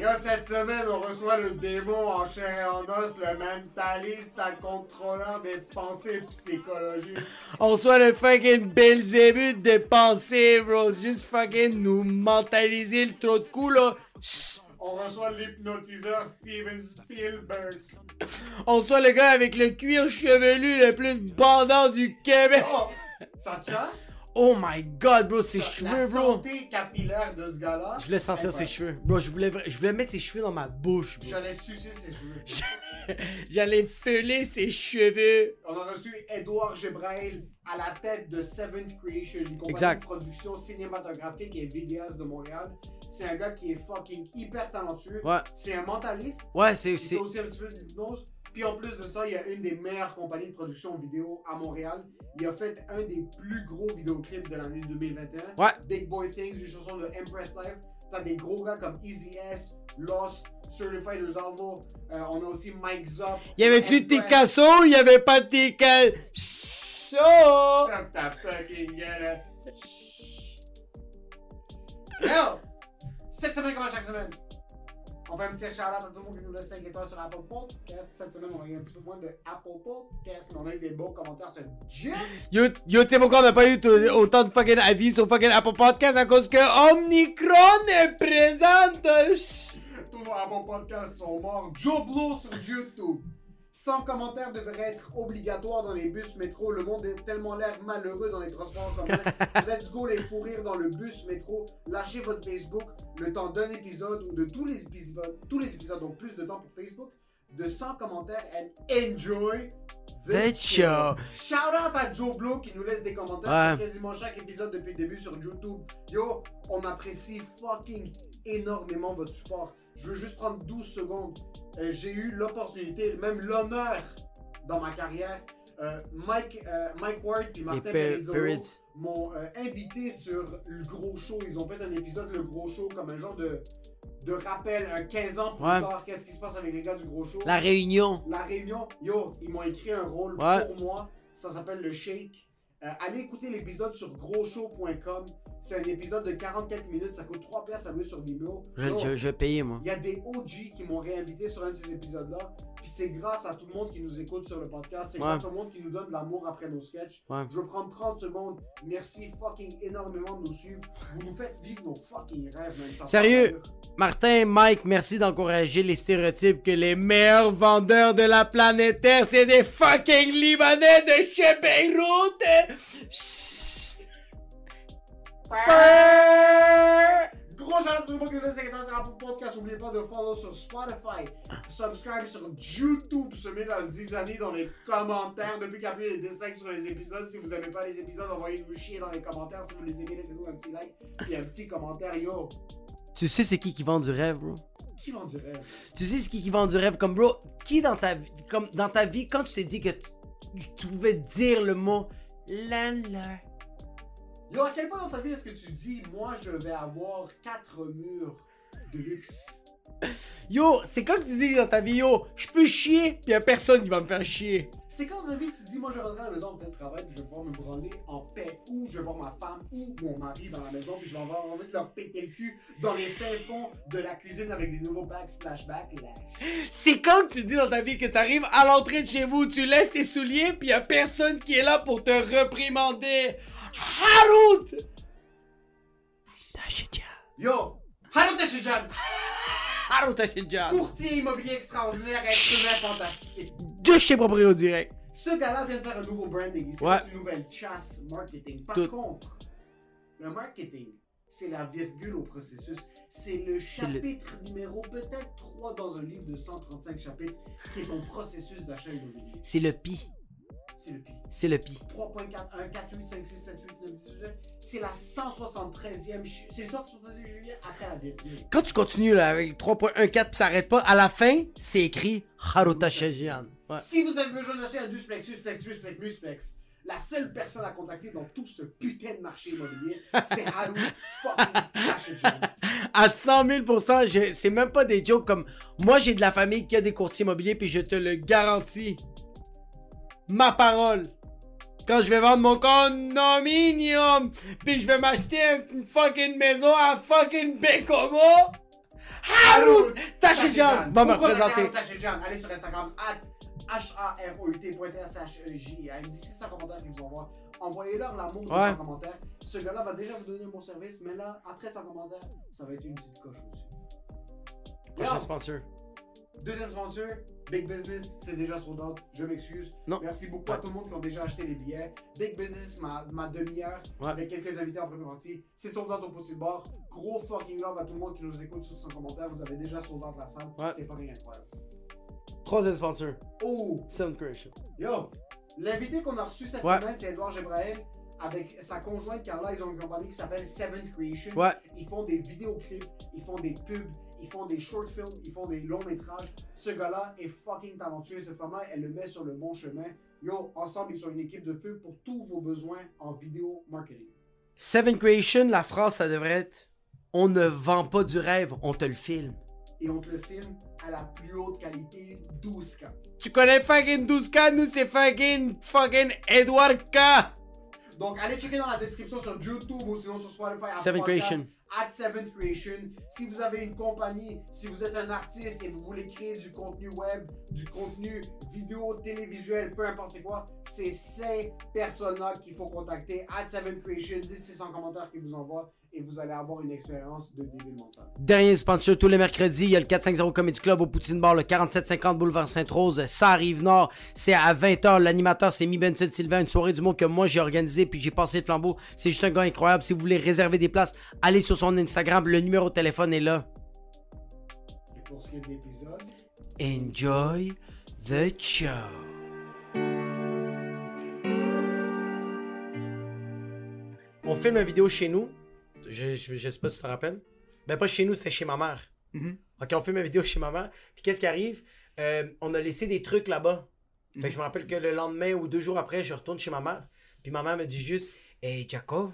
Là, cette semaine, on reçoit le démon en chair et en os, le mentaliste, le contrôleur des pensées psychologiques. On reçoit le fucking Belzébuth de pensée, bro. Juste fucking nous mentaliser le trop de coups, là. On reçoit l'hypnotiseur Steven Spielberg. On reçoit le gars avec le cuir chevelu le plus bandant du Québec. Oh, ça te chasse? Oh my god, bro, ses La cheveux, bro. santé capillaire de ce gars-là. Je voulais sentir ses cheveux. Bro, je voulais, je voulais mettre ses cheveux dans ma bouche, bro. J'allais sucer ses cheveux. J'allais feuler ses cheveux. On a reçu Edouard Gebrail à la tête de Seventh Creation, une compagnie Exact. de production cinématographique et vidéaste de Montréal. C'est un gars qui est fucking hyper talentueux. Ouais. C'est un mentaliste. Ouais, c'est. Fait aussi un petit peu d'hypnose. Puis en plus de ça, il y a une des meilleures compagnies de production vidéo à Montréal. Il a fait un des plus gros vidéoclips de l'année 2021. Ouais. Big Boy Things, une chanson de Empress Life. T'as des gros gars comme Easy S, Lost, Certified Resolvo. Euh, on a aussi Mike Zop. Y avait-tu. Picasso ou y avait pas de Picasso? Ferme ta fucking gueule. Yo! Cette semaine, comme à chaque semaine, on fait un petit shout-out à tout le monde qui nous laisse 5 étoiles sur Apple Podcast. Cette semaine, on a eu un petit peu moins de Apple Podcast, mais on a eu des beaux commentaires sur Jeff. Yo, yo, tu sais pourquoi on n'a pas eu autant de fucking avis sur fucking Apple Podcast? À cause que Omnicron est présente. Chut. Tous nos Apple Podcasts sont morts. Joe Blow sur YouTube. 100 commentaires devraient être obligatoires dans les bus métro. Le monde est tellement l'air malheureux dans les transports en commun. Let's go les fous rires dans le bus métro. Lâchez votre Facebook le temps d'un épisode ou de tous les épisodes. Tous les épisodes, donc plus de temps pour Facebook. De 100 commentaires and enjoy The show. Shout out à Joe Blow qui nous laisse des commentaires Ouais. sur quasiment chaque épisode depuis le début sur YouTube. Yo, on apprécie fucking énormément votre support. Je veux juste prendre 12 secondes. Euh, J'ai eu l'opportunité, même l'honneur dans ma carrière. Euh, Mike, euh, Mike Ward et Martin Per- Perizzolo Peretz. m'ont euh, invité sur le gros show. Ils ont fait un épisode, le gros show, comme un genre de, de rappel, un 15 ans plus Ouais. tard. Qu'est-ce qui se passe avec les gars du gros show? La réunion. La réunion, yo, ils m'ont écrit un rôle Ouais. pour moi. Ça s'appelle le Shake. Euh, allez écouter l'épisode sur grosshow.com. C'est un épisode de 44 minutes. Ça coûte 3 piastres à louer sur Vimeo. Je, je vais payer, moi. Il y a des OG qui m'ont réinvité sur un de ces épisodes-là. Puis c'est grâce à tout le monde qui nous écoute sur le podcast. C'est Ouais. grâce au monde qui nous donne de l'amour après nos sketchs. Ouais. Je veux prendre 30 secondes. Merci fucking énormément de nous suivre. Vous nous faites vivre nos fucking rêves, man. Ça me Sérieux? Martin, Mike, merci d'encourager les stéréotypes que les meilleurs vendeurs de la planète Terre, c'est des fucking Libanais de chez Beyrouth. Chut. Gros shout out tout le monde qui nous laisse 5 étoiles sur Apple Podcast. N'oubliez pas de follow sur Spotify. Subscribe sur YouTube. Semez la zizanie dans les commentaires. Depuis qu'il y a plus les dislikes sur les épisodes. Si vous n'aimez pas les épisodes, envoyez-nous chier dans les commentaires. Si vous les aimez, laissez-nous un petit like. Puis un petit commentaire. Yo, Tu sais c'est qui qui vend du rêve, bro? qui vend du rêve? Tu sais c'est qui qui vend du rêve? Comme bro? Qui dans ta vie, comme dans ta vie, quand tu t'es dit que tu, tu pouvais dire le mot landlord? Yo, à quel point dans ta vie est-ce que tu dis, moi je vais avoir 4 murs de luxe? Yo, c'est quand que tu dis dans ta vie, yo, je peux chier, pis y'a personne qui va me faire chier. C'est quand dans ta vie tu te dis, moi je rentrerai à la maison après le travail, puis je vais pouvoir me branler en paix, ou je vais voir ma femme ou mon mari dans la maison, puis je vais avoir envie de leur péter le cul dans les fins fonds de la cuisine avec des nouveaux bags flashback. Là. C'est quand que tu dis dans ta vie que t'arrives à l'entrée de chez vous, tu laisses tes souliers, pis y'a personne qui est là pour te réprimander? Tashijan. Yo! Haru Tashijan! Harut Tashijan. Courtier immobilier extraordinaire, humain fantastique. De chez Proprio direct. Ce gars-là vient de faire un nouveau branding. Il Ouais. une nouvelle chasse marketing. Par Tout. contre, le marketing, c'est la virgule au processus. C'est le C'est le- chapitre numéro peut-être 3 dans un livre de 135 chapitres qui est ton processus d'achat immobilier. C'est le pi. C'est le pire. C'est le pi. 3.41, 4, 8, 5, 6, 7, 8, 9, 10, 11, C'est la 173e, chi- c'est le 173e juillet après la virgule. Quand tu continues là avec le 3.14 pis ça arrête pas, à la fin, c'est écrit Harut Tashijan. Ouais. Si vous avez besoin d'acheter un duplex, susplex, dusplex, musplex, la seule personne à contacter dans tout ce putain de marché immobilier, c'est Haru fucking. À 100 000 je- c'est même pas des jokes comme moi j'ai de la famille qui a des courtiers immobiliers puis je te le garantis. Ma parole. Quand je vais vendre mon condominium puis je vais m'acheter une fucking maison à fucking Bécomo, Harout Tashijan va me représenter. Haru Tashijan? Allez sur Instagram, at H-A-R-O-U-T.S-H-E-J. D'ici 100 commentaires qu'ils vous envoient. Envoyez-leur l'amour de Ouais. 100 commentaires. Ce gars-là va déjà vous donner un bon service, mais là, après 100 commentaires, ça va être une petite coche aussi. Prochain sponsor. Deuxième sponsor, Big Business, c'est déjà sold out, je m'excuse. Merci beaucoup à tout le monde qui ont déjà acheté les billets. Big Business, ma, ma demi-heure, Ouais. avec quelques invités en première partie. C'est sold out au petit bar. Gros fucking love à tout le monde qui nous écoute sur son commentaire. Vous avez déjà sold out la salle. Ouais. C'est fucking incroyable. Troisième sponsor. Oh, Sound Creation. yo, l'invité qu'on a reçu cette Ouais. semaine, c'est Edouard Gebrael. Avec sa conjointe Carla, ils ont une compagnie qui s'appelle Seventh Creation. Ouais. Ils font des vidéoclips, ils font des pubs, ils font des short films, ils font des longs métrages. Ce gars-là est fucking talentueux. Cette femme-là, elle le met sur le bon chemin. Yo, ensemble, ils sont une équipe de feu pour tous vos besoins en vidéo marketing. Seven Creation, la phrase ça devrait être on ne vend pas du rêve, on te le filme. Et on te le filme à la plus haute qualité, 12K. Tu connais fucking 12K, nous c'est fucking fucking Edward K. Donc, allez checker dans la description sur YouTube ou sinon sur Spotify. Seven Podcast, Creation. At Seventh Creation. Si vous avez une compagnie, si vous êtes un artiste et vous voulez créer du contenu web, du contenu vidéo, télévisuel, peu importe quoi, c'est ces personnes-là qu'il faut contacter. At Seventh Creation. Dites c'est en commentaire qu'ils vous envoient et vous allez avoir une expérience de débile mental. Dernier sponsor tous les mercredis, il y a le 450 Comedy Club au Poutine Bar, le 4750 Boulevard Sainte-Rose, ça arrive nord, c'est à 20h, l'animateur c'est Mi Benson Sylvain, une soirée du monde que moi j'ai organisé puis j'ai passé le flambeau, c'est juste un gars incroyable, si vous voulez réserver des places, allez sur son Instagram, le numéro de téléphone est là. Et pour ce qui est de l'épisode, Enjoy the show. On filme une vidéo chez nous. Je, je, je sais pas si tu te rappelles. Ben pas chez nous, c'était chez ma mère. Ok, on filme une vidéo chez ma mère. Puis qu'est-ce qui arrive? Euh, on a laissé des trucs là-bas. Fait que je me rappelle que le lendemain ou deux jours après, je retourne chez ma mère. Puis ma mère me dit juste, hey Jacob,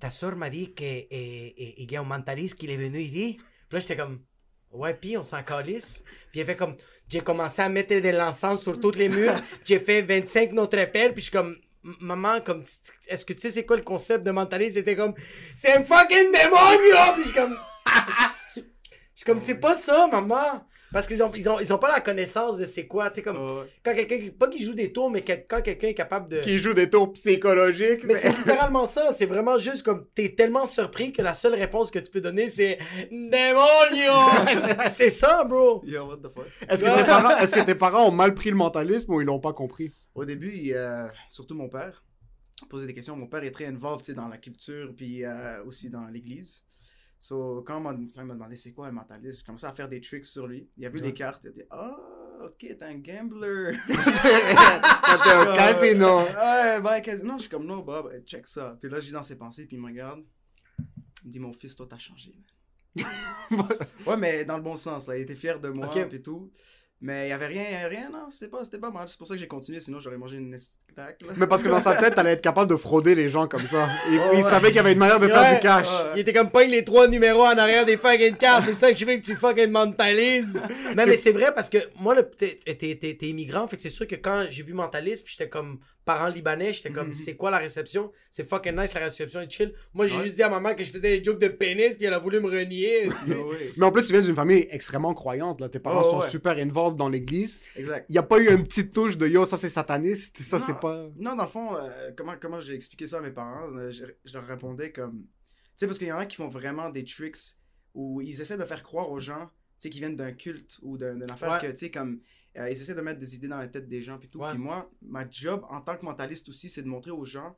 ta soeur m'a dit qu'il y a un mentaliste qui est venu ici. Puis là, j'étais comme, ouais, puis on s'en calisse. Puis elle fait comme, j'ai commencé à mettre de l'encens sur tous les murs. J'ai fait 25 Notre Père. Puis je suis comme, maman, comme, est-ce que tu sais c'est quoi le concept de mentaliste? C'était comme, c'est un fucking démon, Puis je suis comme, je suis comme, c'est pas ça, maman. Parce qu'ils ont, ils ont, ils ont pas la connaissance de c'est quoi, tu sais, comme, quand quelqu'un, pas qu'il joue des tours, mais que- quand quelqu'un est capable de. Qui joue des tours psychologiques. Mais c'est littéralement ça, c'est vraiment juste comme t'es tellement surpris que la seule réponse que tu peux donner c'est Démonio! c'est ça, bro! Yo, what the fuck? Est-ce que, tes parents, est-ce que tes parents ont mal pris le mentalisme ou ils l'ont pas compris? Au début, il, euh, surtout mon père, posait des questions. Mon père est très involved tu sais, dans la culture, puis euh, aussi dans l'église. So, quand, il m'a demandé c'est quoi un mentaliste, j'ai commencé à faire des tricks sur lui. Il a vu les cartes, il a dit Ah, ok, t'es un gambler. T'es un casino. Ouais, ben, casino. Je suis comme, non, bah, bah, check ça. Puis là, lis dans ses pensées, puis il me regarde. Il me dit, mon fils, toi, t'as changé. ouais, mais dans le bon sens, là. Il était fier de moi, puis tout. Mais il y avait rien, y avait rien, non, c'était pas, c'était pas mal. C'est pour ça que j'ai continué, sinon j'aurais mangé une là. Mais parce que dans sa tête, t'allais être capable de frauder les gens comme ça. Il, il ouais. savait qu'il y avait une manière de faire du cash. Ouais. Il était comme pas les trois numéros en arrière des fucking cartes. C'est ça que je veux que tu fucking mentalises. Non, mais c'est vrai parce que moi, le- t'es t'es- t'es- t'es immigrant. Fait que c'est sûr que quand j'ai vu Mentaliste, puis j'étais comme parent libanais, j'étais comme, c'est quoi la réception? C'est fucking nice, la réception est chill. Moi, j'ai Ouais. juste dit à maman que je faisais des jokes de pénis, puis elle a voulu me renier. Oui. Mais en plus, tu viens d'une famille extrêmement croyante. Là. Tes parents Ouais, sont ouais. super involved dans l'église. Exact. Il n'y a pas eu une petite touche de yo, ça c'est sataniste, ça Non. c'est pas. Non, dans le fond, euh, comment, comment j'ai expliqué ça à mes parents, euh, je, je leur répondais comme... Tu sais, parce qu'il y en a qui font vraiment des tricks où ils essaient de faire croire aux gens, tu sais, qui viennent d'un culte ou d'un- d'une affaire Ouais. que, tu sais, comme... euh, ils essaient de mettre des idées dans la tête des gens puis tout. Ouais. Puis moi, ma job en tant que mentaliste aussi, c'est de montrer aux gens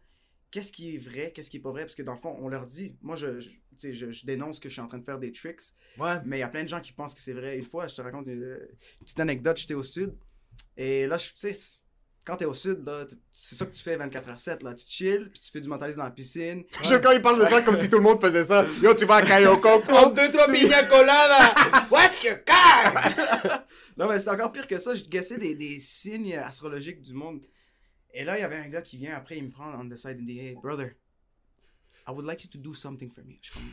qu'est-ce qui est vrai, qu'est-ce qui est pas vrai. Parce que dans le fond, on leur dit... Moi, je, je, tu sais, je, je dénonce que je suis en train de faire des tricks, Ouais. mais il y a plein de gens qui pensent que c'est vrai. Une fois, je te raconte une, une petite anecdote, j'étais au sud. Et là, je- tu sais, quand t'es au sud, là, c'est ça que tu fais 24h7. Là. Tu chill, puis tu fais du mentalisme dans la piscine. Je quand il parle de ça comme si tout le monde faisait ça. Yo, tu vas à Kayoko. Comme deux, trois pina colada. What's your car? Non, mais c'est encore pire que ça. Je guessais des, des signes astrologiques du monde. Et là, il y avait un gars qui vient après, il me prend on the side et me dit Hey, brother, I would like you to do something for me. Je suis comme,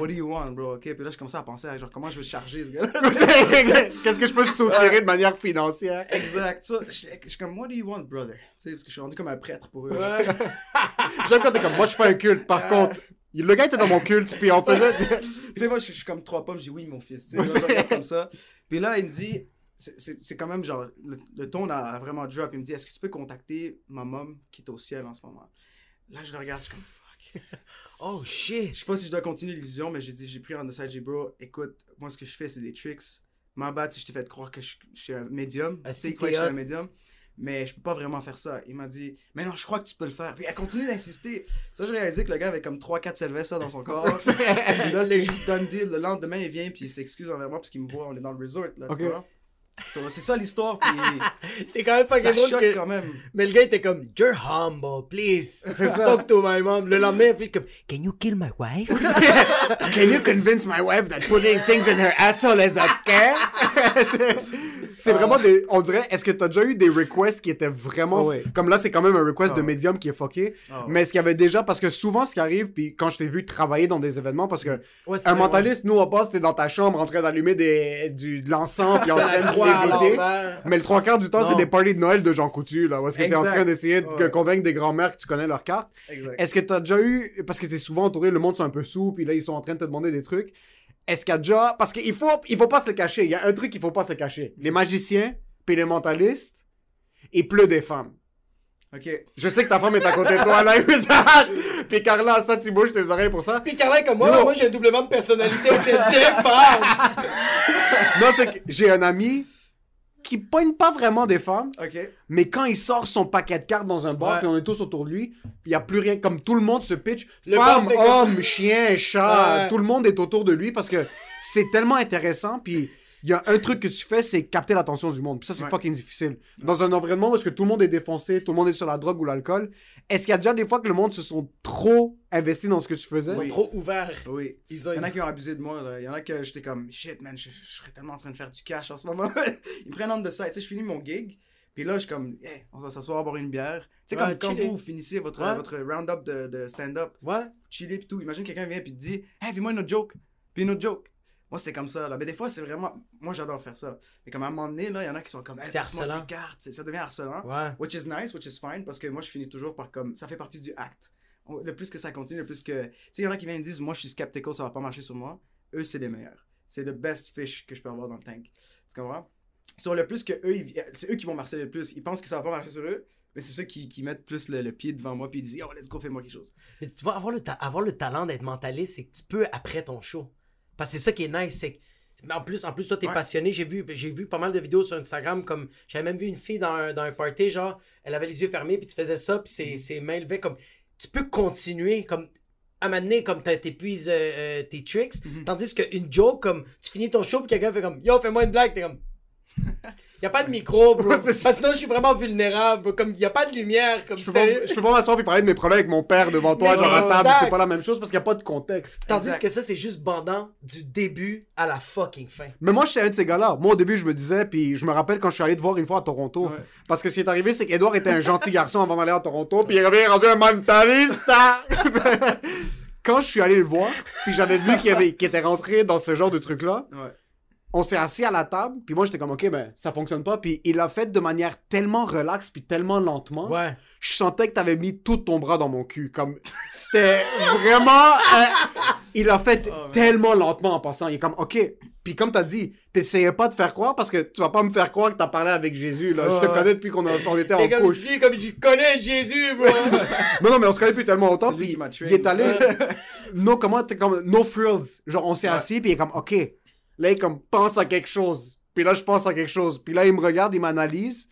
What do you want, bro? Ok, puis là, je commençais à penser à genre, comment je vais charger ce gars-là. Qu'est-ce que je peux soutirer de manière financière? exact. Ça, je je suis comme, What do you want, brother? Tu sais, parce que je suis rendu comme un prêtre pour eux. J'aime quand t'es comme, moi je suis pas un culte. Par Ah. contre, il- le gars était dans mon culte, puis on faisait. Tu sais, moi, je suis- comme trois pommes, je dis oui, mon fils. Tu sais, comme ça. Puis là, il me dit, c'est- quand même genre, le, le ton a, vraiment drop. Il me dit, est-ce que tu peux contacter ma mom qui est au ciel en ce moment? Là, je le regarde, je suis comme, fuck. Oh shit. Je sais pas si je dois continuer l'illusion, mais j'ai dit, j'ai pris en side, j'ai bro, écoute, moi, ce que je fais, c'est des tricks. Ma bad, si je t'ai fait croire que je, je suis un médium. Ah, Tu sais quoi que je suis un médium? Mais je peux pas vraiment faire ça. Il m'a dit, mais non, je crois que tu peux le faire. Puis elle continue d'insister. Ça, j'ai réalisé que le gars avait comme 3-4 Sylvester dans son corps. Puis là, c'était juste done deal. Le lendemain, il vient, puis il s'excuse envers moi parce qu'il me voit, on est dans le resort. Là, tu? So, c'est ça l'histoire, puis C'est quand même pas ça drôle choque que... quand même. Mais le gars était comme, You're humble, please. C'est ça. Talk to my mom. Le lendemain, il fait comme, Can you kill my wife? Can you convince my wife that putting things in her asshole is okay? C'est- c'est vraiment des. On dirait, est-ce que t'as déjà eu des requests qui étaient vraiment. Ouais. Comme là, c'est quand même un request Ah de ouais. médium qui est fucké. Ah ouais. Mais est-ce qu'il y avait déjà. Parce que souvent, ce qui arrive, puis quand je t'ai vu travailler dans des événements, parce que Ouais, un mentaliste, nous, on passe, t'es dans ta chambre en train d'allumer des, du, de l'encens, puis en train de l'envers. Mais le trois quarts du temps, c'est des parties de Noël de Jean Coutu, là, où est-ce que t'es en train d'essayer de convaincre des grands-mères que tu connais leurs cartes. Est-ce que t'as déjà eu, parce que t'es souvent entouré, le monde sont un peu sous, puis là ils sont en train de te demander des trucs. Est-ce qu'il y a déjà, parce qu'il faut, il faut pas se le cacher. Il y a un truc qu'il faut pas se cacher. Les magiciens, puis les mentalistes, il pleut des femmes. Ok? Je sais que ta femme est à côté de toi là, puis Carla, ça tu bouges tes oreilles pour ça. Puis Carla est comme moi, Yo. moi j'ai un doublement de personnalité, c'est défendre. Non, c'est que j'ai un ami qui poigne pas vraiment des femmes, mais quand il sort son paquet de cartes dans un bar, Ouais. puis on est tous autour de lui, il y a plus rien, comme tout le monde se pitch, Le femme, fait comme- homme, chien, chat, Ouais. tout le monde est autour de lui parce que c'est tellement intéressant, puis il y a un truc que tu fais, c'est capter l'attention du monde, puis ça c'est Ouais. fucking difficile. Dans un environnement où est-ce que tout le monde est défoncé, tout le monde est sur la drogue ou l'alcool, est-ce qu'il y a déjà des fois que le monde se sont trop investis dans ce que tu faisais? Ils sont Oui. trop ouverts. Oui. Ils ont, Il y en a qui ont abusé de moi, là. Il y en a que j'étais comme, shit, man, je, je serais tellement en train de faire du cash en ce moment. Ils me prennent on the side. Tu sais, je finis mon gig. Puis là, je suis comme, hey, on va s'asseoir, boire une bière. Tu sais, Ouais, comme quand vous finissez votre, Ouais. votre round-up de, de stand-up, Ouais. chiller pis tout. Imagine quelqu'un vient puis te dit, hey, fais-moi une autre joke. Puis une autre joke. Moi, c'est comme ça, là. Mais des fois, c'est vraiment. Moi, j'adore faire ça. Mais comme à un moment donné, là, il y en a qui sont comme, hey, C'est harcelant. cartes. Ça devient harcelant. Ouais. Which is nice, which is fine, parce que moi, je finis toujours par comme. Ça fait partie du acte. Le plus que ça continue, le plus que. Tu sais, il y en a qui viennent et disent, moi, je suis skeptical, ça va pas marcher sur moi. Eux, c'est les meilleurs. C'est le best fish que je peux avoir dans le tank. Tu comprends? Sur le plus que eux, ils- c'est eux qui vont marcher le plus. Ils pensent que ça va pas marcher sur eux, mais c'est ceux qui, qui mettent plus le, le pied devant moi puis ils disent, yo, let's go, fais-moi quelque chose. Mais tu vois, avoir le, ta- avoir le talent d'être mentaliste, c'est que tu peux après ton show. Parce que c'est ça qui est nice, c'est En plus, en plus, toi, t'es Ouais. passionné. J'ai vu, j'ai vu pas mal de vidéos sur Instagram. Comme j'avais même vu une fille dans un, dans un party, genre, elle avait les yeux fermés, puis tu faisais ça, puis ses, ses mains levées. Comme tu peux continuer, comme à un moment donné, comme t'as- t'épuises euh, euh, tes tricks. Tandis qu'une joke, comme tu finis ton show, puis quelqu'un fait comme Yo, fais-moi une blague, t'es comme. y a pas de micro, bro. Parce que sinon, je suis vraiment vulnérable, bro. Comme, y a pas de lumière, comme Je peux, pas, je peux pas m'asseoir et parler de mes problèmes avec mon père devant toi, genre à table, c'est pas la même chose parce qu'il y a pas de contexte. Tandis Exact. que ça, c'est juste bandant du début à la fucking fin. Mais moi, j'étais un de ces gars-là. Moi, au début, je me disais, puis je me rappelle quand je suis allé te voir une fois à Toronto. Ouais. Parce que ce qui est arrivé, c'est qu'Edouard était un gentil garçon avant d'aller à Toronto, puis il est rendu un mentaliste. hein. quand je suis allé le voir, puis j'avais vu qu'il, avait, qu'il était rentré dans ce genre de truc-là, Ouais. On s'est assis à la table, puis moi, j'étais comme, OK, ben, ça fonctionne pas. Puis il l'a fait de manière tellement relaxe, puis tellement lentement. Ouais. Je sentais que t'avais mis tout ton bras dans mon cul. Comme, c'était vraiment. euh, il l'a fait Oh, tellement lentement en passant. Il est comme, OK. Puis comme t'as dit, t'essayais pas de faire croire parce que tu vas pas me faire croire que t'as parlé avec Jésus. Là. je te connais depuis qu'on était en comme couche. je comme je connais Jésus, bro. Non, non, mais on se connaît depuis tellement longtemps. Puis il est allé. no, comment, t'es comme, no frills. Genre, on s'est Ouais. assis, puis il est comme, OK. Là, il comme, pense à quelque chose. Puis là, je pense à quelque chose. Puis là, il me regarde, il m'analyse.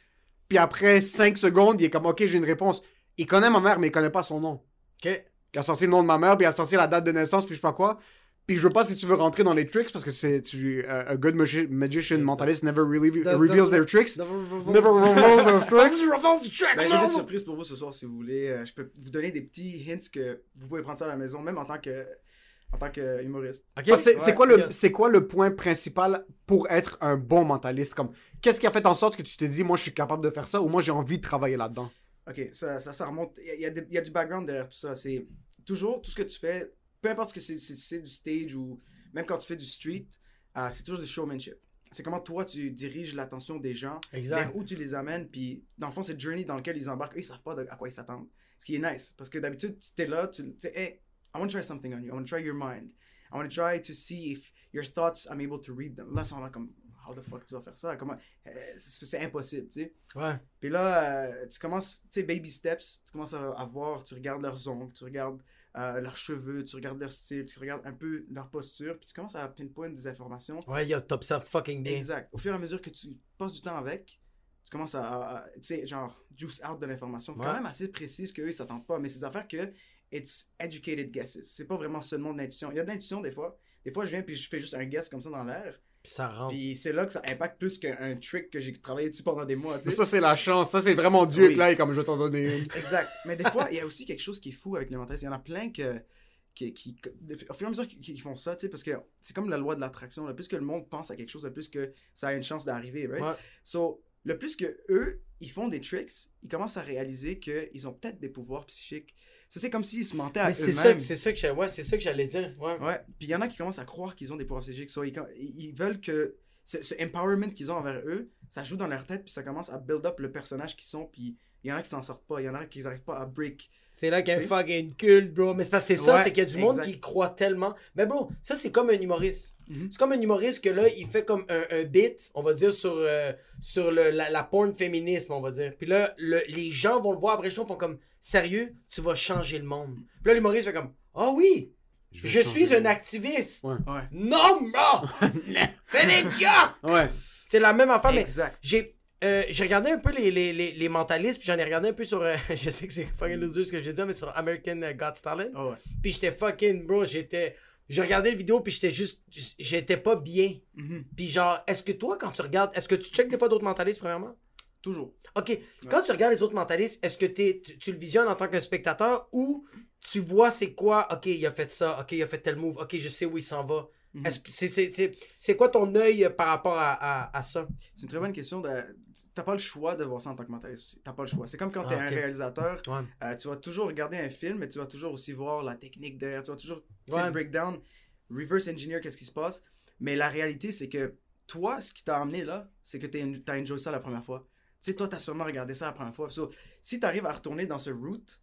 Puis après 5 secondes, il est comme, OK, j'ai une réponse. Il connaît ma mère, mais il connaît pas son nom. ok. Il a sorti le nom de ma mère, puis il a sorti la date de naissance, puis je sais pas quoi. Puis je veux pas si tu veux rentrer dans les tricks, parce que c'est tu, euh, a good magi- magician mentalist never really That- reveals their tricks. Never Never reveals their tricks. Ben, j'ai des surprises pour vous ce soir si vous voulez. Euh, je peux vous donner des petits hints que vous pouvez prendre ça à la maison, même en tant que, en tant que humoriste. Ok. Parce que C'est Ouais, quoi, le- yeah. c'est quoi le point principal pour être un bon mentaliste? Comme, Qu'est-ce qui a fait en sorte que tu t'es dit, moi, je suis capable de faire ça, ou moi, j'ai envie de travailler là-dedans? Ok, ça, ça, ça remonte. Il y a- il y, a des- il y a du background derrière tout ça. C'est toujours tout ce que tu fais, peu importe ce que c'est, si c'est du stage ou même quand tu fais du street, euh, c'est toujours du showmanship. C'est comment toi tu diriges l'attention des gens, Exact. vers où tu les amènes, puis dans le fond, c'est le journey dans lequel ils embarquent. Eux, ils savent pas de- à quoi ils s'attendent. Ce qui est nice, parce que d'habitude, tu es là, tu tu sais, hey, I want to try something on you, I want to try your mind, I want to try to see if your thoughts, I'm able to read them. Là, ils sont là comme, how the fuck tu vas faire ça? Comment? Euh, c'est impossible, tu sais. Ouais. Puis là, euh, tu commences, tu sais, baby steps, tu commences à, à voir, tu regardes leurs ongles, tu regardes euh, leurs cheveux, tu regardes leur style, tu regardes un peu leur posture, puis tu commences à pinpoint des informations. Ouais, yo, t'observes fucking bien. Exact. Au fur et à mesure que tu passes du temps avec, tu commences à, tu sais, genre, juice out de l'information, quand même assez précise qu'eux, ils s'attendent pas, mais c'est des affaires que it's educated guesses. C'est pas vraiment seulement de l'intuition. Il y a de l'intuition des fois. Des fois, je viens puis je fais juste un guess comme ça dans l'air. Puis ça rentre. Puis c'est là que ça impacte plus qu'un trick que j'ai travaillé dessus pendant des mois, tu Mais sais. ça, c'est la chance. Ça, c'est vraiment Dieu Oui. que là, et comme je vais t'en donner une. Exact. Mais des fois, il y a aussi quelque chose qui est fou avec les mentalistes. Il y en a plein que, qui, au fur et à mesure qu'ils font ça, tu sais, parce que c'est comme la loi de l'attraction. Le plus que le monde pense à quelque chose, le plus que ça a une chance d'arriver, right? Ouais. So, le plus que eux, ils font des tricks, ils commencent à réaliser qu'ils ont peut-être des pouvoirs psychiques. Ça, c'est comme s'ils se mentaient à eux-mêmes. c'est ça que ouais, ça que j'allais dire. Ouais. Ouais. Puis il y en a qui commencent à croire qu'ils ont des pouvoirs psychiques. Ils, ils veulent que ce, ce empowerment qu'ils ont envers eux, ça joue dans leur tête, puis ça commence à build up le personnage qu'ils sont. Puis il y en a qui s'en sortent pas. Il y en a qui n'arrivent pas à break. C'est là qu'il y a un C'est- fucking culte, bro. Mais c'est parce que c'est ça, Ouais, c'est qu'il y a du monde exact. qui croit tellement. Mais bro, ça c'est comme un humoriste. Mhm. C'est comme un humoriste que là, il fait comme un, un bit, on va dire, sur, euh, sur le, la, la porn féminisme, on va dire. Puis là, le- les gens vont le voir après, gens font comme, sérieux, tu vas changer le monde. Puis là, l'humoriste fait comme, ah oui, je, suis le un activiste. Ouais. Ouais. Non, non! Fais des jokes! Ouais. C'est la même affaire, mais Exact. j'ai euh, j'ai regardé un peu les, les, les, les mentalistes, puis j'en ai regardé un peu sur. euh, je sais que c'est fucking loser ce que je dire, mais sur American euh, Got Talent. Oh, ouais. Puis j'étais fucking, bro, j'étais. J'ai regardé le vidéo, puis j'étais juste. J'étais pas bien. Mhm. Puis genre, est-ce que toi, quand tu regardes, est-ce que tu checkes des fois d'autres mentalistes, premièrement? Toujours. Ok, quand tu regardes les autres mentalistes, est-ce que tu, tu le visionnes en tant que spectateur ou tu vois c'est quoi, ok, il a fait ça, ok, il a fait tel move, ok, je sais où il s'en va. Mhm. Est-ce que c'est, c'est, c'est, c'est quoi ton œil euh, par rapport à, à, à ça? C'est une très bonne question. De... T'as pas le choix de voir ça en tant que mentaliste. T'as pas le choix. C'est comme quand t'es Ah, un ok. réalisateur, Ouais. euh, tu vas toujours regarder un film, mais tu vas toujours aussi voir la technique derrière. Tu vas toujours tu Ouais. le breakdown, reverse engineer, qu'est-ce qui se passe. Mais la réalité, c'est que toi, ce qui t'a amené là, c'est que t'as enjoyé ça la première fois. Tu sais, toi, t'as sûrement regardé ça la première fois. So, si t'arrives à retourner dans ce route,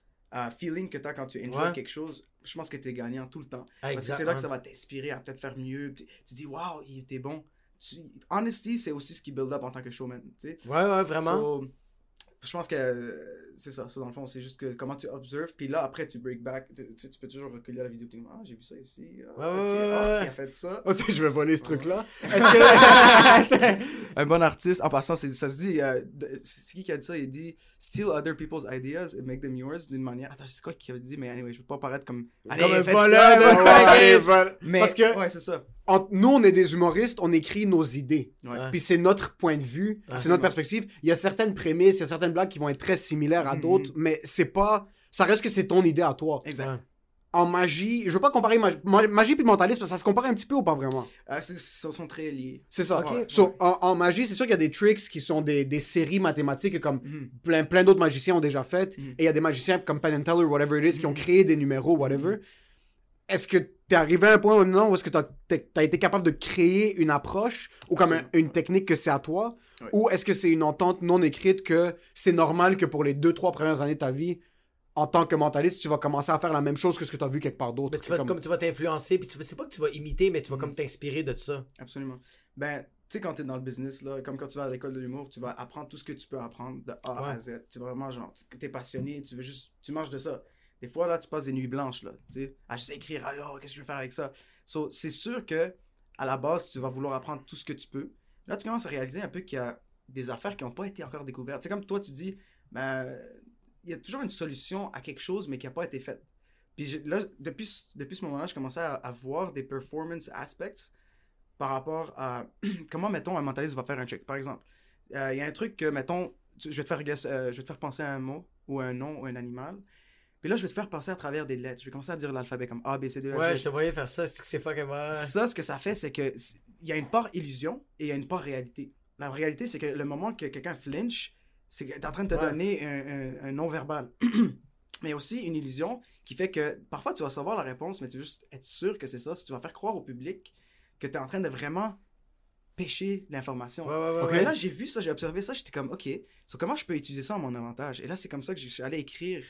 feeling que t'as quand tu enjoy Ouais. quelque chose, je pense que t'es gagnant tout le temps. Parce que c'est là que ça va t'inspirer à peut-être faire mieux. Tu, tu dis, waouh, il était bon. Tu... Honesty, c'est aussi ce qui build up en tant que showman. Tu sais. Ouais, ouais, vraiment. So, je pense que euh, c'est ça. So, dans le fond, c'est juste que comment tu observes, puis là, après, tu break back. Tu, tu sais, tu peux toujours reculer à la vidéo. Tu dis, ah, j'ai vu ça ici. Ah, Ouais, ok, ouais, ouais, ah, ouais. il a fait ça. Oh, tu sais, je vais voler ce truc-là. un bon artiste, en passant, c'est- ça se dit, euh, c'est qui qui a dit ça? Il dit Steal other people's ideas and make them yours d'une manière. Attends, c'est quoi qui avait dit, mais anyway, je veux pas paraître comme. Comme un voleur ouais, de ouais, fucking ouais, ouais. vol. Mais, Parce que ouais, c'est ça. Entre- nous, on est des humoristes, on écrit nos idées. Ouais. Puis c'est notre point de vue, c'est notre perspective. Il y a certaines prémices, il y a certaines blagues qui vont être très similaires à Mhm. d'autres, mais c'est pas. Ça reste que c'est ton idée à toi. Exact. Ouais. En magie, je veux pas comparer mag- ma- magie puis mentalisme, parce que ça se compare un petit peu ou pas vraiment? Ah, c'est- ils sont très liés. C'est ça. So, en, en magie, c'est sûr qu'il y a des tricks qui sont des, des séries mathématiques comme Mhm. plein, plein d'autres magiciens ont déjà fait. Mhm. Et il y a des magiciens comme Penn and Teller, whatever it is, qui ont créé des numéros, whatever. Est-ce que t'es arrivé à un point maintenant où est-ce que t'as as été capable de créer une approche ou comme un- une technique que c'est à toi? Ou est-ce que c'est une entente non écrite que c'est normal que pour les deux, trois premières années de ta vie, en tant que mentaliste, tu vas commencer à faire la même chose que ce que tu as vu quelque part d'autre? Mais tu vas, Comme- comme... tu vas t'influencer, puis tu c'est pas que tu vas imiter, mais tu vas Mhm. comme t'inspirer de ça. Absolument. Ben, tu sais, quand tu es dans le business, là, comme quand tu vas à l'école de l'humour, tu vas apprendre tout ce que tu peux apprendre de A à Ouais. Z. Tu vas vraiment, genre, tu es passionné, tu veux juste, tu manges de ça. Des fois, là, tu passes des nuits blanches, là, tu sais, à juste écrire, ah, oh, qu'est-ce que je vais faire avec ça? So, c'est sûr que, à la base, tu vas vouloir apprendre tout ce que tu peux. Là, tu commences à réaliser un peu qu'il y a des affaires qui n'ont pas été encore découvertes. C'est comme toi, tu dis, ben, il y a toujours une solution à quelque chose, mais qui n'a pas été faite. Puis là, depuis, depuis ce moment-là, je commençais à, voir des performance aspects par rapport à comment, mettons, un mentaliste va faire un trick. Par exemple, euh, il y a un truc que, mettons, je vais, te faire, euh, je vais te faire penser à un mot, ou un nom, ou un animal. Puis là, je vais te faire passer à travers des lettres. Je vais commencer à dire l'alphabet comme A, B, C, D, E, F, Ouais, je te voyais faire ça, c'est fucking vrai. Ça, ce que ça fait, c'est que il y a une part illusion et il y a une part réalité. La réalité, c'est que le moment que quelqu'un flinch, c'est que tu es en train de te Ouais. donner un, un- un non-verbal. Mais aussi une illusion qui fait que parfois tu vas savoir la réponse, mais tu veux juste être sûr que c'est ça. Si tu vas faire croire au public que tu es en train de vraiment pêcher l'information. Ouais, ouais, ouais. Ok. Mais ouais. là, j'ai vu ça, j'ai observé ça, j'étais comme, OK, so comment je peux utiliser ça à mon avantage? Et là, c'est comme ça que je suis allé écrire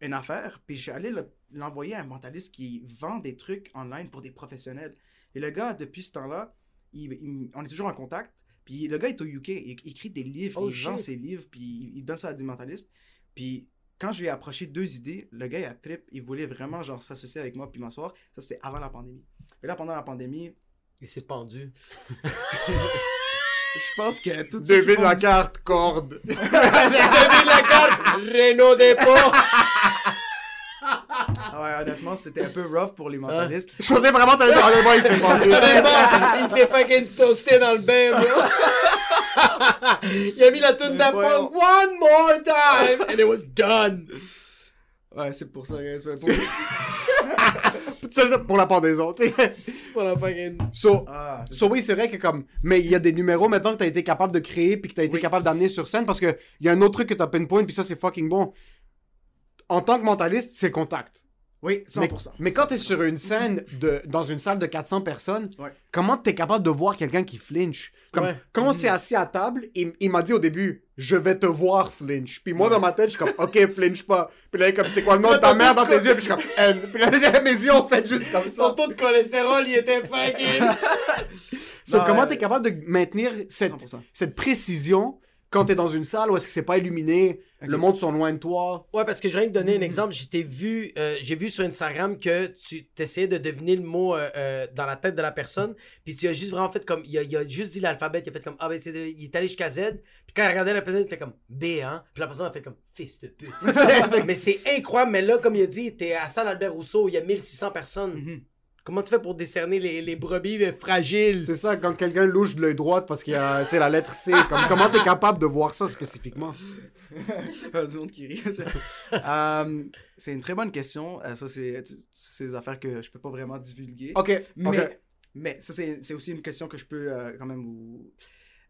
une affaire, puis je suis allé le- l'envoyer à un mentaliste qui vend des trucs online pour des professionnels. Et le gars, depuis ce temps-là, il- il- on est toujours en contact, puis le gars est au UK, il, il écrit des livres, Oh, il vend ses livres, puis il, il donne ça à des mentalistes. Puis quand je lui ai approché deux idées, le gars, il a trip, il voulait vraiment genre s'associer avec moi puis m'asseoir. Ça, c'était avant la pandémie. Et là, pendant la pandémie, Il s'est pendu. je pense que tout Devine la carte, corde. Devine la carte! Renault Dépôt! Ah Ouais, honnêtement, c'était un peu rough pour les mentalistes. Je pensais vraiment t'allais dire, honnêtement, il s'est pendu. il s'est fucking toasté dans le bain, bro. il a mis la toune voyons. one more time and it was done. Ouais, c'est pour ça. guys. Ouais, pour- Ça, Pour la pendaison, tu sais. Pour la fucking... So, Ah, c'est so oui, c'est vrai que comme. Mais il y a des numéros maintenant que t'as été capable de créer puis que t'as été Oui. capable d'amener sur scène parce que il y a un autre truc que t'as pinpoint puis ça c'est fucking bon. En tant que mentaliste, c'est contact. Oui, Mais, 100%. mais quand t'es sur une scène de, dans une salle de 400 personnes, Ouais. comment t'es capable de voir quelqu'un qui flinch? Comme, Ouais. Quand on s'est assis à table, il, il m'a dit au début, je vais te voir flinch. Puis moi, dans ma tête, je suis comme, ok, flinch pas. Puis là, il est comme, c'est quoi le nom de ta mère dans tes yeux? Puis je suis comme, N. Puis là, j'ai mes yeux ont fait juste comme Son ça. taux de cholestérol, il était fucking... So, Non, comment euh, t'es capable de maintenir cette, 100%. cette précision quand t'es dans une salle où est-ce que c'est pas illuminé, le monde sont loin de toi? Ouais, parce que je viens de donner un exemple. J'ai t'ai vu, euh, j'ai vu sur Instagram que tu essayais de deviner le mot euh, euh, dans la tête de la personne, puis tu as juste vraiment fait comme, il a, il a juste dit l'alphabet, il a fait comme A, B, C, D, il est allé jusqu'à Z, puis quand il regardait la personne, il fait comme B, hein, puis la personne a fait comme fils de pute. mais c'est incroyable, mais là, comme il a dit, t'es à Salle Albert Rousseau, il y a 1600 personnes. Mhm. Comment tu fais pour décerner les, les brebis euh, fragiles? C'est ça, quand quelqu'un louche de l'œil droit parce que c'est la lettre C. Comme, comment t'es capable de voir ça spécifiquement? Du monde qui rit. Euh, c'est une très bonne question. Euh, ça, c'est des affaires que je peux pas vraiment divulguer. Ok, Mais, ça, c'est c'est aussi une question que je peux euh, quand même vous...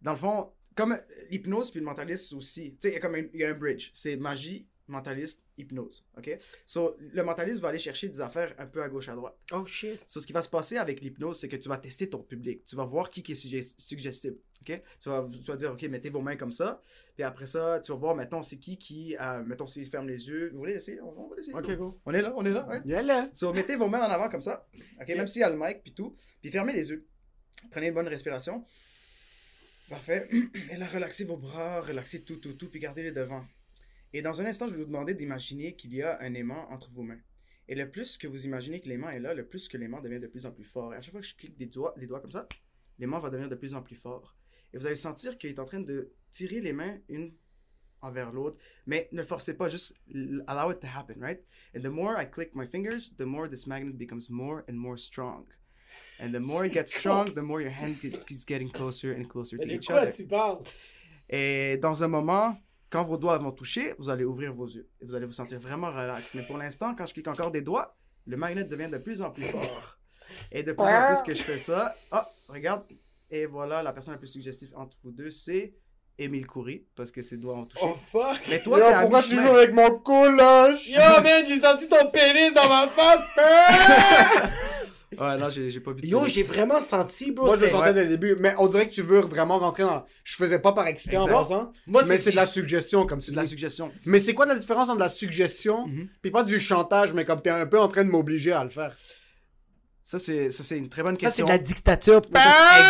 Dans le fond, comme l'hypnose puis le mentaliste aussi, tu sais, il y a comme un, y a un bridge. C'est magie, mentaliste, hypnose. OK? So, le mentaliste va aller chercher des affaires un peu à gauche, à droite. Oh shit. So, ce qui va se passer avec l'hypnose, c'est que tu vas tester ton public. Tu vas voir qui, qui est sugge- suggestible. ok? Tu, vas, tu vas dire, OK, mettez vos mains comme ça. Puis après ça, tu vas voir, mettons, c'est qui qui, euh, mettons, s'il ferme les yeux. Vous voulez essayer? On, on va l'essayer. Ok, go. On est là, on est là. ouais. Viens là. So, mettez vos mains en avant comme ça. OK, même s'il y a le mic puis tout. Puis fermez les yeux. Prenez une bonne respiration. Parfait. Et là, relaxez vos bras, relaxez tout, tout, tout, puis gardez-les devant. Et dans un instant, je vais vous demander d'imaginer qu'il y a un aimant entre vos mains. Et le plus que vous imaginez que l'aimant est là, le plus que l'aimant devient de plus en plus fort. Et à chaque fois que je clique des doigts, comme ça, l'aimant va devenir de plus en plus fort. Et vous allez sentir qu'il est en train de tirer les mains une envers l'autre. Mais ne le forcez pas, juste allow it to happen, right? And the more I click my fingers, the more this magnet becomes more and more strong. And the more it gets strong, the more your hand keeps getting closer and closer to each quoi other. tu parles? Et dans un moment, quand vos doigts vont toucher, vous allez ouvrir vos yeux. Et vous allez vous sentir vraiment relax. Mais pour l'instant, quand je clique encore des doigts, le magnet devient de plus en plus fort. Et de plus en plus que je fais ça, ah, regarde. Et voilà, la personne la plus suggestive entre vous deux, c'est Émile Coury, parce que ses doigts ont touché. Oh fuck! Mais toi, Yo, t'es pourquoi tu joues avec mon coloche? Yo man, j'ai senti ton pénis dans ma face! Ouais, là, j'ai pas vu de Yo, j'ai vraiment senti, bro. Moi, je le sentais dès le début, mais on dirait que tu veux vraiment rentrer dans. Je faisais pas par exprès en passant, Moi, mais c'est de la suggestion, comme tu C'est de la suggestion. Mais c'est quoi la différence entre la suggestion, Mhm. puis pas du chantage, mais comme t'es un peu en train de m'obliger à le faire? Ça, c'est ça, c'est une très bonne Ça, c'est question. de la dictature.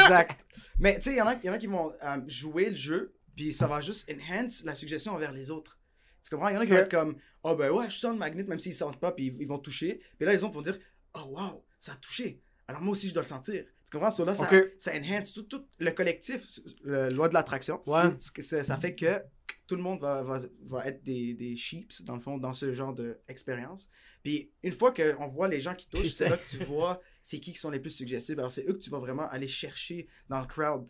Exact. Mais tu sais, il y, en a- y en a qui vont euh, jouer le jeu, puis ça va juste enhance la suggestion envers les autres. Tu comprends? Il y en a qui vont être comme, oh ben ouais, je sens le magnet, même s'ils ne sentent pas, puis ils, ils vont toucher. Puis là, les autres vont dire, oh wow, ça a touché. Alors moi aussi, je dois le sentir. Tu comprends? So, là, ça, Ok. ça enhance tout, tout le collectif, la loi de l'attraction. Ouais. Ça, fait que tout le monde va, va, va être des, des sheeps, dans le fond, dans ce genre d'expérience. Puis une fois qu'on voit les gens qui touchent, c'est là que tu vois c'est qui qui sont les plus suggestibles. Alors c'est eux que tu vas vraiment aller chercher dans le crowd.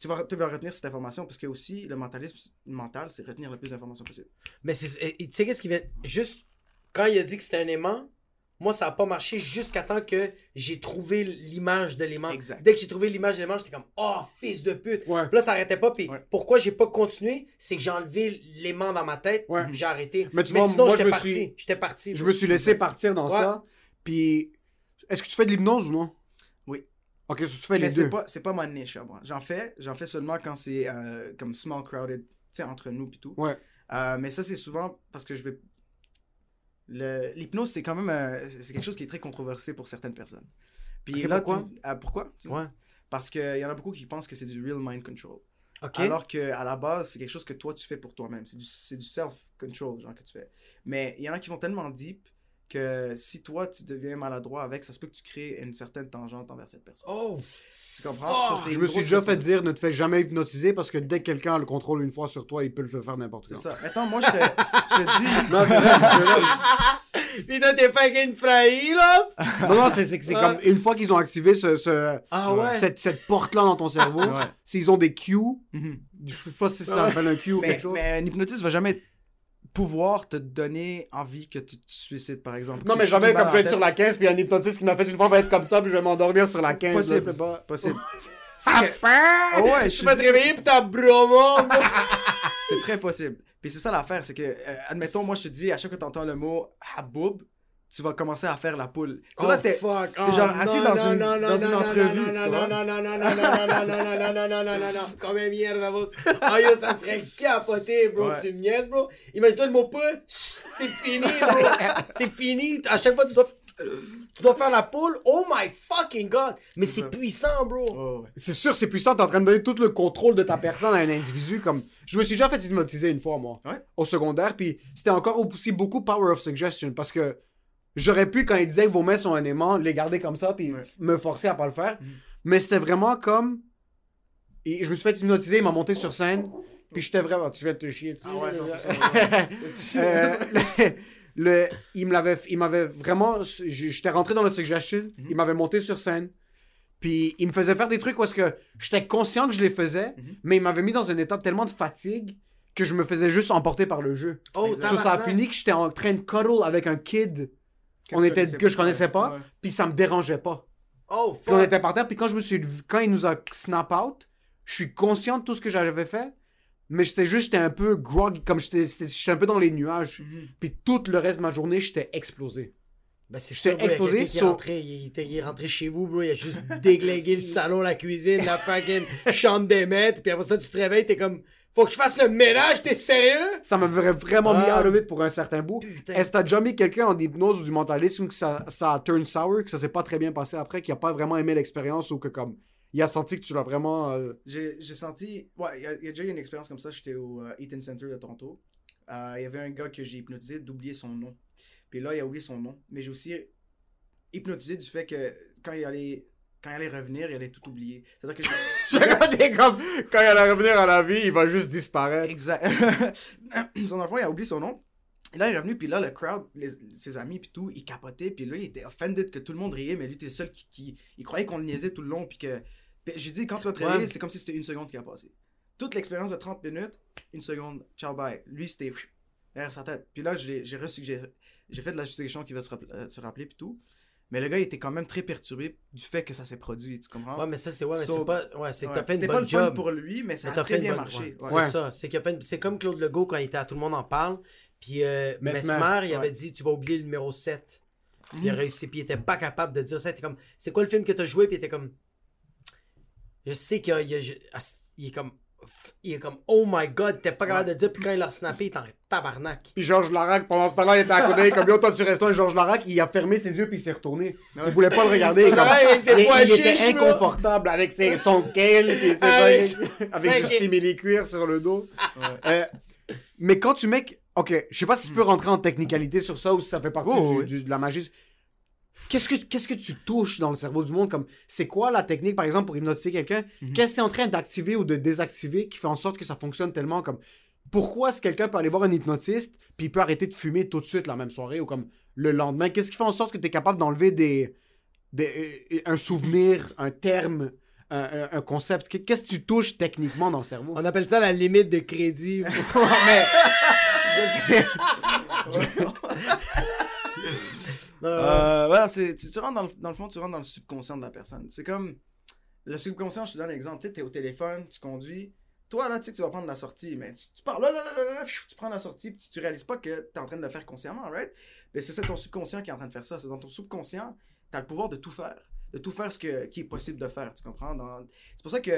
Tu vas, tu vas retenir cette information parce que aussi, le mentalisme mental, c'est retenir le plus d'informations possible. Mais c'est. Tu sais, qu'est-ce qui fait. Juste, quand il a dit que c'était un aimant, moi, ça a pas marché jusqu'à temps que j'ai trouvé l'image de l'aimant. Exact. Dès que j'ai trouvé l'image de l'aimant, j'étais comme, oh, fils de pute. Ouais. Puis là, ça arrêtait pas. Puis Ouais. pourquoi j'ai pas continué, c'est que j'ai enlevé l'aimant dans ma tête. Ouais. puis J'ai arrêté. Mais tu vois, sinon, moi, j'étais parti. suis- J'étais parti. Je me suis laissé partir dans Ouais. ça, puis est-ce que tu fais de l'hypnose ou non? Oui. Ok, so tu fais Mais les c'est deux. pas, c'est pas ma niche moi. J'en fais, j'en fais seulement quand c'est euh, comme small crowded, tu sais, entre nous pis tout. Ouais. Euh, mais ça, c'est souvent parce que je vais. L'hypnose, c'est quand même. euh, c'est quelque chose qui est très controversé pour certaines personnes. Puis là, pourquoi? tu- ah, pourquoi? Tu- Ouais. Parce qu'il y en a beaucoup qui pensent que c'est du real mind control. Ok. Alors qu'à la base, c'est quelque chose que toi, tu fais pour toi-même. C'est du, c'est du self-control, genre, que tu fais. Mais il y en a qui vont tellement deep que si toi, tu deviens maladroit avec, ça se peut que tu crées une certaine tangente envers cette personne. Oh, Tu comprends? Ça, c'est Je me suis déjà fait dire ne te fais jamais hypnotiser parce que dès que quelqu'un a le contrôle une fois sur toi, il peut le faire n'importe C'est quand. ça. Attends, moi, je te, je te dis. Non, c'est c'est. Puis toi, t'es fucking frahi, là? Non, non, c'est c'est c'est comme une fois qu'ils ont activé ce, ce- Ah ouais? cette, cette porte-là dans ton cerveau, Ouais. s'ils ont des cues, Mhm. je sais pas si ça s'appelle un cue ou mais, quelque chose. mais un hypnotiste va jamais pouvoir te donner envie que tu te suicides, par exemple. Non, mais jamais comme je vais être sur la 15 puis un hypnotiste qui m'a fait une fois va être comme ça puis je vais m'endormir sur la 15. Possible. c'est pas... Possible. Sais que- Ah ouais, je Tu vas te réveiller pis t'as bromo, bro. C'est très possible. Puis c'est ça l'affaire, c'est que, euh, admettons, moi je te dis, à chaque fois que tu entends le mot haboub, tu vas commencer à faire la poule. So là, t'es- genre assis dans une- dans une entrevue, tu Non, vois. non, non, non, non, non, non, non, non, non, non, non, non, non, non. Comme merde, vos. Oh yo, ça me ferait capoter, bro. Ouais. Tu me niaises, bro. Imagine-toi le mot poule. C'est fini, bro. C'est fini. À chaque fois, tu dois. Tu dois faire la poule. Oh my fucking god. Mais c'est puissant, bro. Oh. C'est sûr, c'est puissant, t'es en train de donner tout le contrôle de ta personne à un individu. comme Je me suis déjà fait hypnotiser une fois, moi, au secondaire, puis c'était encore aussi beaucoup power of suggestion, parce que j'aurais pu, quand il disait que vos mains sont un aimant, les garder comme ça, puis Ouais. me forcer à pas le faire. Mhm. Mais c'était vraiment comme... Et je me suis fait hypnotiser, il m'a monté sur scène, puis j'étais vraiment... Tu viens de te chier dessus. Ah ouais. 100%, Euh, le, le- il me l'avait il m'avait vraiment j'étais rentré dans le suggestion Mhm. il m'avait monté sur scène puis il me faisait faire des trucs parce que j'étais conscient que je les faisais Mhm. mais il m'avait mis dans un état tellement de fatigue que je me faisais juste emporter par le jeu Oh, so, ça a fini que j'étais en train de cuddle avec un kid on était que je connaissais pas? puis ça me dérangeait pas Oh, puis on fuck. était par terre puis quand je me suis levé- quand il nous a snap out je suis conscient de tout ce que j'avais fait mais j'étais juste j'étais un peu groggy comme j'étais j'étais un peu dans les nuages Mhm. puis tout le reste de ma journée, j'étais explosé. Ben, c'est sûr, bro, il explosé qui est rentré, il, était- il est rentré chez vous, bro. Il a juste déglingué le salon, la cuisine, la fucking chambre des maîtres. Puis après ça, tu te réveilles, t'es comme, faut que je fasse le ménage, t'es sérieux? Ça m'avait vraiment mis out of it pour un certain bout. Est-ce que t'as déjà mis quelqu'un en hypnose ou du mentalisme que ça, ça a turn sour, que ça s'est pas très bien passé après, qui a pas vraiment aimé l'expérience ou que comme il a senti que tu l'as vraiment. euh, J'ai j'ai senti. Ouais, il y, a- il y a déjà eu une expérience comme ça. J'étais au euh, Eaton Center de Toronto. euh, il y avait un gars que j'ai hypnotisé d'oublier son nom. Puis là, il a oublié son nom. Mais j'ai aussi hypnotisé du fait que quand il allait, quand il allait revenir, il allait tout oublier. C'est-à-dire que Je regardais comme quand il allait revenir à la vie, il va juste disparaître. Exact. son enfant, il a oublié son nom. Et là, il est revenu, puis là, le crowd, les- ses amis, puis tout, il capotait, puis là, il était offended que tout le monde riait, mais lui, t'es le seul qui, qui- il croyait qu'on le niaisait tout le long, puis que. J'ai dit, quand tu vas te Ouais. réveiller, c'est comme si c'était une seconde qui a passé. Toute l'expérience de 30 minutes, une seconde, ciao, bye. Lui, c'était derrière sa tête. Puis là, j'ai j'ai fait de la suggestion qui va se, rappel- euh, se rappeler, puis tout. Mais le gars, il était quand même très perturbé du fait que ça s'est produit, tu comprends? Ouais, mais ça, c'est ouais, mais So- c'est pas. Ouais, c'est que Ouais. t'as fait une C'était pas le fun job. pour lui, mais ça Mais a très bien bonne- marché. ouais, Ouais. Ouais. C'est ça. C'est qu'il a fait c'est comme Claude Legault quand il était à Tout le monde en parle. Puis euh, Mesmer, Mesmer, il avait ouais. dit Tu vas oublier le numéro 7. Puis Mhm. il a réussi. Puis il était pas capable de dire ça. Il était comme C'est quoi le film que t'as joué? Puis il était comme Je sais qu'il y a- il y a- je- ah, il est comme. Il est comme Oh my god, t'es pas capable de dire. Puis quand il l'a snappé, il était en tabarnak. Puis Georges Larac, pendant ce temps-là, il était à côté, comme yo, toi tu restes loin. Et Georges Larac, il a fermé ses yeux puis il s'est retourné. Il voulait pas le regarder. comme- Ouais, avec ses il, était là. inconfortable avec ses, son kale puis ses Avec- avec, avec du simili-cuir sur le dos. Euh, mais quand tu mets. Ok, je sais pas si tu peux rentrer en technicalité sur ça ou si ça fait partie Oh, du- oui. du- de la magie. Qu'est-ce que, qu'est-ce que tu touches dans le cerveau du monde? Comme c'est quoi la technique par exemple pour hypnotiser quelqu'un? Qu'est-ce que tu es en train d'activer ou de désactiver qui fait en sorte que ça fonctionne tellement? Comme pourquoi est-ce que quelqu'un peut aller voir un hypnotiste puis il peut arrêter de fumer tout de suite la même soirée ou comme le lendemain? Qu'est-ce qui fait en sorte que tu es capable d'enlever des, des euh, un souvenir, un terme, un, un- un concept? Qu'est-ce que tu touches techniquement dans le cerveau? On appelle ça la limite de crédit. mais Euh, voilà, c'est, tu, tu rentres dans le, dans le fond, tu rentres dans le subconscient de la personne. C'est comme le subconscient, je te donne l'exemple. Tu sais, t'es au téléphone, tu conduis. Toi, là, tu sais que tu vas prendre la sortie, mais tu, tu pars là, là, là, là, tu prends la sortie, puis tu, tu réalises pas que t'es en train de le faire consciemment, right? Mais c'est ça ton subconscient qui est en train de faire ça. C'est dans ton subconscient, t'as le pouvoir de tout faire. De tout faire ce que, qui est possible de faire, tu comprends? Dans- C'est pour ça que,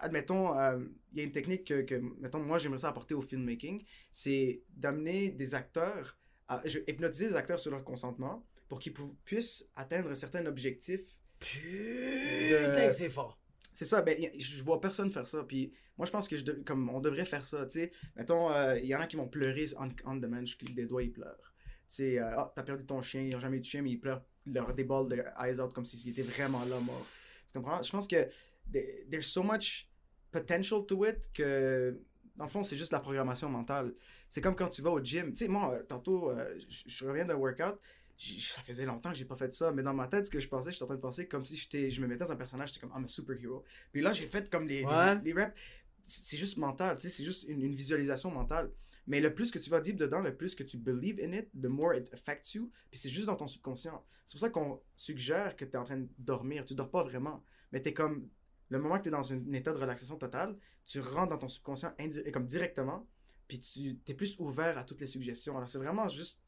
admettons, euh, il y a une technique que, que, mettons, moi, j'aimerais ça apporter au filmmaking, c'est d'amener des acteurs à je vais hypnotiser les acteurs sur leur consentement pour qu'ils pou- puissent atteindre certains objectifs. Putain, que c'est fort. C'est ça, ben, je vois personne faire ça. Puis moi, je pense que je de- comme on devrait faire ça. Tu sais, mettons, euh, il y en a qui vont pleurer on, on demand, je clique des doigts, ils pleurent. Tu sais, euh, ah, t'as perdu ton chien, ils n'ont jamais eu de chien, mais ils pleurent leur des balles de eyes out comme s'ils étaient vraiment là, mort. Tu comprends? Je pense que the- there's so much potential to it que dans le fond, c'est juste la programmation mentale. C'est comme quand tu vas au gym. Tu sais, moi, euh, tantôt, euh, je reviens d'un workout. Ça faisait longtemps que j'ai pas fait ça, mais dans ma tête, ce que je pensais, j'étais en train de penser comme si je me mettais dans un personnage, j'étais comme, I'm a superhero. Puis là, j'ai fait comme les, Ouais. les, reps. C'est c'est juste mental, tu sais, c'est juste une, une visualisation mentale. Mais le plus que tu vas deep dedans, le plus que tu believe in it, the more it affects you. Puis c'est juste dans ton subconscient. C'est pour ça qu'on suggère que tu es en train de dormir. Tu dors pas vraiment, mais tu es comme. Le moment que tu es dans un état de relaxation totale, tu rentres dans ton subconscient et comme directement, puis tu es plus ouvert à toutes les suggestions. Alors c'est vraiment juste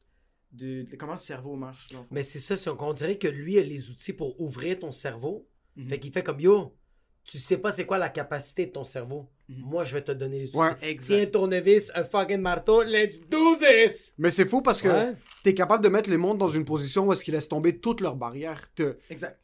de, de comment le cerveau marche. Mais c'est ça, c'est qu'on dirait que lui a les outils pour ouvrir ton cerveau. Mhm. Fait qu'il fait comme yo, tu sais pas c'est quoi la capacité de ton cerveau. Mhm. Moi, je vais te donner les outils. Ouais. Exact. Tiens, tournevis, un fucking marteau, let's do this! Mais c'est fou parce que Ouais. t'es capable de mettre les mondes dans une position où est-ce qu'ils laissent tomber toutes leurs barrières. Te- Exact.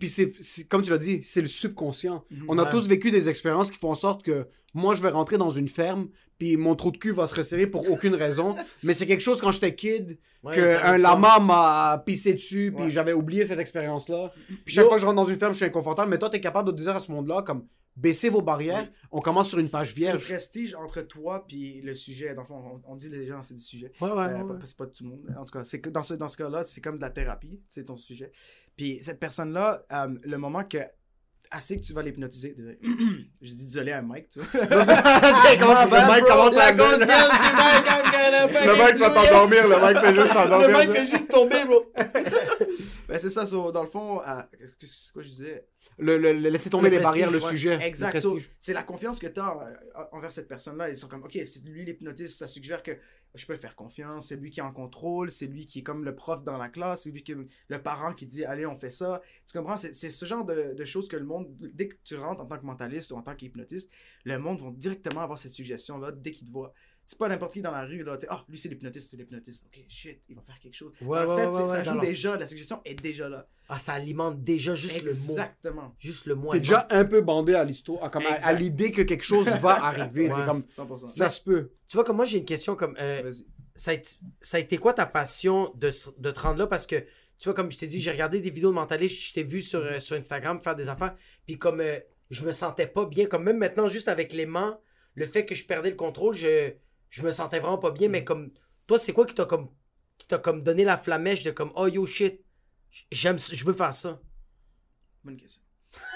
puis comme tu l'as dit, c'est le subconscient. Mhm. On a Ouais. tous vécu des expériences qui font en sorte que moi, je vais rentrer dans une ferme, puis mon trou de cul va se resserrer pour aucune raison. mais c'est quelque chose quand j'étais kid, Ouais, que ça un arrive lama m'a pissé dessus, puis Ouais. j'avais oublié cette expérience-là. Puis chaque Yo. fois que je rentre dans une ferme, je suis inconfortable. Mais toi, t'es capable de dire à ce monde-là, comme, baissez vos barrières, on commence sur une page C'est le vierge. prestige entre toi puis le sujet. Dans le fond, on, on dit les gens, c'est des sujets. pas. Ouais, ouais, Euh, ouais. C'est pas tout le monde. En tout cas, c'est que dans ce, dans ce cas-là, c'est comme de la thérapie, c'est ton sujet. Puis cette personne-là, euh, le moment que assez que tu vas l'hypnotiser, désolé, j'ai dit désolé à Mike, tu vois. le mec commence à conscience du gonna Le mec va t'endormir, le mec fait juste Le t'endormir. mec fait juste tomber, bro. ben c'est ça, so, dans le fond, euh, qu'est-ce que- c'est quoi je disais? Le, le- le- laisser tomber Le les barrières, le ouais. sujet. Exact. So, c'est la confiance que tu as envers cette personne-là. Ils sont comme, OK, c'est lui l'hypnotiste, ça suggère que je peux le faire confiance, c'est lui qui est en contrôle, c'est lui qui est comme le prof dans la classe, c'est lui qui le parent qui dit, allez, on fait ça. Tu comprends? C'est ce genre de, de choses que le monde, dès que tu rentres en tant que mentaliste ou en tant qu'hypnotiste, le monde va directement avoir ces suggestions-là dès qu'il te voit. C'est pas n'importe qui dans la rue, là. Tu sais, ah, lui, c'est l'hypnotiste, c'est l'hypnotiste. Ok, shit, il va faire quelque chose. Ouais, ouais, ouais, ça ouais, joue déjà, la suggestion est déjà là. Ah, ça alimente déjà juste le mot. Exactement. Juste le mot. T'es déjà un peu bandé à l'histoire, à, comme à- l'idée que quelque chose va arriver. Comme, 100%. ça se peut. Tu vois, comme moi, j'ai une question comme. euh, Vas-y. ça, a été, ça a été quoi ta passion de, de te rendre là? Parce que, tu vois, comme je t'ai dit, j'ai regardé des vidéos de mentalistes, je t'ai vu sur, euh, sur Instagram faire des affaires, puis comme euh, je me sentais pas bien, comme même maintenant, juste avec l'aimant, le fait que je perdais le contrôle, je, je me sentais vraiment pas bien, mais comme, toi, c'est quoi qui t'a comme, qui t'a comme donné la flamèche de comme, oh yo shit, j'aime, je veux faire ça? Bonne question.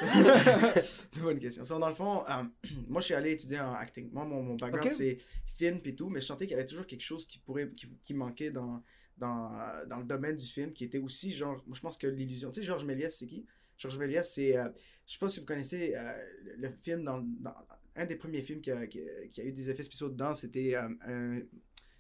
Bonne question. So, dans le fond, euh, moi, je suis allé étudier en acting. Moi, mon, mon background, c'est film et tout, mais je sentais qu'il y avait toujours quelque chose qui pourrait, qui, qui manquait dans, dans, dans le domaine du film, qui était aussi genre, moi, je pense que l'illusion. Tu sais, Georges Méliès, c'est qui? Georges Méliès, c'est, euh, je sais pas si vous connaissez euh, le, le film dans, dans- un des premiers films qui a, qui a- qui a eu des effets spéciaux dedans, c'était euh, un,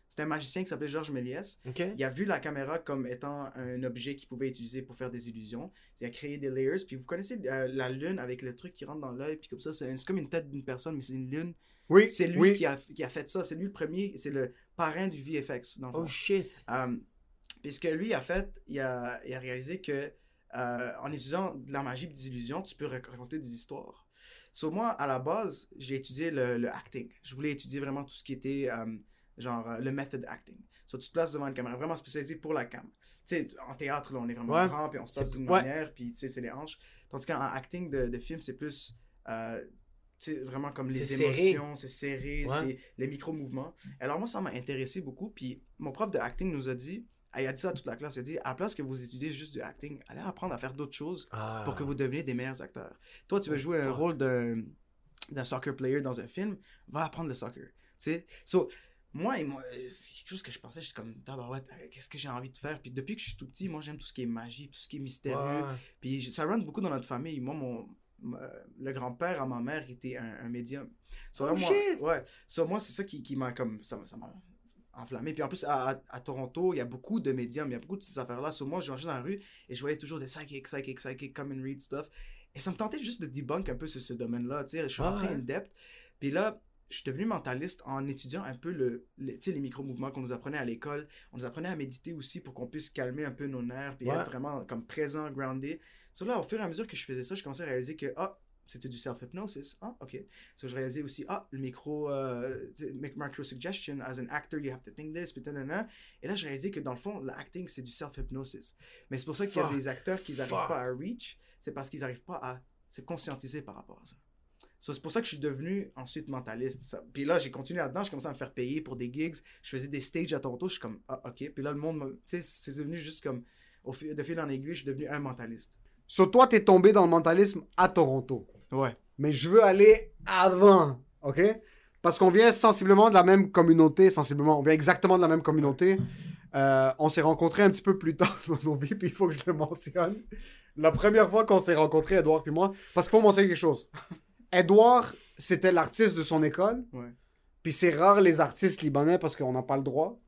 c'était un magicien qui s'appelait Georges Méliès. Il a vu la caméra comme étant un objet qu'il pouvait utiliser pour faire des illusions. Il a créé des layers. Puis vous connaissez euh, la lune avec le truc qui rentre dans l'œil. Puis comme ça, c'est comme une tête d'une personne, mais c'est une lune. Oui, c'est lui oui. qui, a, qui a fait ça. C'est lui le premier. C'est le parrain du VFX. Dans le Oh shit. Euh, puis ce que lui a fait, il a, il a réalisé que euh, en utilisant de la magie et des illusions, tu peux rac- raconter des histoires. So, moi, à la base, j'ai étudié le, le acting. Je voulais étudier vraiment tout ce qui était euh, genre euh, le method acting. So, tu te places devant une caméra, vraiment spécialisé pour la cam. Tu sais, en théâtre, là, on est vraiment Ouais. grand, puis on se place d'une ouais. manière, puis tu sais, c'est les hanches. Tandis qu'en acting de, de film, c'est plus. euh, tu sais, vraiment comme les émotions, c'est serré, Ouais. c'est les micro-mouvements. Alors moi, ça m'a intéressé beaucoup. Puis mon prof de acting nous a dit, il a dit ça à toute la classe, il a dit, à la place que vous étudiez juste du acting, allez apprendre à faire d'autres choses Ah. pour que vous deveniez des meilleurs acteurs. Toi, tu veux Oh, jouer un rôle d'un d'un soccer player dans un film, va apprendre le soccer. Tu sais, so, moi, et moi, c'est quelque chose que je pensais, je suis comme, tabarouette, euh, qu'est-ce que j'ai envie de faire? Puis depuis que je suis tout petit, moi, j'aime tout ce qui est magie, tout ce qui est mystérieux. Ouais. Puis ça rentre beaucoup dans notre famille. Moi, mon, euh, le grand-père à ma mère était un, un médium. So, là, Oh, moi, shit! Ouais. So, moi, c'est ça qui, qui m'a comme. Ça m'a enflammé. Puis en plus, à, à- à Toronto, il y a beaucoup de médiums, il y a beaucoup de ces affaires-là. So, moi, je marchais dans la rue et je voyais toujours des psychics, psychics, psychics, come and read stuff. Et ça me tentait juste de debunk un peu ce, ce domaine-là. Je suis Ah, rentré ouais. in depth. Puis là, je suis devenu mentaliste en étudiant un peu le, les micro-mouvements qu'on nous apprenait à l'école. On nous apprenait à méditer aussi pour qu'on puisse calmer un peu nos nerfs puis Ouais. être vraiment comme présent, grounded. So là, au fur et à mesure que je faisais ça, je commençais à réaliser que, ah, c'était du self-hypnosis. Ah, ok. So je réalisais aussi, ah, le micro, euh, tu sais, mic- micro-suggestion, as an actor, you have to think this, puis. Et là, je réalisais que dans le fond, l'acting, c'est du self-hypnosis. Mais c'est pour ça qu'il y a des acteurs qui n'arrivent pas à reach, c'est parce qu'ils n'arrivent pas à se conscientiser par rapport à ça. So, c'est pour ça que je suis devenu ensuite mentaliste. Ça- Puis là, j'ai continué là-dedans, j'ai commencé à me faire payer pour des gigs. Je faisais des stages à Toronto, je suis comme, ah, ok. Puis là, le monde, tu sais, c'est devenu juste comme, au fil, de fil en aiguille, je suis devenu un mentaliste. Sur toi, t'es tombé dans le mentalisme à Toronto. Ouais. Mais je veux aller avant, ok? Parce qu'on vient sensiblement de la même communauté, sensiblement. On vient exactement de la même communauté. Euh, on s'est rencontrés un petit peu plus tard dans nos vies, puis il faut que je le mentionne. La première fois qu'on s'est rencontrés, Edouard puis moi, parce qu'il faut mentionner quelque chose. Edouard, c'était l'artiste de son école. Ouais. Puis c'est rare les artistes libanais parce qu'on n'a pas le droit.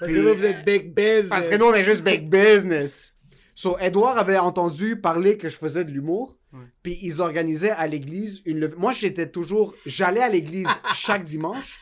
Parce que là, vous êtes big business. Parce que nous, on est juste big business. So, Edouard avait entendu parler que je faisais de l'humour. Puis ils organisaient à l'église une levée. Moi, j'étais toujours. J'allais à l'église chaque dimanche,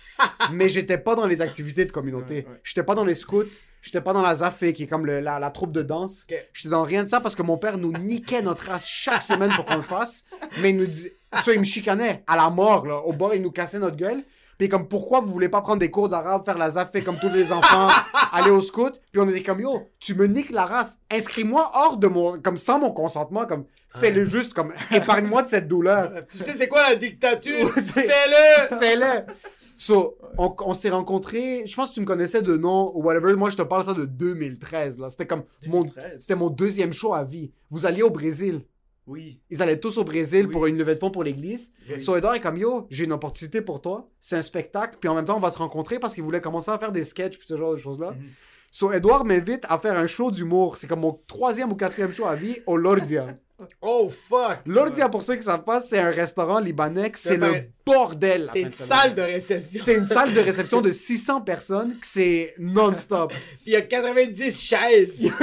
mais j'étais pas dans les activités de communauté. J'étais pas dans les scouts. J'étais pas dans la ZAFE, qui est comme le- la, la troupe de danse. J'étais dans rien de ça parce que mon père nous niquait notre race chaque semaine pour qu'on le fasse. Mais il nous dit. Ça, il me chicanait à la mort, là. Au bord, il nous cassait notre gueule. Puis comme, pourquoi vous voulez pas prendre des cours d'arabe, faire la ZAFE comme tous les enfants, aller au scout? Puis on était comme, yo, tu me niques la race. Inscris-moi hors de mon... Comme sans mon consentement, comme, fais-le juste, comme, épargne-moi de cette douleur. Tu sais, c'est quoi la dictature? Fais-le! Fais-le! So, on, on s'est rencontrés, je pense que tu me connaissais de nom ou whatever. Moi, je te parle ça de 2013, là. C'était comme mon, 2013? c'était mon deuxième show à vie. Vous alliez au Brésil. Oui. Ils allaient tous au Brésil Oui. pour une levée de fonds pour l'église. Oui. So, Edouard est comme, yo, j'ai une opportunité pour toi. C'est un spectacle. Puis en même temps, on va se rencontrer parce qu'il voulait commencer à faire des sketchs puis ce genre de choses-là. Mhm. So, Edouard m'invite à faire un show d'humour. C'est comme mon troisième ou quatrième show à vie au Lordia. Oh, fuck! Lordia, pour ceux qui savent pas, c'est un restaurant libanais. C'est Ben, le bordel. la C'est une salle de réception. C'est une salle de réception de 600 personnes, que c'est non-stop. Puis il y a 90 chaises.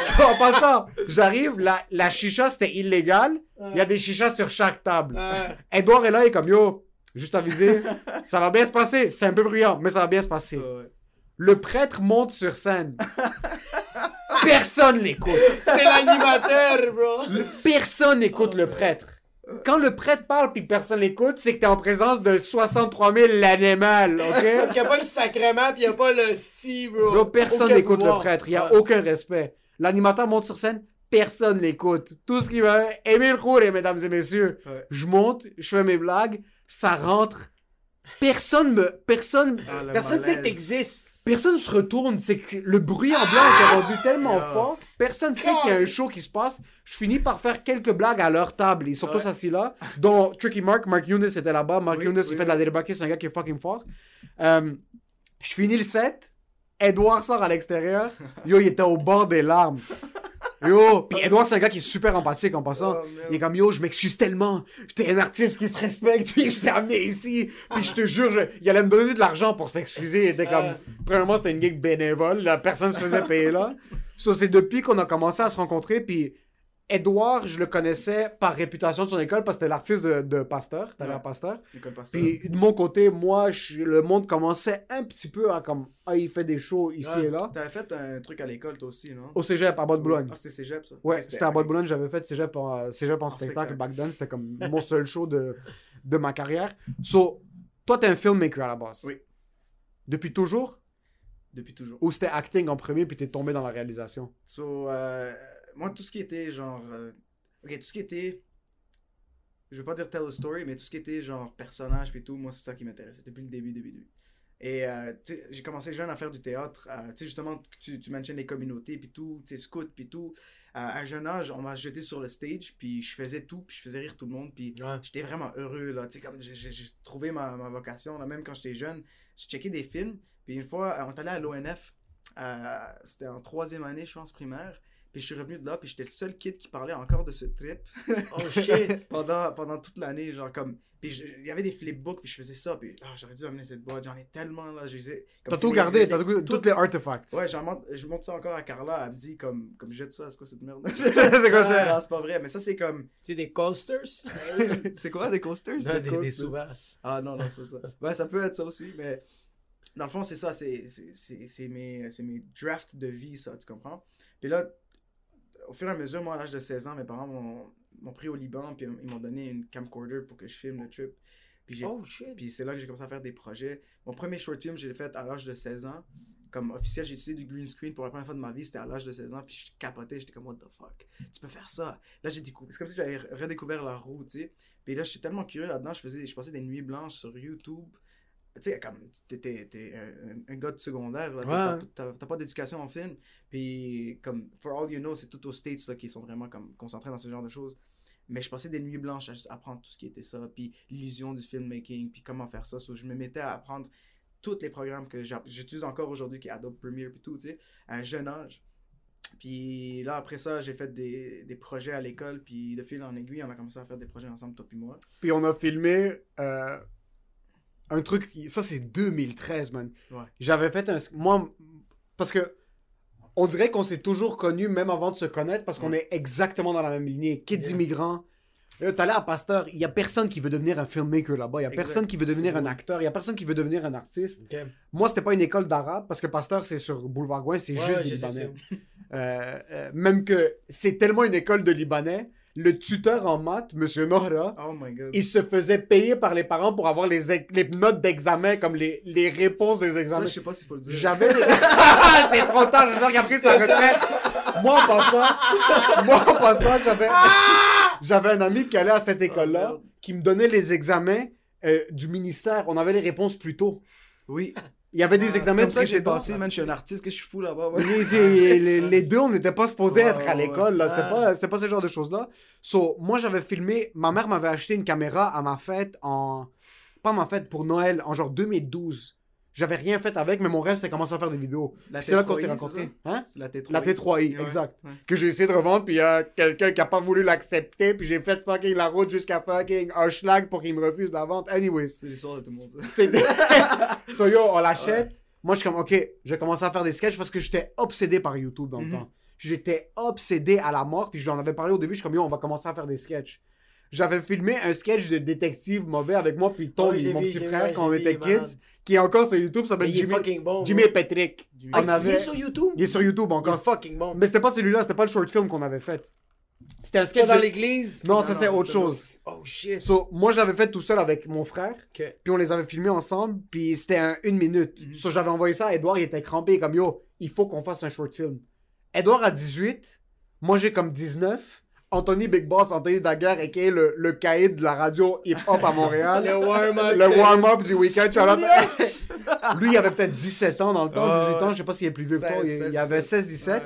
So, en passant, j'arrive, la, la chicha, c'était illégal. Il y a des chichas sur chaque table. Euh, Edouard est là, il est comme, yo, Juste aviser, ça va bien se passer. C'est un peu bruyant, mais ça va bien se passer. Le prêtre monte sur scène. Personne l'écoute. C'est l'animateur, bro. Personne n'écoute le prêtre. Quand le prêtre parle puis personne l'écoute, c'est que t'es en présence de 63 000 l'animal, Parce ok? qu'il n'y a pas le sacrement puis il n'y a pas le style, bro. Bro, personne n'écoute le prêtre. Il n'y a Ouais. aucun respect. L'animateur monte sur scène, personne l'écoute. Tout ce qui va... Émile Roure, mesdames et messieurs. Ouais. Je monte, je fais mes blagues, ça rentre. Personne me... Personne... Ah, le Personne sait que t'existes. Personne se retourne, c'est que le bruit en blanc est rendu tellement Ah. fort, personne sait qu'il y a un show qui se passe. Je finis par faire quelques blagues à leur table, ils sont tous Ouais. assis là, dont Tricky Mark, Mark Younes était là-bas, Mark Oui, Younes il oui, fait de la oui. débâquée, c'est un gars qui est fucking fort. Euh, je finis le set, Edouard sort à l'extérieur, yo il était au bord des larmes. Yo, puis Edouard c'est un gars qui est super empathique en passant. Oh, il est comme yo, je m'excuse tellement. J'étais un artiste qui se respecte, puis je t'ai amené ici. Puis je te jure, je- il allait me donner de l'argent pour s'excuser. Il était comme, Euh. premièrement c'était une gig bénévole, la personne se faisait payer là. So, c'est depuis qu'on a commencé à se rencontrer, puis Edouard, je le connaissais par réputation de son école parce que c'était l'artiste de, de Pasteur, Ouais. Pasteur. École Pasteur. Puis de mon côté, moi, je- le monde commençait un petit peu à comme, ah, il fait des shows ici Ouais. et là. T'avais fait un truc à l'école, toi aussi, non? Au cégep, à Bas-de-Boulogne. Ah, c'était cégep, ça? Ouais, c'était à. Bas-de-Boulogne, j'avais fait cégep en, cégep en En spectacle, spectacle. back then, c'était comme mon seul show de, de ma carrière. So, toi, t'es un filmmaker à la base. Oui. Depuis toujours? Depuis toujours. Ou c'était acting en premier, puis t'es tombé dans la réalisation? So, euh, moi, tout ce qui était genre. euh, ok, tout ce qui était. Je veux pas dire tell a story, mais tout ce qui était genre personnage et tout, moi, c'est ça qui m'intéressait depuis le début, début, début. Et euh, j'ai commencé jeune à faire du théâtre. euh, tu sais, justement, tu, tu mentionnes les communautés puis tout, tu sais, scout puis tout. Euh, à un jeune âge, on m'a jeté sur le stage, puis je faisais tout, puis je faisais rire tout le monde, puis Ouais. j'étais vraiment heureux, là. Tu sais, comme j'ai- trouvé ma, ma vocation, là, même quand j'étais jeune. J'ai checké des films, puis une fois, on est allé à l'ONF. euh, C'était en troisième année, je pense, primaire. Puis je suis revenu de là, puis j'étais le seul kid qui parlait encore de ce trip Oh shit. pendant, pendant toute l'année, genre comme... Puis il y avait des flipbooks, puis je faisais ça, puis ah, j'aurais dû amener cette boîte, j'en ai tellement, là, T'as si tout gardé, t'as tout, tout- toutes les artefacts. Ouais, j'en montre, je montre ça encore à Carla, elle me dit comme, comme jette ça, c'est quoi cette merde? c'est quoi ça? Non, c'est pas vrai, mais ça c'est comme... C'est des coasters? c'est quoi, des coasters? Non, des, des coasters. Ah non, non, c'est pas ça. Ouais, ça peut être ça aussi, mais dans le fond, c'est ça, c'est c'est- c'est- c'est mes, c'est mes drafts de vie, ça, tu comprends? Puis là, au fur et à mesure, moi, à l'âge de 16 ans, mes parents m'ont m'ont pris au Liban, puis ils m'ont donné une camcorder pour que je filme le trip. Puis, Oh shit. puis c'est là que j'ai commencé à faire des projets. Mon premier short film, je l'ai fait à l'âge de 16 ans. Comme officiel, j'ai utilisé du green screen pour la première fois de ma vie, c'était à l'âge de 16 ans, puis je capotais, j'étais comme, what the fuck, tu peux faire ça. Là, j'ai découvert, c'est comme si j'avais redécouvert la roue, tu sais. Puis là, j'étais tellement curieux là-dedans, je faisais, je passais des nuits blanches sur YouTube. Tu sais, comme, t'es, t'es- t'es un, un gars de secondaire, là, t'as- Ouais. t'as, t'as- t'as pas d'éducation en film. Puis, comme, for all you know, c'est tout aux States, là, qui sont vraiment, comme, concentrés dans ce genre de choses. Mais je passais des nuits blanches à juste apprendre tout ce qui était ça, puis l'illusion du filmmaking, puis comment faire ça. So, je me mettais à apprendre tous les programmes que j'utilise encore aujourd'hui, qui est Adobe Premiere, puis tout, tu sais, à un jeune âge. Puis là, après ça, j'ai fait des, des projets à l'école, puis de fil en aiguille, on a commencé à faire des projets ensemble, toi puis moi. Puis on a filmé euh, un truc, ça c'est 2013, man. Ouais. J'avais fait un... Moi, parce que on dirait qu'on s'est toujours connus, même avant de se connaître, parce qu'on est exactement dans la même lignée. Kids Yeah. immigrants. Euh, T'allais à Pasteur, il y a personne qui veut devenir un filmmaker là-bas. Il y a Exact. personne qui veut devenir un acteur. Il y a personne qui veut devenir un artiste. Ok. Moi, c'était pas une école d'arabe, parce que Pasteur, c'est sur Boulevard Gouin, c'est Ouais, juste des Libanais. Euh, euh, même que c'est tellement une école de Libanais, le tuteur en maths, Monsieur Nohra, Oh my god. il se faisait payer par les parents pour avoir les, notes d'examen, comme les, les réponses des Ça, examens. je sais pas s'il faut le dire. J'avais. c'est trop tard, a pris sa retraite. Moi, en passant, moi, en passant, j'avais. J'avais un ami qui allait à cette école-là, merde. qui me donnait les examens euh, du ministère. On avait les réponses plus tôt. Oui. Il y avait des C'est examens comme ça que j'ai passé, man. Je suis un artiste, que je suis fou là-bas. Les, les- les- les deux, on n'était pas supposés être à l'école. là. C'était pas, c'était pas ce genre de choses-là. So, moi, j'avais filmé. Ma mère m'avait acheté une caméra à ma fête en. Pas ma fête, pour Noël, en genre 2012. J'avais rien fait avec, mais mon rêve, de commencer à faire des vidéos. C'est là qu'on T3i, s'est c'est rencontrés. Hein? C'est la T3. La T3i, Ouais. exact. Ouais. Que j'ai essayé de revendre, puis il y a quelqu'un qui a pas voulu l'accepter, puis j'ai fait fucking la route jusqu'à fucking Hochelag pour qu'il me refuse la vente. Anyways. C'est l'histoire de tout le monde, ça. C'est so yo, on l'achète. Moi, je suis comme, ok, je commence à faire des sketchs parce que j'étais obsédé par YouTube dans le Mhm. temps. J'étais obsédé à la mort, puis j'en avais parlé au début, je suis comme, yo, on va commencer à faire des sketchs. J'avais filmé un sketch de détective mauvais avec moi puis Ouais, j'ai mon vu, petit frère, vu, quand on vu, était il kids, qui est encore sur YouTube, ça s'appelle il Jimmy, bon. Jimmy et. Patrick. Ah, On Il avait... est sur YouTube? Il est sur YouTube Il est encore. fucking bon. Mais c'était pas celui-là, c'était pas le short film qu'on avait fait. C'était un Pas sketch dans de- l'église? Non, Non, ça c'était autre chose. Oh shit. So, moi, je l'avais fait tout seul avec mon frère. Ok. Puis on les avait filmés ensemble. Puis c'était un une minute. Mhm. So, j'avais envoyé ça à Edouard. Il était crampé. Comme yo, il faut qu'on fasse un short film. Edouard a 18. Moi, j'ai comme 19. Anthony Big Boss, Anthony Daguerre, et qui est le, le caïd de la radio hip-hop à Montréal. Le warm-up. le warm-up du week-end. Lui, il avait peut-être 17 ans dans le temps, Ah, 18 ans. ouais. Je sais pas s'il est plus vieux que toi. 16, Il, il avait 16, 16-17 Ouais, ouais.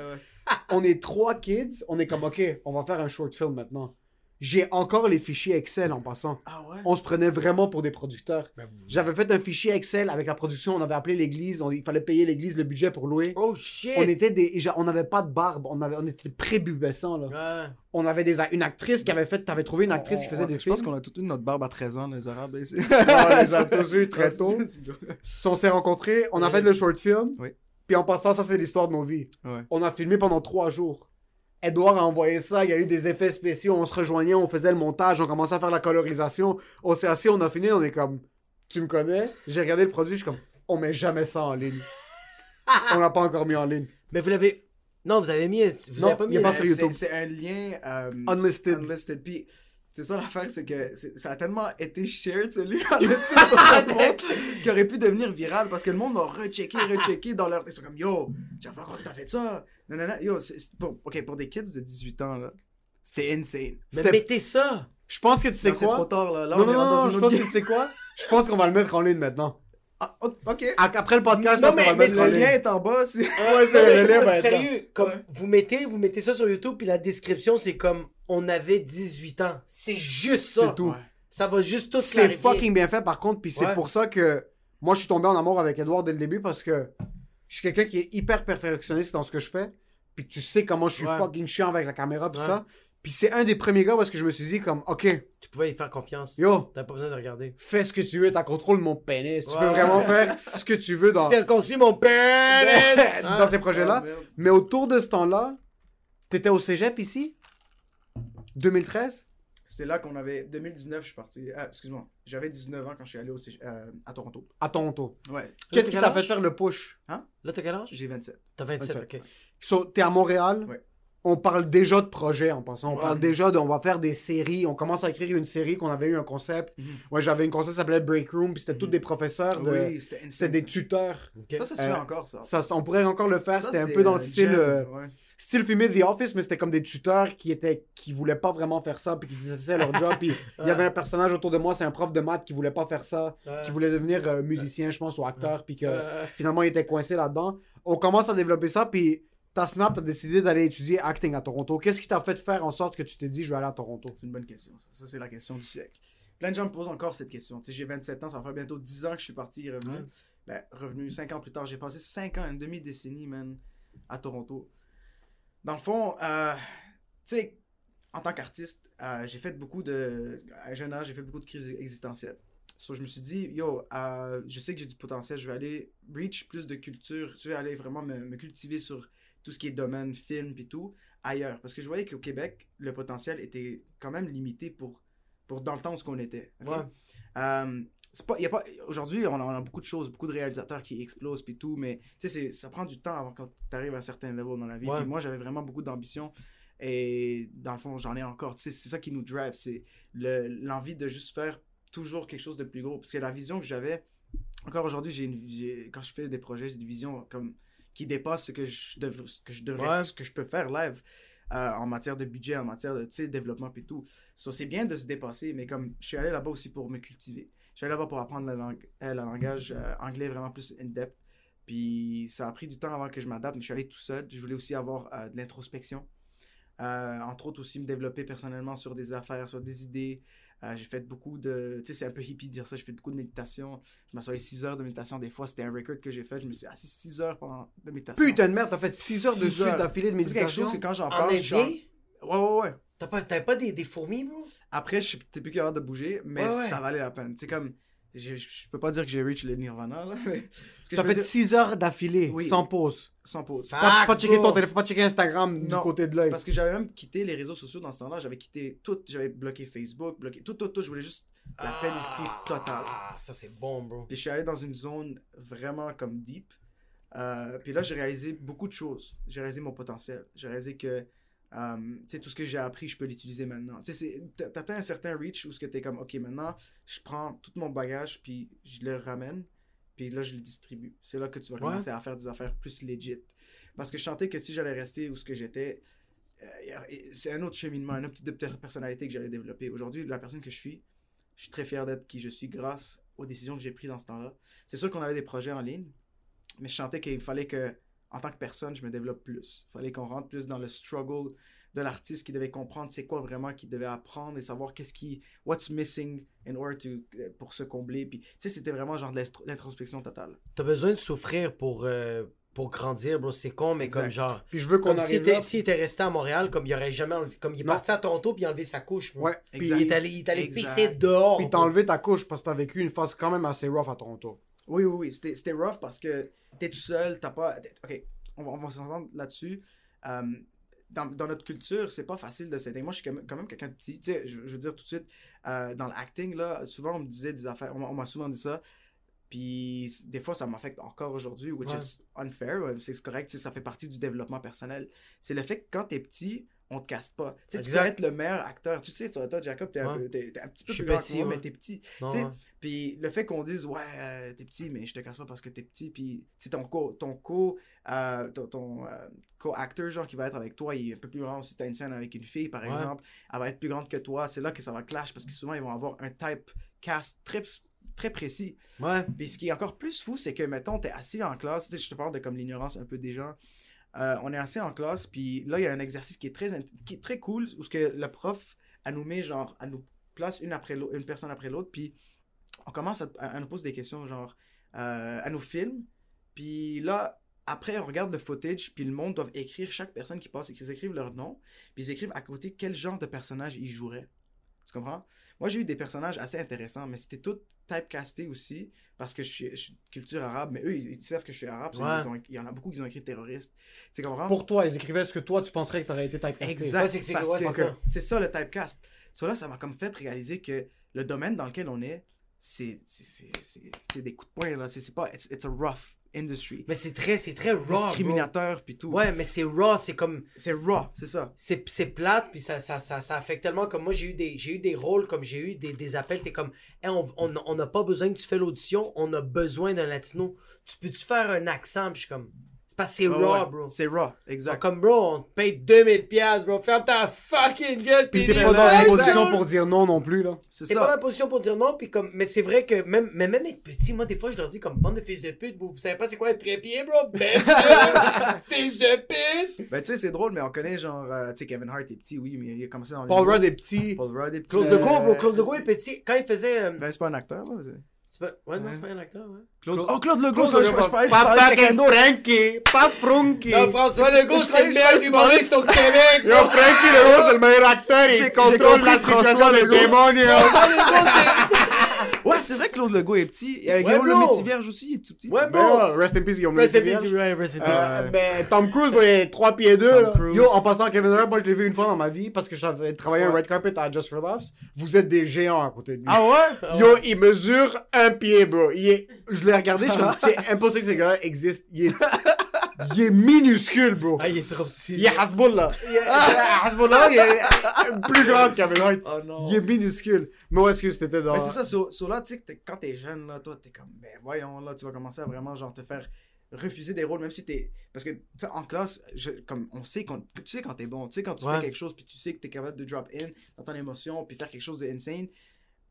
on est trois kids, on est comme, OK, on va faire un short film maintenant. J'ai encore les fichiers Excel en passant. Ah ouais? On se prenait vraiment pour des producteurs. Ben, vous- J'avais fait un fichier Excel avec la production, on avait appelé l'église, on- il fallait payer l'église le budget pour louer. Oh shit. On était des, on n'avait pas de barbe, on, avait, on était là. Ouais. On avait des, une actrice qui avait fait, t'avais trouvé une actrice qui On- faisait on- des Je films. pense qu'on a toute une notre barbe à 13 ans, les Arabes. ici. on les a tous eu très tôt. Si on s'est rencontrés, on a fait le short film. Oui. Puis en passant, ça c'est l'histoire de nos vies. Ouais. On a filmé pendant trois jours. Edouard a envoyé ça, il y a eu des effets spéciaux, on se rejoignait, on faisait le montage, on commençait à faire la colorisation. On s'est assis, on a fini, on est comme, tu me connais? J'ai regardé le produit, je suis comme, on met jamais ça en ligne. on l'a pas encore mis en ligne. Mais vous l'avez. Non, vous avez mis. Vous Non, avez pas il mis. a pas sur c'est- YouTube. C'est un lien. euh, Unlisted. Unlisted. Puis, c'est ça l'affaire, c'est que ça a tellement été shared, ce monde, qu'il aurait pu devenir viral parce que le monde va rechecker, rechecker dans leur. Ils sont comme, yo, j'avais pas compris que t'as fait ça. Non, non, non. Yo, c'est- c'est pour, ok, pour des kids de 18 ans, là, c'était insane. Mais mettez ça. Je pense que tu sais Non, C'est quoi? trop tard, là. Là, non, on non, est non, je une pense autre que tu sais quoi? Je pense qu'on va le mettre en ligne maintenant. Ah, ok. Après le podcast, je Non, pense qu'on mais- va le mettre en Le ligne. lien est en bas. c'est- Ouais, c'est le lien va. Sérieux, comme vous mettez, vous mettez ça sur YouTube, puis la description, c'est comme on avait 18 ans. C'est juste ça. C'est tout. Ouais. Ça va juste tout C'est fucking bien fait par contre, puis c'est Ouais. pour ça que moi je suis tombé en amour avec Edouard dès le début parce que je suis quelqu'un qui est hyper perfectionniste dans ce que je fais, puis tu sais comment je suis Ouais. fucking chiant avec la caméra tout Ouais. ça. Puis c'est un des premiers gars parce que je me suis dit comme OK, Tu pouvais y faire confiance. yo, T'as pas besoin de regarder. fais ce que tu veux, t'as contrôle mon pénis, tu peux vraiment faire ce que tu veux dans Circoncis mon père! dans ces projets-là. Ah, merde. Mais autour de ce temps-là, t'étais au cégep ici? 2013 C'est là qu'on avait. 2019, je suis parti. Ah, excuse-moi. J'avais 19 ans quand je suis allé au, euh, à Toronto. à Toronto. Ouais. Qu'est-ce qui t'a fait faire le push? Là, t'as quel âge? J'ai 27. T'as 27, 27. ok. So, t'es à Montréal? Ouais. On parle déjà de projet en passant. On Ouais. parle déjà de. On va faire des séries. On commence à écrire une série qu'on avait eu un concept. Mhm. Ouais, j'avais une concept qui s'appelle Break Room. Puis c'était tous des professeurs. De... Oui, c'était insane, C'était des tuteurs. Ça, ça se Euh, fait encore, ça. Ça, on pourrait encore le faire. Ça, C'était un peu dans le euh, style. gem, euh, ouais. Style filmé The Office, mais c'était comme des tuteurs qui étaient qui voulaient pas vraiment faire ça, puis qui faisaient leur job. Puis il y avait un personnage autour de moi, c'est un prof de maths qui voulait pas faire ça, Ouais. qui voulait devenir euh, musicien, je pense, ou acteur, puis que finalement il était coincé là-dedans. On commence à développer ça, puis ta Snap, t'as décidé d'aller étudier acting à Toronto. Qu'est-ce qui t'a fait faire en sorte que tu t'es dit, je vais aller à Toronto? C'est une bonne question. Ça, Ça, c'est la question du siècle. Plein de gens me posent encore cette question. Tu sais, j'ai 27 ans, ça va faire bientôt 10 ans que je suis parti et revenu. Ben, revenu 5 ans plus tard. J'ai passé 5 ans, une demi-décennie, man, à Toronto. Dans le fond, euh, tu sais, en tant qu'artiste, euh, j'ai fait beaucoup de. À un jeune âge, j'ai fait beaucoup de crises existentielles. So, je me suis dit, yo, euh, je sais que j'ai du potentiel, je vais aller reach plus de culture, je vais aller vraiment me, me cultiver sur tout ce qui est domaine, film puis tout, ailleurs. Parce que je voyais qu'au Québec, le potentiel était quand même limité pour, pour dans le temps où ce qu'on était. Ouais. Pas, y a pas, aujourd'hui, on a, on a beaucoup de choses, beaucoup de réalisateurs qui explosent puis tout, mais tu sais, ça prend du temps avant quand tu arrives à un certain level dans la vie. Ouais. Puis moi, j'avais vraiment beaucoup d'ambition et dans le fond, j'en ai encore. C'est ça qui nous drive, c'est le- l'envie de juste faire toujours quelque chose de plus gros. Parce que la vision que j'avais, encore aujourd'hui, j'ai quand je fais des projets, j'ai des visions comme qui dépassent ce que je, dev- ce que je devrais, Ouais. ce que je peux faire live. euh, en matière de budget, en matière de développement et tout. So, c'est bien de se dépasser, mais comme je suis allé là-bas aussi pour me cultiver. Je suis allé là-bas pour apprendre la langue, euh, le langage euh, anglais vraiment plus in-depth. Puis ça a pris du temps avant que je m'adapte, mais je suis allé tout seul. Je voulais aussi avoir euh, de l'introspection. Euh, entre autres aussi me développer personnellement sur des affaires, sur des idées. Euh, j'ai fait beaucoup de... Tu sais, c'est un peu hippie de dire ça. J'ai fait beaucoup de méditation. Je m'assoyais 6 heures de méditation. Des fois, c'était un record que j'ai fait. Je me suis assis 6 heures pendant de méditation. Putain de merde, t'as fait 6 heures de Six suite heures. d'affilée de C'est quelque méditation? chose que quand j'en En parle, genre... Ouais, ouais, ouais. T'as pas, t'avais pas des, des fourmis, bro? Après, je suis- t'es plus capable de bouger, mais Ouais, ouais. ça valait la peine. C'est comme, je, je, peux pas dire que j'ai reach le Nirvana, là, mais T'as fait dire- 6 heures d'affilée, Oui. sans pause. sans pause. Fuck, Pas, pas checker ton téléphone, pas checker Instagram du Non, côté de l'œil. Parce que j'avais même quitté les réseaux sociaux dans ce temps-là. J'avais quitté tout. J'avais bloqué Facebook, bloqué tout, tout, tout. Je voulais juste la paix d'esprit totale. Ah, ça c'est bon, bro. Puis je suis allé dans une zone vraiment comme deep. Euh, puis là, j'ai réalisé beaucoup de choses. J'ai réalisé mon potentiel. J'ai réalisé que, tu sais, tout ce que j'ai appris, je peux l'utiliser maintenant. Tu sais, t'atteins un certain reach où ce que t'es comme, OK, maintenant, je prends tout mon bagage, puis je le ramène, puis là, je le distribue. C'est là que tu vas Ouais. commencer à faire des affaires plus legit. Parce que je sentais que si j'allais rester où ce que j'étais, euh, c'est un autre cheminement, un autre type de per- personnalité que j'allais développer. Aujourd'hui, la personne que je suis, je suis très fier d'être qui je suis grâce aux décisions que j'ai prises dans ce temps-là. C'est sûr qu'on avait des projets en ligne, mais je sentais qu'il fallait que, en tant que personne, je me développe plus. Il fallait qu'on rentre plus dans le struggle de l'artiste qui devait comprendre c'est quoi vraiment qu'il devait apprendre et savoir qu'est-ce qui, what's missing in order to, euh, pour se combler. Puis, tu sais, c'était vraiment genre de l'introspection totale. T'as besoin de souffrir pour, euh, pour grandir, bro. C'est con, mais Exact. comme genre. Puis je veux qu'on arrive était, là. s'il était resté à Montréal, comme il aurait jamais enlevé. Comme il est Non. parti à Toronto puis il a enlevé sa couche. bro. Ouais, puis Exact. Il est allé, il est allé pisser dehors. puis t'as enlevé ta couche parce que t'as vécu une phase quand même assez rough à Toronto. Oui, oui, oui. C'était, c'était rough parce que t'es tout seul, t'as pas. Ok, on va, on va s'entendre là-dessus. Euh, dans, dans notre culture, c'est pas facile de s'aider. Moi, je suis quand même, quand même quelqu'un de petit. Tu sais, je, je veux dire tout de suite, euh, dans l'acting, là, souvent on me disait des affaires. On, m'a- on m'a souvent dit ça. Puis des fois, ça m'affecte encore aujourd'hui, which Ouais. is unfair. C'est correct, tu sais, ça fait partie du développement personnel. C'est le fait que quand t'es petit, on te casse pas. Tu sais, tu peux être le meilleur acteur. Tu sais, toi, toi, Jacob, t'es un, peu- t'es- t'es un petit peu plus grand que petit, moi, ouais. mais t'es petit. Puis le fait qu'on dise, ouais, euh, t'es petit, mais je te casse pas parce que t'es petit. Puis c'est ton co, ton co, euh, ton, ton, euh, co-acteur, genre, qui va être avec toi, il est un peu plus grand. Si t'as une scène avec une fille, par Ouais. exemple, elle va être plus grande que toi. C'est là que ça va clash parce que souvent, ils vont avoir un type cast très, très précis. Ouais. Puis ce qui est encore plus fou, c'est que, mettons, t'es assis en classe, tu sais, je te parle de comme l'ignorance un peu des gens. Euh, on est assis en classe, puis là, il y a un exercice qui est très, cool, où ce que le prof, elle nous met, genre, elle nous place une, personne après l'autre, puis on commence à, nous poser des questions, genre, euh, à nous filme, puis là, après, on regarde le footage, puis le monde doit écrire chaque personne qui passe, et qu'ils écrivent leur nom, puis ils écrivent à côté quel genre de personnage ils joueraient. Tu comprends? Moi, j'ai eu des personnages assez intéressants, mais c'était tout typecasté aussi, parce que je suis, je suis culture arabe, mais eux, ils, ils savent que je suis arabe, Ouais. ont- il y en a beaucoup qui ont écrit terroriste. Tu comprends? Pour toi, ils écrivaient ce que toi tu penserais que t'aurais été typecasté. Exact. Ouais, c'est c'est- parce ouais, que c'est ça? c'est ça le typecast. So là, ça m'a comme fait réaliser que le domaine dans lequel on est, c'est c'est- c'est- c'est- c'est des coups de poing, là. C'est c'est pas... It's, it's a rough industry. Mais c'est très, c'est très raw. Discriminateur, puis tout. Ouais, mais c'est raw, c'est comme. C'est raw, c'est ça. c'est c'est plate puis ça, ça, ça, ça affecte tellement comme moi j'ai eu des j'ai eu des rôles comme j'ai eu des, des appels t'es comme Hey, on on on n'a pas besoin que tu fais l'audition on a besoin d'un latino tu peux-tu faire un accent? Puis je suis comme c'est parce que c'est Ouais, raw ouais. bro C'est raw, exact. comme bro on te paye 2000 piastres bro ferme ta fucking gueule Puis t'es pas dans la position pour dire non non plus, là. C'est T'es pas dans la ça. position pour dire non, puis comme, mais c'est vrai que même, mais même être petit, moi, des fois, je leur dis comme bande de fils de pute, vous, vous savez pas c'est quoi être trépied, bro? Baisse fils de pute! Ben, tu sais, c'est drôle, mais on connaît genre... euh, tu sais, Kevin Hart est petit, oui, mais il a commencé dans Paul. Rudd est petit. Paul Rudd est petit. Claude Euh, Legault, bro, Claude Legault est petit. Quand il faisait. euh, Ben, c'est pas un acteur, là. C'est- c'est pas- Ouais, non, c'est pas un acteur, ouais. Claude... Oh, Claude Legault, Claude je, je, je parlais, je Pas parlais de quelqu'un d'autre. Frankie, pas Frankie. Non, François Legault, Je c'est croyais- le je meilleur croyais que tu parlais- humoriste au Québec! Yo, Frankie Legault, c'est le meilleur acteur. J'ai- Il j'ai contrôle compris la situation Ouais, c'est vrai que Claude Legault est petit. Et, euh, Ouais, Guillaume le. Métivierge aussi, il est tout petit. Ouais, Ben, bro! ouais, Rest in peace, Guillaume. Rest in Métivierge. peace, rest in peace. Euh, ben, Tom Cruise, il est 3 pieds 2. Tom Là. Cruise. Yo, en passant à Kevin Hart, moi je l'ai vu une fois dans ma vie parce que j'avais travaillé un red carpet à Just for Laughs. Vous êtes des géants à côté de lui. Ah ouais? Yo, il mesure un pied, bro. Il est... Je l'ai regardé, je suis comme, c'est impossible que ce gars-là existe. Il est... il est minuscule, bro. Ah, il est trop petit. Il est Hasbullah. Est... Hasbullah, il est plus grand que Kevin Hart. Oh non. Il est minuscule. Mais où est-ce que c'était dans... Mais c'est ça, sur, sur là, tu sais, quand t'es jeune, là, toi, t'es comme, ben voyons, là, tu vas commencer à vraiment, genre, te faire refuser des rôles, même si t'es. Parce que, tu sais, en classe, je, comme, on sait, quand, tu sais quand t'es bon, tu sais quand tu Ouais. fais quelque chose, puis tu sais que t'es capable de drop in dans ton émotion, puis faire quelque chose de insane.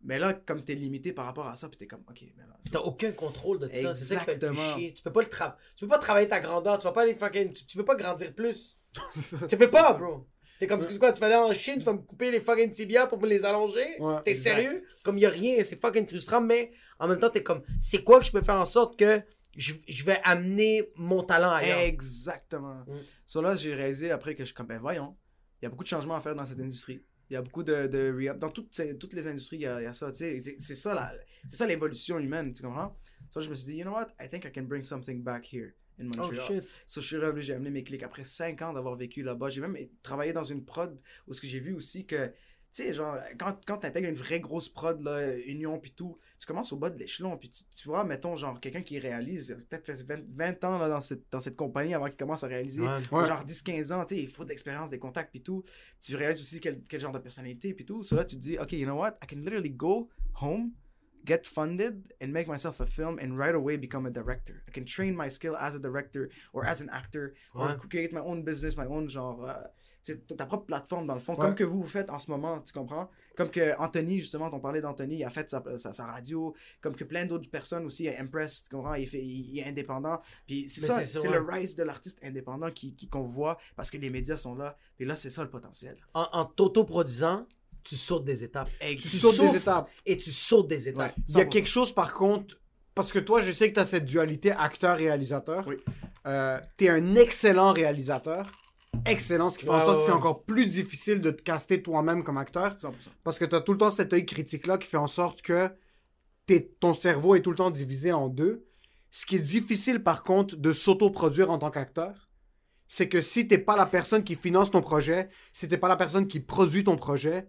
Mais là, comme t'es limité par rapport à ça, puis t'es comme, ok, mais là. T'as aucun contrôle de ça, c'est ça qui fait le plus Exactement. chier. Tu peux pas le tra... tu peux pas travailler ta grandeur, tu vas pas aller fucking, tu, tu peux pas grandir plus. Tu peux pas, bro. T'es comme, quoi, tu vas aller en Chine, tu vas me couper les fucking tibias pour me les allonger? Ouais, t'es sérieux? Comme y a rien, c'est fucking frustrant, mais en même temps, t'es comme, c'est quoi que je peux faire en sorte que je, je vais amener mon talent ailleurs? Exactement. Mm. So là, j'ai réalisé après que je suis comme, ben voyons, il y a beaucoup de changements à faire dans cette industrie. Il y a beaucoup de, de re-up. Dans toutes, toutes les industries, il y a, il y a ça. C'est- ça, la- c'est ça l'évolution humaine, tu comprends? So, je me suis dit, you know what? I think I can bring something back here in Oh Montreal. shit. So, je suis revenu, j'ai amené mes clics après 5 ans d'avoir vécu là-bas. J'ai même travaillé dans une prod où ce que j'ai vu aussi que, sais, genre, quand, quand tu intègres une vraie grosse prod, là, Union, puis tout, tu commences au bas de l'échelon, puis tu, tu vois, mettons, genre, quelqu'un qui réalise, peut-être fait 20, 20 ans là, dans, cette, dans cette compagnie avant qu'il commence à réaliser, Ouais. Ouais. genre 10-15 ans, tu sais, il faut de l'expérience, des contacts, puis tout. Tu réalises aussi quel, quel genre de personnalité, puis tout. So là, tu te dis, OK, you know what? I can literally go home, get funded, and make myself a film, and right away become a director. I can train my skill as a director, or as an actor, or create my own business, my own genre... euh, ta propre plateforme dans le fond, Ouais. comme que vous vous faites en ce moment, tu comprends? Comme que Anthony, justement, on parlait d'Anthony, il a fait sa, sa, sa radio, comme que plein d'autres personnes aussi, Impress, tu comprends? Il, fait, il, il est indépendant. Puis c'est ça, c'est le rise de l'artiste indépendant qui, qui- qu'on voit parce que les médias sont là. Et là, c'est ça le potentiel. En, en t'autoproduisant, tu sautes des étapes. Tu Tu sautes des étapes. Et tu sautes des étapes. Ouais. Il y a 100%. quelque chose par contre, parce que toi, je sais que tu as cette dualité acteur-réalisateur. Oui. Euh, tu es un excellent réalisateur. Excellent, ce qui fait en sorte ouais, que c'est ouais. encore plus difficile de te caster toi-même comme acteur. 100%. Parce que tu as tout le temps cet œil critique-là qui fait en sorte que t'es- ton cerveau est tout le temps divisé en deux. Ce qui est difficile, par contre, de s'autoproduire en tant qu'acteur, c'est que si t'es pas la personne qui finance ton projet, si t'es pas la personne qui produit ton projet,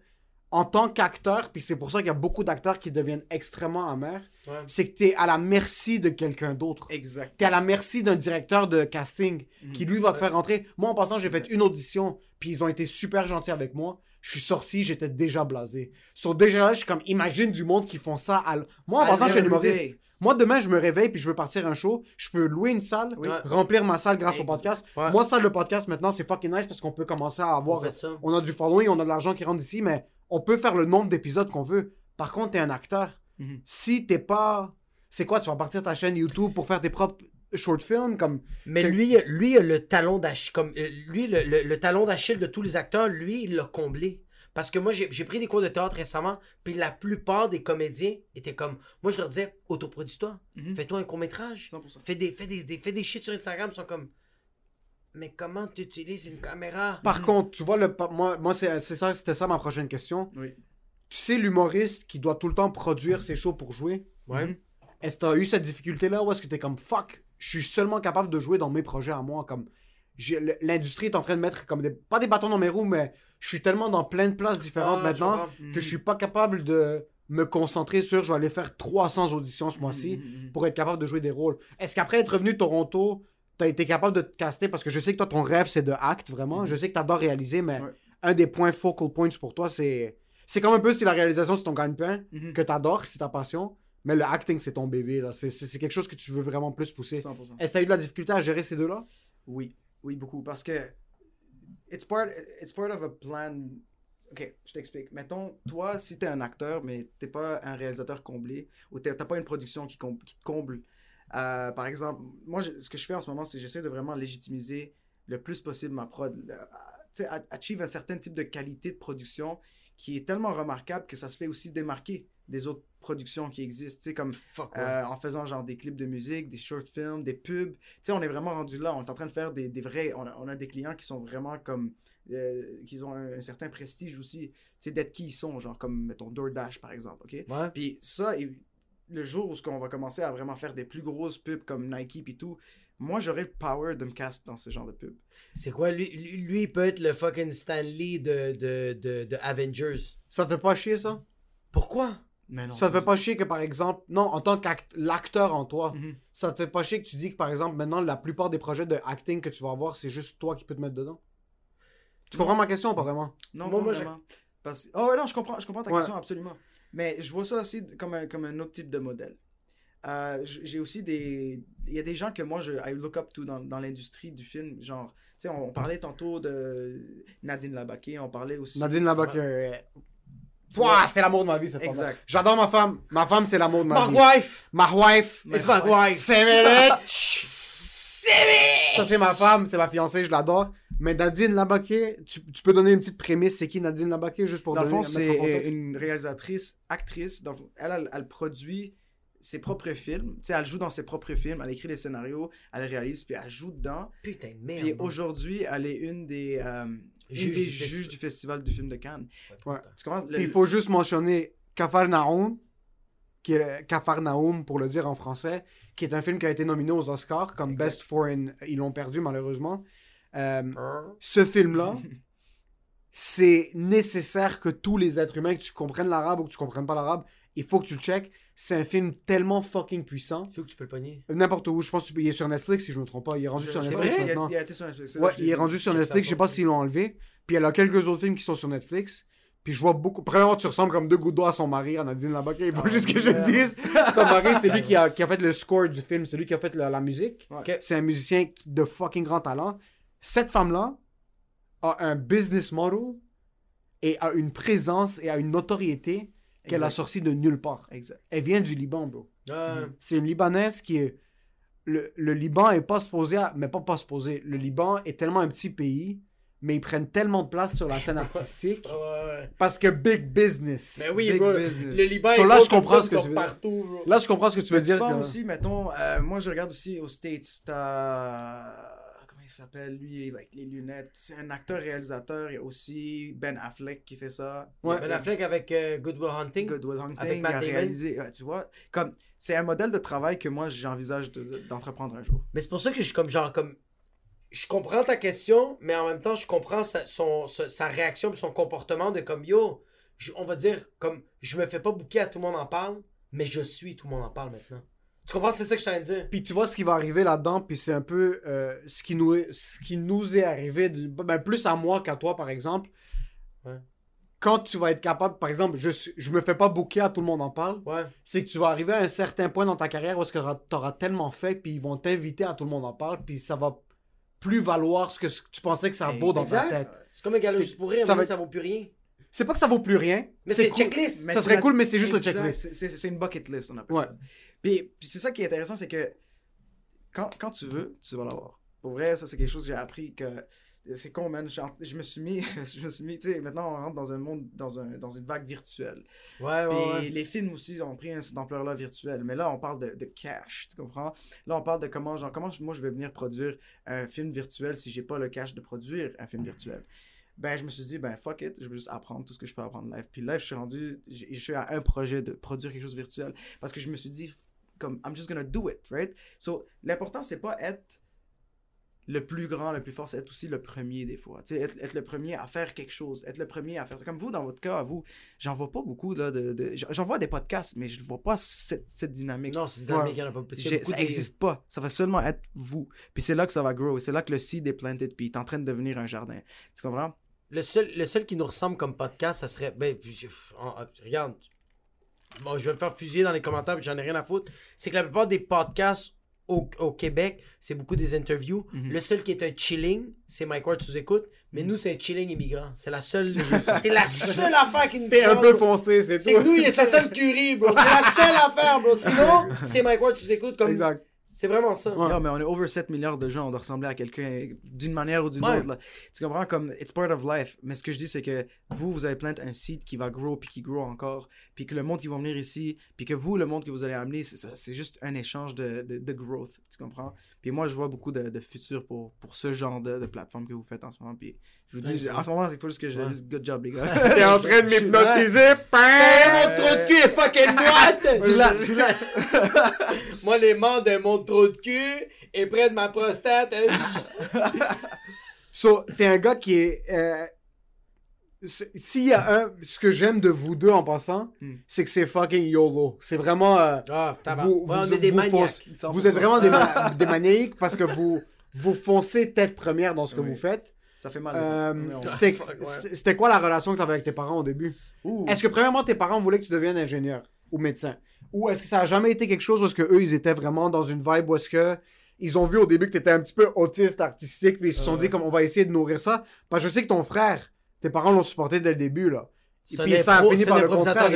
en tant qu'acteur, puis c'est pour ça qu'il y a beaucoup d'acteurs qui deviennent extrêmement amers, Ouais. c'est que t'es à la merci de quelqu'un d'autre. Exact. T'es à la merci d'un directeur de casting qui lui va te faire rentrer. Moi, en passant, j'ai fait une audition, puis ils ont été super gentils avec moi. Je suis sorti, j'étais déjà blasé. Sur déjà là, je suis comme, imagine du monde qui font ça. À... Moi, en passant, je suis un humoriste. Moi, demain, je me réveille puis je veux partir un show. Je peux louer une salle, Oui. remplir ma salle grâce au podcast. Ouais. Moi, ça, le podcast, maintenant, c'est fucking nice parce qu'on peut commencer à avoir. On. On a du following, on a de l'argent qui rentre ici, mais on peut faire le nombre d'épisodes qu'on veut. Par contre, t'es un acteur. Mhm. Si t'es pas. C'est quoi, tu vas partir ta chaîne YouTube pour faire tes propres short films comme. Mais Que- lui, lui, le talon d'Achille. Comme, euh, lui, le, le- le talon d'Achille de tous les acteurs, lui, il l'a comblé. Parce que moi, j'ai pris des cours de théâtre récemment, puis la plupart des comédiens étaient comme. Moi, je leur disais, autoproduis-toi. Mhm. Fais-toi un court-métrage. 100%. Fais des, fais, des, des- fais des shit sur Instagram, ils sont comme. Mais comment tu utilises une caméra? Par contre, tu vois, le, moi, moi c'est c'est ça, c'était ça ma prochaine question. Oui. Tu sais, l'humoriste qui doit tout le temps produire ses shows pour jouer, Ouais. est-ce que t'as eu cette difficulté-là ou est-ce que t'es comme fuck, je suis seulement capable de jouer dans mes projets à moi comme l'industrie est en train de mettre comme des pas des bâtons dans mes roues mais je suis tellement dans plein de places différentes Ah, maintenant que je suis pas capable de me concentrer sur je vais aller faire 300 auditions ce mois-ci Mhm, mhm. pour être capable de jouer des rôles. Est-ce qu'après être revenu de Toronto, t'as été capable de te caster parce que je sais que toi ton rêve c'est de acte vraiment, je sais que t'adores réaliser mais Ouais. un des points focal points pour toi c'est c'est comme un peu si la réalisation c'est ton gagne-pain Mhm. que t'adores, c'est ta passion, mais le acting c'est ton bébé là, c'est quelque chose que tu veux vraiment plus pousser. 100%. Est-ce que t'as eu de la difficulté à gérer ces deux-là? Oui, oui, beaucoup. Parce que it's part, it's part of a plan. Ok, je t'explique. Mettons, toi, si t'es un acteur, mais t'es pas un réalisateur comblé, ou t'as pas une production qui, com- qui te comble, euh, par exemple, moi, je- ce que je fais en ce moment, c'est j'essaie de vraiment légitimiser le plus possible ma prod. Euh, Tu sais, achieve un certain type de qualité de production qui est tellement remarquable que ça se fait aussi démarquer des autres productions qui existent. Tu sais, comme Fuck, ouais. euh, en faisant genre des clips de musique, des short films, des pubs. Tu sais, on est vraiment rendu là. On est en train de faire des, des vrais. On a, on a des clients qui sont vraiment comme. euh, qui ont un, un certain prestige aussi. Tu sais, d'être qui ils sont, genre comme, mettons, DoorDash par exemple, ok? Ouais. Puis ça, le jour où on va commencer à vraiment faire des plus grosses pubs comme Nike puis tout, moi j'aurais le power de me cast dans ce genre de pub. C'est quoi? Lui, lui, lui, il peut être le fucking Stanley de, de, de, de Avengers. Ça te fait pas chier ça? Pourquoi? Mais non. Ça te fait pas chier que par exemple, non, en tant qu'acteur en toi, Mhm. ça te fait pas chier que tu dis que par exemple maintenant la plupart des projets de acting que tu vas avoir, c'est juste toi qui peux te mettre dedans? Tu comprends ma question ou pas vraiment? Non, Moi, pas moi, j'ai- vraiment. Parce... Oh ouais, non, je comprends, je comprends ta Ouais. question, absolument. Mais je vois ça aussi comme un, comme un autre type de modèle. Euh, j'ai aussi des... Il y a des gens que moi, je I look up to dans, dans l'industrie du film. Genre, tu sais, on, on parlait tantôt de Nadine Labaké, on parlait aussi... Nadine vois? Ouah, c'est l'amour de ma vie cette femme. Exact. J'adore ma femme. Ma femme c'est l'amour de ma My vie. wife Ma wife. It's my wife C'est Ça, c'est ma femme, c'est ma fiancée, je l'adore. Mais Nadine Labaké, tu, tu peux donner une petite prémisse, c'est qui Nadine Labaké, juste pour Dans le donner fond, c'est contexte? une réalisatrice, actrice. Dans elle, elle, elle produit ses propres films. Tu sais, elle joue dans ses propres films, elle écrit les scénarios, elle réalise, puis elle joue dedans. Putain de merde. Puis aujourd'hui, elle est une des, euh, une Juge des du juges du Festival du film de Cannes. Ouais. Tu il faut juste mentionner Cafarnaum, qui est Cafarnaum pour le dire en français, qui est un film qui a été nominé aux Oscars comme Exact. Best Foreign. Ils l'ont perdu malheureusement. Euh, ce film-là, c'est nécessaire que tous les êtres humains, que tu comprennes l'arabe ou que tu comprennes pas l'arabe, il faut que tu le checkes. C'est un film tellement fucking puissant. C'est où que tu peux le pogner? N'importe où, je pense qu'il est sur Netflix si je me trompe pas. Il est rendu sur C'est Netflix vrai, il a, maintenant. il a été sur Netflix. Ouais, il est rendu sur Netflix. Je sais pas s'ils l'ont enlevé. Puis elle a quelques autres films qui sont sur Netflix. Puis je vois beaucoup. Premièrement, tu ressembles comme deux gouttes d'eau à son mari, Nadine là-bas. Il faut Ah, juste que je dise. Son mari, c'est lui qui a, qui a fait le score du film. C'est lui qui a fait la, la musique. Ouais. C'est un musicien de fucking grand talent. Cette femme-là a un business model et a une présence et a une notoriété qu'elle a Exact. sorti de nulle part. Exact. Elle vient du Liban, bro. Ah, C'est une Libanaise qui est. Le, le Liban est pas supposé. à- Mais pas pas supposé. Le Liban est tellement un petit pays, mais ils prennent tellement de place sur la scène artistique. ouais, ouais. parce que big business. Mais oui, Big bro. business. Le Liban So est là, je comprends ce que tu veux dire. partout, bro. Là, je comprends ce que tu veux Mais dire. que- aussi, mettons, euh, moi je regarde aussi aux States, t'as. Il s'appelle lui avec les lunettes C'est un acteur-réalisateur. Il y a aussi Ben Affleck qui fait ça. Ouais. Ben a Affleck avec euh, Good Will Hunting. Good Will Hunting, Avec il a réalisé. ouais, tu vois, comme c'est un modèle de travail que moi j'envisage de- de- d'entreprendre un jour. Mais c'est pour ça que je comme genre comme je comprends ta question, mais en même temps je comprends sa, son, sa, sa réaction son comportement de comme yo, je- on va dire comme je me fais pas bouquer à tout le monde en parle, mais je suis tout le monde en parle maintenant. Tu comprends? C'est ça que je de dire. Puis tu vois ce qui va arriver là-dedans, puis c'est un peu euh, ce, qui nous est, ce qui nous est arrivé, de- ben, plus à moi qu'à toi, par exemple. Ouais. Quand tu vas être capable, par exemple, je, je me fais pas bouquer à tout le monde en parle, Ouais. c'est que tu vas arriver à un certain point dans ta carrière où est-ce que tu auras tellement fait, puis ils vont t'inviter à tout le monde en parle, puis ça va plus valoir ce que tu pensais que ça vaut dans ta tête. C'est comme un gars juste pour rire, Ça va ça vaut plus rien. C'est pas que ça vaut plus rien. Mais c'est cool. checklist. Mais Ça serait cool, mais c'est juste le checklist. c'est une bucket list, on appelle Ouais. ça. Puis, puis c'est ça qui est intéressant, c'est que quand, quand tu veux, tu vas l'avoir. Pour vrai, ça c'est quelque chose que j'ai appris que c'est con, man. Je, je me suis mis, je me suis mis, tu sais, maintenant on rentre dans un monde, dans, un, dans une vague virtuelle. Ouais, ouais, Puis ouais. les films aussi ont pris cette ampleur-là virtuelle. Mais là, on parle de, de cash, tu comprends? Là, on parle de comment, genre, comment moi je vais venir produire un film virtuel si j'ai pas le cash de produire un film virtuel. Ben, je me suis dit, ben, fuck it, je veux juste apprendre tout ce que je peux apprendre live. Puis live, je suis rendu, je suis à un projet de produire quelque chose de virtuel. Parce que je me suis dit, comme, I'm just gonna do it, right? So, l'important, c'est pas être le plus grand, le plus fort, c'est être aussi le premier des fois. Tu sais, être, être le premier à faire quelque chose, être le premier à faire ça. Comme vous, dans votre cas, vous, j'en vois pas beaucoup, là, de... de- j'en- vois des podcasts, mais je vois pas cette, cette dynamique. Non, c'est dynamique, il y en a pas c'est J'ai- beaucoup ça des- existe pas. Ça va seulement être vous. Puis c'est là que ça va grow. C'est là que le seed est planted. Puis il est en train de devenir un jardin. Tu comprends? Le seul, le seul qui nous ressemble comme podcast, ça serait. Ben, puis, je- en- en- regarde. Bon, je vais me faire fusiller dans les commentaires, puis j'en ai rien à foutre. C'est que la plupart des podcasts au, au Québec, c'est beaucoup des interviews. Mhm. Le seul qui est un chilling, c'est Mike Ward sous écoute. Mais nous, c'est un chilling immigrant. C'est la seule. c'est la seule affaire qui nous T'es un peu foncé, c'est tout. C'est nous, il est la seule curie, bro. C'est la seule affaire, bro. Sinon, c'est Mike Ward sous écoute. Comme... Exact. C'est vraiment ça. Ouais. Non, mais on est over 7 milliards de gens. On doit ressembler à quelqu'un d'une manière ou d'une Ouais. autre. Là. Tu comprends? Comme, it's part of life. Mais ce que je dis, c'est que vous, vous avez plein un seed qui va grow puis qui grow encore. Puis que le monde qui va venir ici, puis que vous, le monde que vous allez amener, c'est juste un échange de, de, de growth. Tu comprends? Puis moi, je vois beaucoup de, de futur pour, pour ce genre de, de plateforme que vous faites en ce moment. Puis je vous dis, en ce moment, il faut juste que je dise good job, les gars. T'es en train de m'hypnotiser. Mon trou de cul est fucking droite! Moi, les membres de mon trou de cul et près de ma prostate. hein, So, t'es un gars qui est. euh, S'il y a un. Ce que j'aime de vous deux en passant, Hmm. c'est que c'est fucking YOLO. C'est vraiment. euh, Ah, vous, Ouais, on vous- est des vous maniaques. vous êtes vraiment des, ma- des maniaques parce que vous, vous foncez tête première dans ce que Oui. vous faites. Ça fait mal. Euh, C'était Fuck, ouais. c'était quoi la relation que tu avais avec tes parents au début? Est-ce que premièrement tes parents voulaient que tu deviennes ingénieur ou médecin? Ou est-ce que ça a jamais été quelque chose où est-ce que eux ils étaient vraiment dans une vibe où est-ce que ils ont vu au début que tu étais un petit peu autiste artistique puis ils se sont dit comme on va essayer de nourrir ça? Parce que je sais que ton frère, tes parents l'ont supporté dès le début là. Et puis ça a fini par le contraire.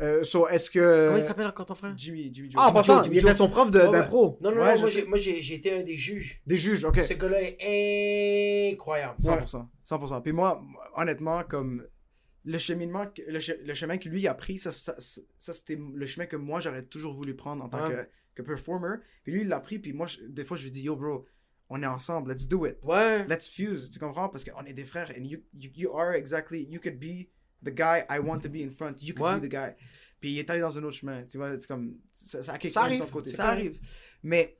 Euh, so, est-ce que Comment il s'appelle encore ton frère? Jimmy, Jimmy Joe. Ah, en passant, Jimmy il était son prof de- Ouais, ouais. d'impro. Non, non, Ouais, non, je moi, j'ai- moi j'ai j'ai été un des juges. Des juges, ok. Ce gars-là est incroyable. 100%. 100%. Puis moi, honnêtement, comme le cheminement, le, che- le chemin que lui a pris, ça, ça, ça, ça, c'était le chemin que moi j'aurais toujours voulu prendre en tant Ouais. que, que performer. Puis lui, il l'a pris, puis moi, je- des fois, je lui dis, yo, bro, on est ensemble, let's do it. Ouais. Let's fuse, tu comprends? Parce qu'on est des frères, and you, you, you are exactly, you could be the guy I want to be in front, you could Ouais. be the guy. Puis il est allé dans un autre chemin, tu vois, c'est comme, ça, ça a chose de son côté. Ça arrive. Mais,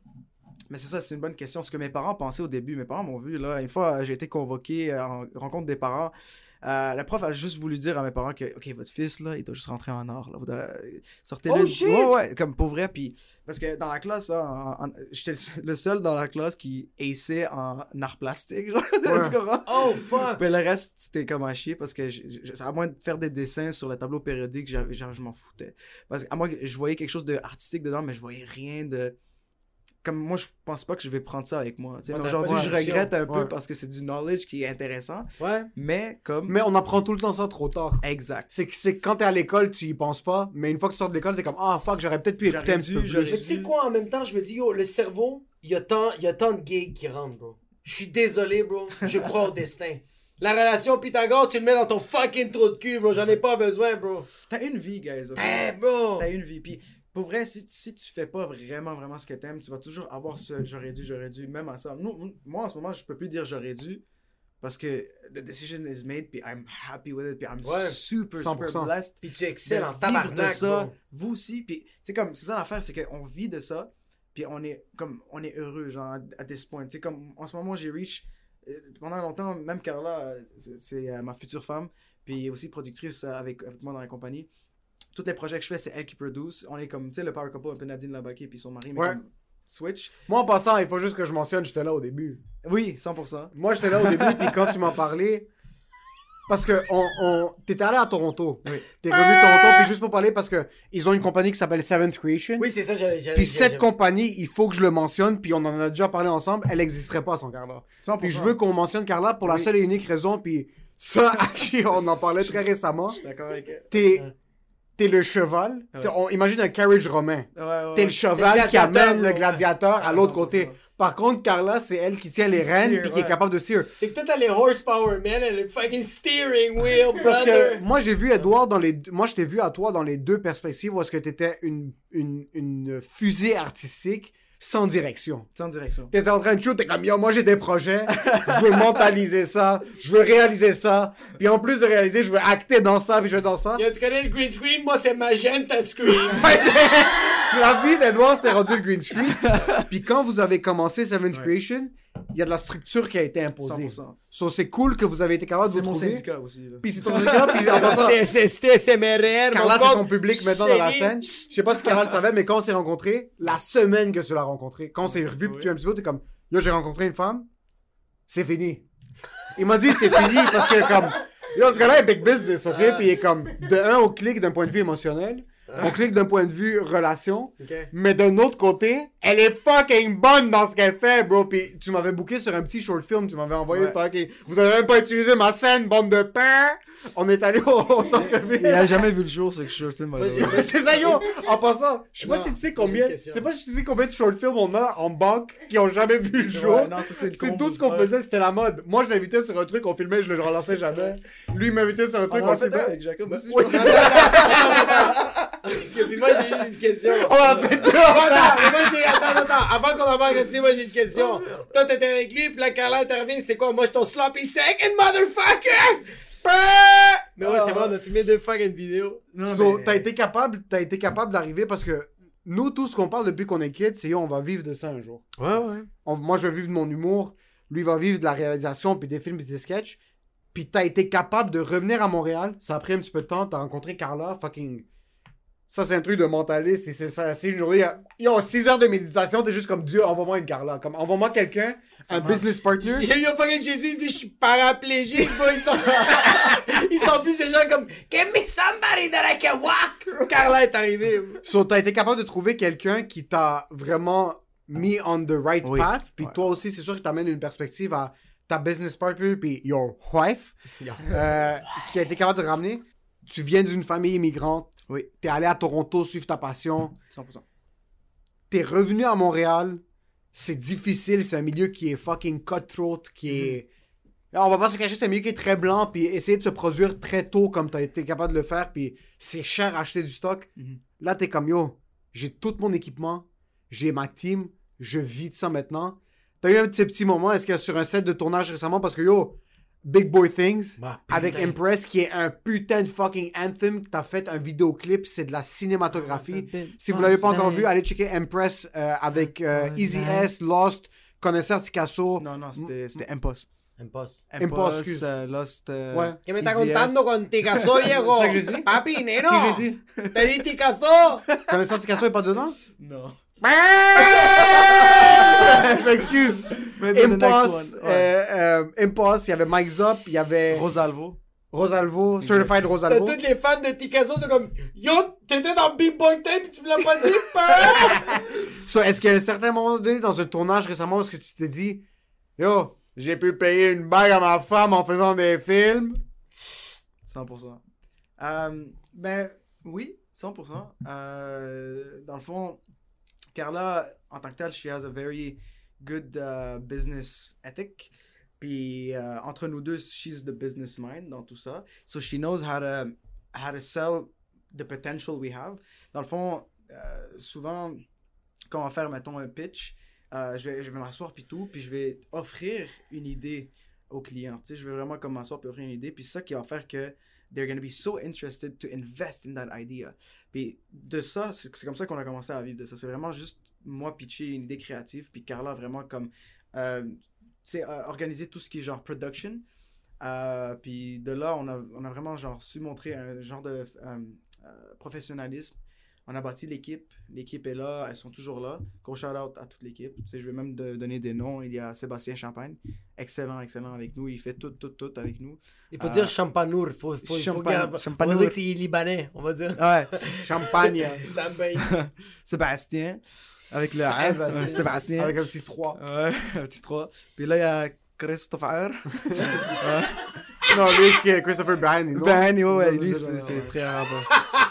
mais c'est ça, c'est une bonne question. Ce que mes parents pensaient au début, mes parents m'ont vu, là, une fois, j'ai été convoqué euh, en rencontre des parents. Euh, la prof a juste voulu dire à mes parents que, OK, votre fils, là, il doit juste rentrer en art, là. Vous devez- Sortez-le. Oh, shit! Ouais, ouais, comme pour vrai. Puis, parce que dans la classe, là, en- en- j'étais le seul- dans la classe qui aissait en art plastique, genre, Ouais. tu comprends? Oh, fuck. Mais le reste, c'était comme à chier parce que, je- je- à moins de faire des dessins sur le tableau périodique, j'avais- genre, je m'en foutais. Parce qu'à moi, je voyais quelque chose d'artistique dedans, mais je voyais rien de. Comme moi, je pense pas que je vais prendre ça avec moi. tu sais. Ouais, aujourd'hui, je regrette un peu parce que c'est du knowledge qui est intéressant. Ouais. Mais comme. Mais on apprend tout le temps ça trop tard. Exact. C'est que, quand t'es à l'école, tu y penses pas, mais une fois que tu sors de l'école, t'es comme Ah fuck, j'aurais peut-être pu écouter un petit peu plus. Mais tu sais quoi, en même temps, je me dis, yo, le cerveau, il y a tant, il y a tant de gigs qui rentrent, bro. Je suis désolé, bro. Je crois au destin. La relation Pythagore, tu le mets dans ton fucking trou de cul, bro. J'en ai pas besoin, bro. T'as une vie, guys. Eh, bro. T'as une vie. Puis, pour vrai, si, si tu fais pas vraiment, vraiment ce que t'aimes, tu vas toujours avoir ce j'aurais dû, j'aurais dû, même à ça. Nous, moi, en ce moment, je peux plus dire j'aurais dû parce que the decision is made, puis I'm happy with it, puis I'm Ouais, super, super 100%. blessed. Puis tu excelles en vivre tabarnak, de ça, bro. vous aussi. Puis, c'est comme, c'est ça l'affaire, c'est qu'on vit de ça, puis on est, comme, on est heureux, genre, à this point. Tu sais, comme, en ce moment, j'ai reach, euh, pendant longtemps, même Carla, euh, c'est euh, ma future femme, puis aussi productrice avec, avec moi dans la compagnie. Tous les projets que je fais, c'est elle qui produce. On est comme, tu sais, le power couple, un peu Nadine Labaki puis son mari, mais Ouais. comme Switch. Moi, en passant, il faut juste que je mentionne, j'étais là au début. Oui, 100%. Moi, j'étais là au début, puis quand tu m'en parlais, parce que on, on... t'étais allé à Toronto. Oui. T'es revenu de Toronto, puis juste pour parler, parce que ils ont une compagnie qui s'appelle Seventh Creation. Oui, c'est ça, j'allais. j'allais- Puis cette compagnie, il faut que je le mentionne, puis on en a déjà parlé ensemble, elle n'existerait pas sans Carla. 100%. Puis je veux qu'on mentionne Carla pour la Oui. seule et unique raison, puis ça, on en parlait très récemment. Je suis d'accord avec elle. T'es, Ouais. T'es le cheval. Ouais. On- imagine un carriage romain. Ouais, ouais, T'es le cheval le qui amène le gladiateur à l'autre 100%. côté. Par contre, Carla, c'est elle qui tient les rênes puis qui est capable de steer. C'est que toi, t'as les horsepower, man, et le fucking steering wheel, Parce brother. que moi, j'ai vu Edouard dans les. Moi, je t'ai vu à toi dans les deux perspectives où est-ce que t'étais une, une, une fusée artistique sans direction. Sans direction. T'étais en train de shoot, t'es comme yo, moi j'ai des projets, je veux mentaliser ça, je veux réaliser ça, puis en plus de réaliser, je veux acter dans ça, puis je veux dans ça. Yo, tu connais le green screen? Moi, c'est magenta screen. Ouais, vie d'Edouard, c'était rendu le green screen. Puis quand vous avez commencé Seventh Ouais. Creation, il y a de la structure qui a été imposée. 100%. So, c'est cool que vous avez été capable de C'est mon syndicat aussi. là. Puis c'est ton syndicat, puis en passant, C'est- c'est- C'était SMRR. Carla, c'est son public maintenant dans la scène. Je sais pas si Carla le savait, mais quand on s'est rencontrés, la semaine que tu l'as rencontré, quand on s'est revu depuis un petit peu, t'es comme, yo, j'ai rencontré une femme, c'est fini. Il m'a dit, c'est fini parce que comme, yo, ce gars-là est big business, ok? Puis il est comme, de un, au clic d'un point de vue émotionnel, on clique d'un point de vue relation, mais d'un autre côté, elle est fucking bonne dans ce qu'elle fait, bro. Puis tu m'avais booké sur un petit short film, tu m'avais envoyé Ouais. fucking. Vous avez même pas utilisé ma scène, bande de pères. On est allé au, au Il centre-ville. a jamais vu le jour, ce short film. c'est ça, yo! En passant, je sais pas si tu sais combien. sais pas si tu sais combien de short films on a en banque qui ont jamais vu le jour. Ouais, non, ça, c'est c'est tout ce qu'on faisait, c'était la mode. Moi, je l'invitais sur un truc, on filmait, je le relançais jamais. Lui, il m'invitait sur un On truc, en on, a fait un filmait. avec Jacob aussi. Pense. Ok, puis moi, j'ai juste une question. on a fait deux. Attends, attends, avant qu'on embarque là-dessus, moi j'ai une question. Toi, t'étais avec lui, puis là, Carla intervient, c'est quoi? Moi, je ton sloppy second, motherfucker! Mais ouais, c'est vrai, on a filmé deux fucking vidéos. Non, So, mais- t'as été capable, t'as été capable d'arriver parce que nous, tout ce qu'on parle depuis qu'on est kids, c'est on va vivre de ça un jour. Ouais, ouais. On- moi, je vais vivre de mon humour. Lui va vivre de la réalisation, puis des films, puis des sketchs. Puis t'as été capable de revenir à Montréal. Ça a pris un petit peu de temps. T'as rencontré Carla. Fucking. Ça, c'est un truc de mentaliste. et C'est ça. C'est une journée. Ils ont 6 heures de méditation. T'es juste comme Dieu, envoie-moi une Carla. Comme envoie-moi quelqu'un, un business partner. Il y a fucking Jésus, il dit, je suis paraplégique. Ils sont, ils sont plus ces gens comme, give me somebody that I can walk. Carla est arrivée. So, t'as été capable de trouver quelqu'un qui t'a vraiment mis on the right Oui. path. Puis Ouais. toi aussi, c'est sûr que t'amènes une perspective à ta business partner, puis your wife, euh, qui a été capable de ramener. Tu viens d'une famille immigrante. Oui. T'es allé à Toronto suivre ta passion. 100%. T'es revenu à Montréal. C'est difficile. C'est un milieu qui est fucking cutthroat, qui Mhm. est on va pas se cacher, c'est mieux qui est très blanc, puis essayer de se produire très tôt comme t'as été capable de le faire, puis c'est cher à acheter du stock. Mhm. Là, t'es comme yo, j'ai tout mon équipement, j'ai ma team, je vis de ça maintenant. T'as eu un de ces petits moments, est-ce que sur un set de tournage récemment, parce que yo, Big Boy Things, Bah, avec. Impress, qui est un putain de fucking anthem, que t'as fait un vidéoclip, c'est de la cinématographie. Si vous l'avez pas encore vu, allez checker Impress euh, avec euh, Easy S, Lost, Connaisseur Ticasso. Non, non, c'était c'était Impos. Impost. Impos, excuse. euh, Lost. euh, Ouais. ¿Qué me está contando con Ticazo, viejo? C'est ça que j'ai dit? Papi, j'ai dit? Ticazo. Connaisseur Ticasso est pas dedans? Non. Je m'excuse. Ouais. euh, euh, il y avait Mike Zop, il y avait Rosalvo. Rosalvo, Certified T'as Rosalvo. tous les fans de Ticazo, c'est comme Yo, t'étais dans Big Boy Tape et tu me l'as pas dit. So, est-ce qu'à un certain moment donné, dans un tournage récemment, est-ce que tu t'es dit, yo, j'ai pu payer une bague à ma femme en faisant des films? 100%. Euh, ben, oui, 100%. Euh, dans le fond, Carla, en tant que telle, she has a very good uh, business ethic. Puis, euh, entre nous deux, she's the business mind dans tout ça. So, she knows how to, how to sell the potential we have. Dans le fond, euh, souvent, quand on va faire, mettons, un pitch, euh, je vais, m'asseoir puis tout, puis je vais offrir une idée au client. Tu sais, je vais vraiment comme m'asseoir puis offrir une idée, puis c'est ça qui va faire que they're going to be so interested to invest in that idea. Puis de ça, c'est comme ça qu'on a commencé à vivre de ça. C'est vraiment juste moi pitcher une idée créative, puis Carla vraiment comme, euh, tu sais, euh, organiser tout ce qui est genre production. Euh, puis de là, on a, on a vraiment genre su montrer un genre de euh, professionnalisme. On a bâti l'équipe. L'équipe est là. Elles sont toujours là. Gros shout out à toute l'équipe. Tu sais, je vais même donner des noms. Il y a Sébastien Champagne. Excellent, excellent avec nous. Il fait tout, tout, tout avec nous. Il faut Euh, dire champanour. Il faut, faut, Champan- faut Champanour. On va dire que c'est libanais, on va dire. Ouais. Champagne. Sébastien. Avec le Sébastien. Ouais, Sébastien. Avec un petit 3. Ouais, un petit 3. Puis là, il y a Christopher. Non, lui, qui est Christopher non? Ben, ouais, lui, c'est c'est très arabe.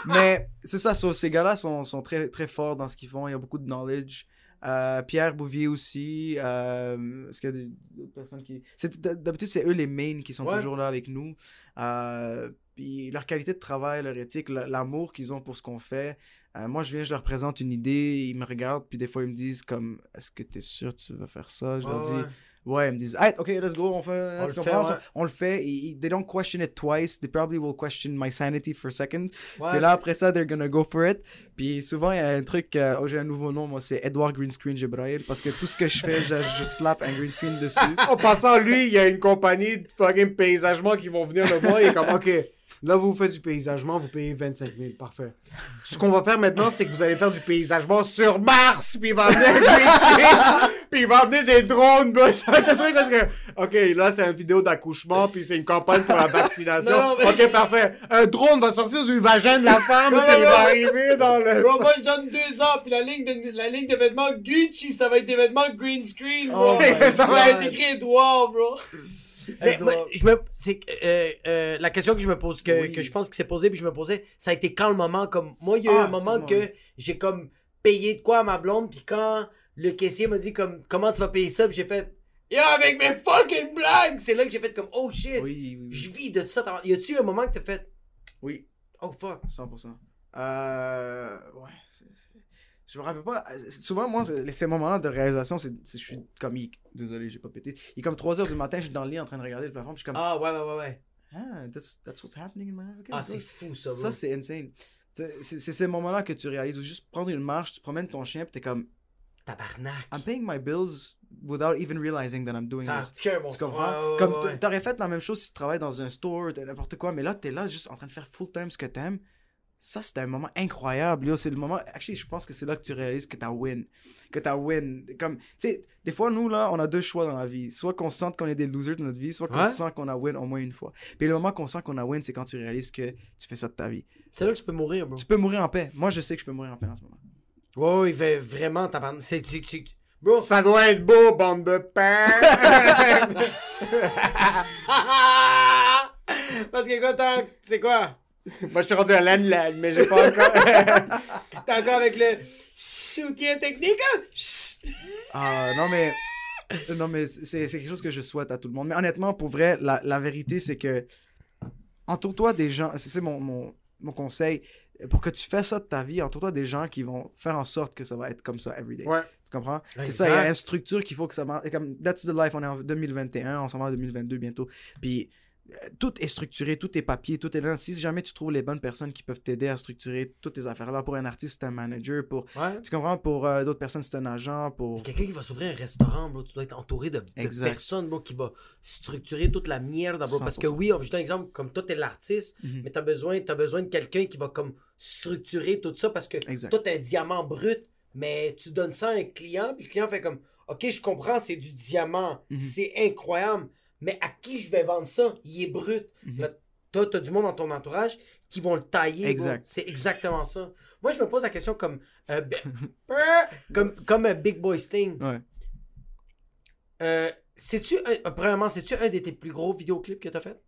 Mais c'est ça, so, ces gars-là sont, sont très, très forts dans ce qu'ils font. Il y a beaucoup de knowledge. Euh, Pierre Bouvier aussi. Euh, Est-ce qu'il y a d'autres personnes qui. D'habitude, c'est eux les mains qui sont Ouais. toujours là avec nous. Euh, puis leur qualité de travail, leur éthique, l'amour qu'ils ont pour ce qu'on fait. Euh, moi, je viens, je leur présente une idée, ils me regardent, puis des fois, ils me disent comme Est-ce que tu es sûr que tu veux faire ça? Je leur dis Ouais, ils me disent, hey, ok, let's go, on fait, On tu le fait, ouais. On le fait. Ils- they don't question it twice. They probably will question my sanity for a second. Ouais. Puis là, après ça, they're gonna go for it. Puis souvent, il y a un truc, euh, oh, j'ai un nouveau nom, moi, c'est Edward Green Screen Jebrail, parce que tout ce que je fais, je, je slap un green screen dessus. En passant, lui, il y a une compagnie de fucking paysagement qui vont venir le voir. Il est comme, OK, là, vous faites du paysagement, vous payez 25 000. Parfait. Ce qu'on va faire maintenant, c'est que vous allez faire du paysagement sur Mars. Puis il va amener un Puis il va amener des drones, bro. Ça va être un truc parce que, OK, là, c'est une vidéo d'accouchement. Puis c'est une campagne pour la vaccination. Non, non, mais- OK, parfait. Un drone va sortir du vagin de la femme. Non, Puis non, il va arriver dans le. Bro, moi je donne deux ans, puis la ligne de, la ligne de vêtements Gucci, ça va être des vêtements green screen, bro. Oh Ça va être écrit Edouard, bro. Mais, je me, c'est, euh, euh, la question que je me pose, que, Oui. que je pense que s'est posée, puis je me posais, ça a été quand le moment, comme, moi, il y a eu Ah, un moment que j'ai comme payé de quoi à ma blonde, puis quand le caissier m'a dit comme, comment tu vas payer ça, puis j'ai fait, yo, avec mes fucking blagues, c'est là que j'ai fait comme, oh shit, Oui, oui, je vis de ça. Y a-tu un moment que t'as fait, Oui, oh fuck? 100%. Euh, ouais, c'est- c'est- je me rappelle pas. euh, Souvent, moi, ces moments-là de réalisation, c'est, je suis comme. il- Désolé, j'ai pas pété. Il est comme 3h du matin, je suis dans le lit en train de regarder le plafond, puis je suis comme. Ah, ouais, ouais, ouais, ouais. Ah, that's, that's what's happening in my life. Okay, Ah, c'est fou ça, bro. Ça, c'est insane. C'est ces moments-là que tu réalises, ou juste prendre une marche, tu promènes ton chien, puis t'es comme, Tabarnak. I'm paying my bills without even realizing that I'm doing Ça this. Tu comprends? Ouais, ouais, Comme t'aurais fait la même chose si tu travailles dans un store, n'importe quoi, mais là, t'es là juste en train de faire full time ce que t'aimes. Ça, c'était un moment incroyable. Yo, c'est le moment. Actually, je pense que c'est là que tu réalises que t'as win. Que t'as win. Comme, tu sais, des fois, nous, là, on a deux choix dans la vie. Soit qu'on sente qu'on est des losers de notre vie, soit qu'on Ouais. sent qu'on a win au moins une fois. Puis le moment qu'on sent qu'on a win, c'est quand tu réalises que tu fais ça de ta vie. C'est là que tu peux mourir, bro. Tu peux mourir en paix. Moi, je sais que je peux mourir en paix en ce moment. Ouais, ouais, il fait vraiment tabarnak. C'est, c'est, Bro. Ça doit être beau, bande de pain. Parce que quoi, t'as. C'est quoi? Moi, je suis rendu à l'anne mais j'ai pas encore. T'es encore avec le soutien technique? hein? Ah, non, mais non, mais c'est quelque chose que je souhaite à tout le monde. Mais honnêtement, pour vrai, la, la vérité, c'est que entoure-toi des gens, c'est mon, mon, mon conseil, pour que tu fasses ça de ta vie, entoure-toi des gens qui vont faire en sorte que ça va être comme ça everyday. Ouais. Tu comprends? Ouais, c'est ça, il y a une structure qu'il faut que ça marche. Et Comme That's the Life, on est en 2021, on s'en va en 2022 bientôt. Puis tout est structuré, tout est papier, tout est là. Si jamais tu trouves les bonnes personnes qui peuvent t'aider à structurer toutes tes affaires-là, pour un artiste, c'est un manager, pour, Ouais. tu comprends, pour euh, d'autres personnes, c'est un agent, pour... Quelqu'un qui va s'ouvrir un restaurant, bro, tu dois être entouré de, personnes, bro, qui va structurer toute la merde, bro. Parce que 100%. oui, je te donne un exemple, comme toi, t'es l'artiste, Mhm. mais t'as besoin, t'as besoin de quelqu'un qui va comme structurer tout ça parce que Exact. toi, t'as un diamant brut, mais tu donnes ça à un client, puis le client fait comme, OK, je comprends, c'est du diamant, Mhm. c'est incroyable, mais à qui je vais vendre ça? Il est brut. Là, toi, t'as du monde dans ton entourage qui vont le tailler. Exact. C'est exactement ça. Moi, je me pose la question comme, euh, comme, comme un Big Boy Sting. Ouais. Euh, c'est-tu, un- premièrement, c'est-tu un de tes plus gros vidéoclips que t'as fait?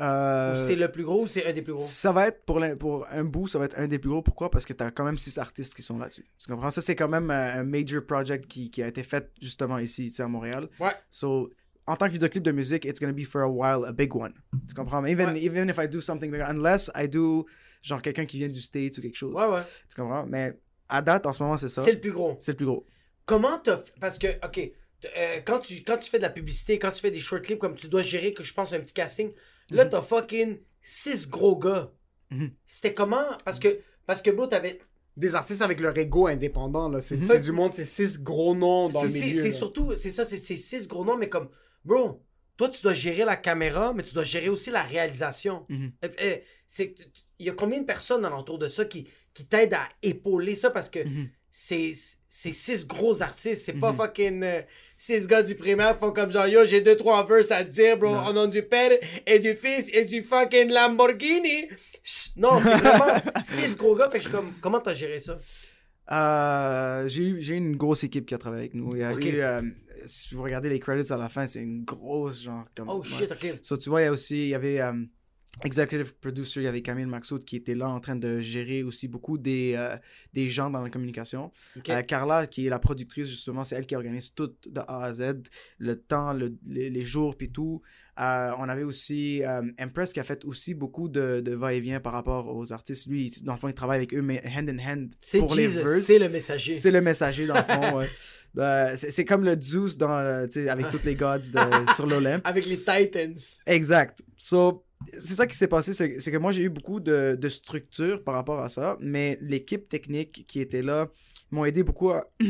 Euh, Ou c'est le plus gros ou c'est un des plus gros? Ça va être pour, pour un bout, ça va être un des plus gros. Pourquoi? Parce que tu as quand même six artistes qui sont là-dessus. Tu comprends? Ça, c'est quand même un, major project qui, qui a été fait justement ici, ici à Montréal. Ouais. So, en tant que vidéoclip de musique, it's gonna be for a while a big one. Tu comprends? Mais even, Ouais. even if I do something bigger, unless I do genre quelqu'un qui vient du States ou quelque chose. Ouais, ouais. Tu comprends? Mais à date, en ce moment, c'est ça. C'est le plus gros. C'est le plus gros. Comment t'as fait- Parce que, OK, euh, quand, tu, quand tu fais de la publicité, quand tu fais des short clips, comme tu dois gérer, que je pense, un petit casting, là, t'as fucking six gros gars. Mhm. C'était comment? Parce que, parce que bro, t'avais... Des artistes avec leur ego indépendant, là. C'est Mhm. du monde, c'est six gros noms dans C'est le milieu. c'est surtout, c'est ça, c'est six gros noms, mais comme, bro, toi, tu dois gérer la caméra, mais tu dois gérer aussi la réalisation. Mhm. Euh, euh, c'est Il y a combien de personnes alentour de ça qui, qui t'aident à épauler ça? Parce que Mhm. c'est c'est six gros artistes. C'est pas Mhm. fucking euh, six gars du primaire font comme genre yo, j'ai deux, trois verses à te dire, bro, Non. au nom du père et du fils et du fucking Lamborghini. Chut, Non, c'est vraiment six gros gars. Fait que je suis comme, comment t'as géré ça? Euh, j'ai eu une grosse équipe qui a travaillé avec nous. Il y a Ok. eu, euh, si vous regardez les credits à la fin, c'est une grosse genre comme. Oh ouais. shit, ok. So, tu vois, il y a aussi, il y avait euh, executive producer, il y avait Camille Maxoud qui était là en train de gérer aussi beaucoup des, euh, des gens dans la communication. Ok. Euh, Carla, qui est la productrice, justement, c'est elle qui organise tout de A à Z, le temps, le- les, les jours, puis tout. Euh, on avait aussi euh, Empress qui a fait aussi beaucoup de, de va-et-vient par rapport aux artistes. Lui, dans le fond, il travaille avec eux, mais hand in hand C'est pour les verses. c'est le messager. C'est le messager, dans le fond, ouais. Euh, c'est c'est comme le Zeus dans, euh, avec tous les gods de- sur l'Olympe. Avec les Titans. Exact. So, c'est ça qui s'est passé, c'est que moi j'ai eu beaucoup de, de structure par rapport à ça, mais l'équipe technique qui était là m'ont aidé beaucoup à.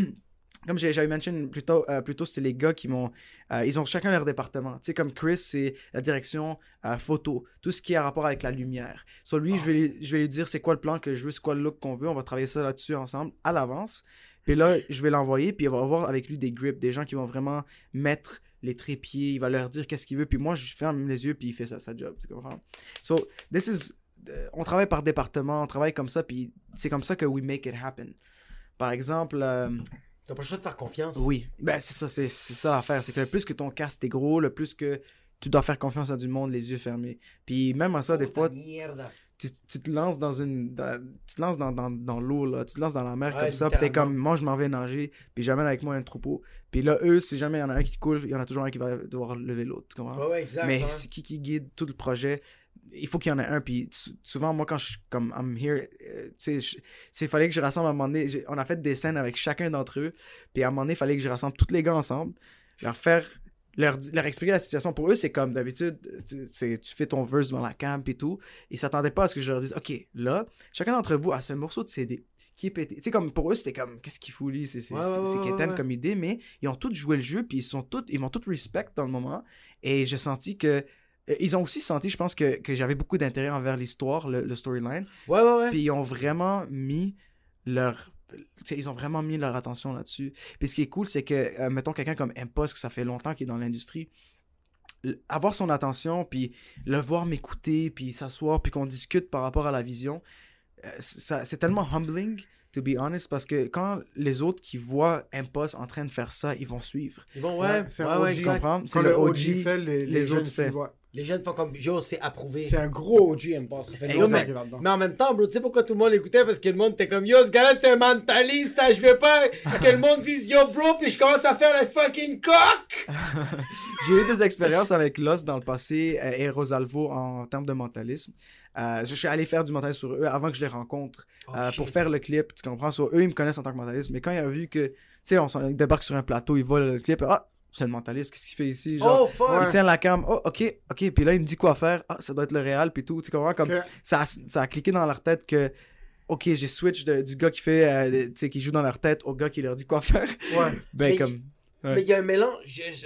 Comme j'avais mentionné plus tôt, euh, plus tôt, c'est les gars qui m'ont. euh, ils ont chacun leur département. Tu sais, comme Chris, c'est la direction euh, photo, tout ce qui a rapport avec la lumière. Lui, je, vais lui, je vais lui dire c'est quoi le plan que je veux, c'est quoi le look qu'on veut. On va travailler ça là-dessus ensemble à l'avance. Puis là, je vais l'envoyer, puis il va avoir avec lui des grips, des gens qui vont vraiment mettre les trépieds, il va leur dire qu'est-ce qu'il veut, puis moi, je ferme les yeux, puis il fait ça, sa job, tu comprends? So, this is... On travaille par département, on travaille comme ça, puis c'est comme ça que we make it happen. Par exemple, T'as pas le choix de faire confiance. oui, ben c'est ça, c'est ça l'affaire, c'est que le plus que ton cast est gros, le plus que tu dois faire confiance à du monde, les yeux fermés. Puis même à ça, des Oh, fois, tu, tu te lances dans une dans- tu te lances dans, dans, dans l'eau là tu te lances dans la mer Ouais, comme ça puis t'es comme moi je m'en vais nager puis j'amène avec moi un troupeau puis là eux si jamais il y en a un qui coule il y en a toujours un qui va devoir lever l'autre tu comprends? Ouais, ouais, exact. mais ouais. c'est qui qui guide tout le projet? Il faut qu'il y en ait un. Puis sou- souvent moi quand je suis comme I'm here euh, tu sais c'est fallait que je rassemble à un moment donné on a fait des scènes avec chacun d'entre eux. Puis à un moment donné il fallait que je rassemble tous les gars ensemble leur faire leur, expliquer la situation. Pour eux c'est comme d'habitude tu, tu fais ton verse devant la cam et tout. Ils s'attendaient pas à ce que je leur dise ok là chacun d'entre vous a ce morceau de CD qui est pété. Tu sais comme pour eux c'était comme qu'est-ce qu'il fout lui c'est quétaine comme idée mais ils ont tous joué le jeu puis ils sont tous ils m'ont tous respect dans le moment. Et j'ai senti que ils ont aussi senti je pense que, que j'avais beaucoup d'intérêt envers l'histoire le, le storyline Ouais, ouais, ouais. puis ils ont vraiment mis leur. ils ont vraiment mis leur attention là-dessus. Puis ce qui est cool, c'est que, euh, mettons, quelqu'un comme Impost, que ça fait longtemps qu'il est dans l'industrie, avoir son attention, puis le voir m'écouter, puis s'asseoir, puis qu'on discute par rapport à la vision, euh, c'est tellement humbling, to be honest, parce que quand les autres qui voient Impost en train de faire ça, ils vont suivre. Ils vont, ouais, c'est ouais, un ouais, comprends? Quand C'est le le OG OG. fait, les, les, autres ouais. Les jeunes font comme Yo, c'est approuvé. C'est un gros OG. Ça fait là-dedans. Mais en même temps, bro, tu sais pourquoi tout le monde l'écoutait? Parce que le monde était comme Yo, ce gars-là, c'est un mentaliste. hein, Je veux pas que le monde dise Yo, bro, puis je commence à faire le fucking coq. J'ai eu des expériences avec Lost dans le passé euh, et Rosalvo en termes de mentalisme. Euh, je suis allé faire du mentalisme sur eux avant que je les rencontre Oh, euh, pour faire le clip. Tu comprends? Sur eux, ils me connaissent en tant que mentaliste. Mais quand il a vu que, tu sais, on débarque sur un plateau, il voit le clip. Ah, c'est le mentaliste, qu'est-ce qu'il fait ici? Genre, Oh, fuck. Il tient la cam. Oh, ok, ok. Puis là, il me dit quoi faire. Ah, ça doit être le réel, puis tout. Tu comprends? Comme, ça, a, ça a cliqué dans leur tête que, ok, j'ai switch de- du gars qui fait, euh, tu sais, qui joue dans leur tête au gars qui leur dit quoi faire. Ouais. Ben, Mais comme. Ouais. Il y a un mélange.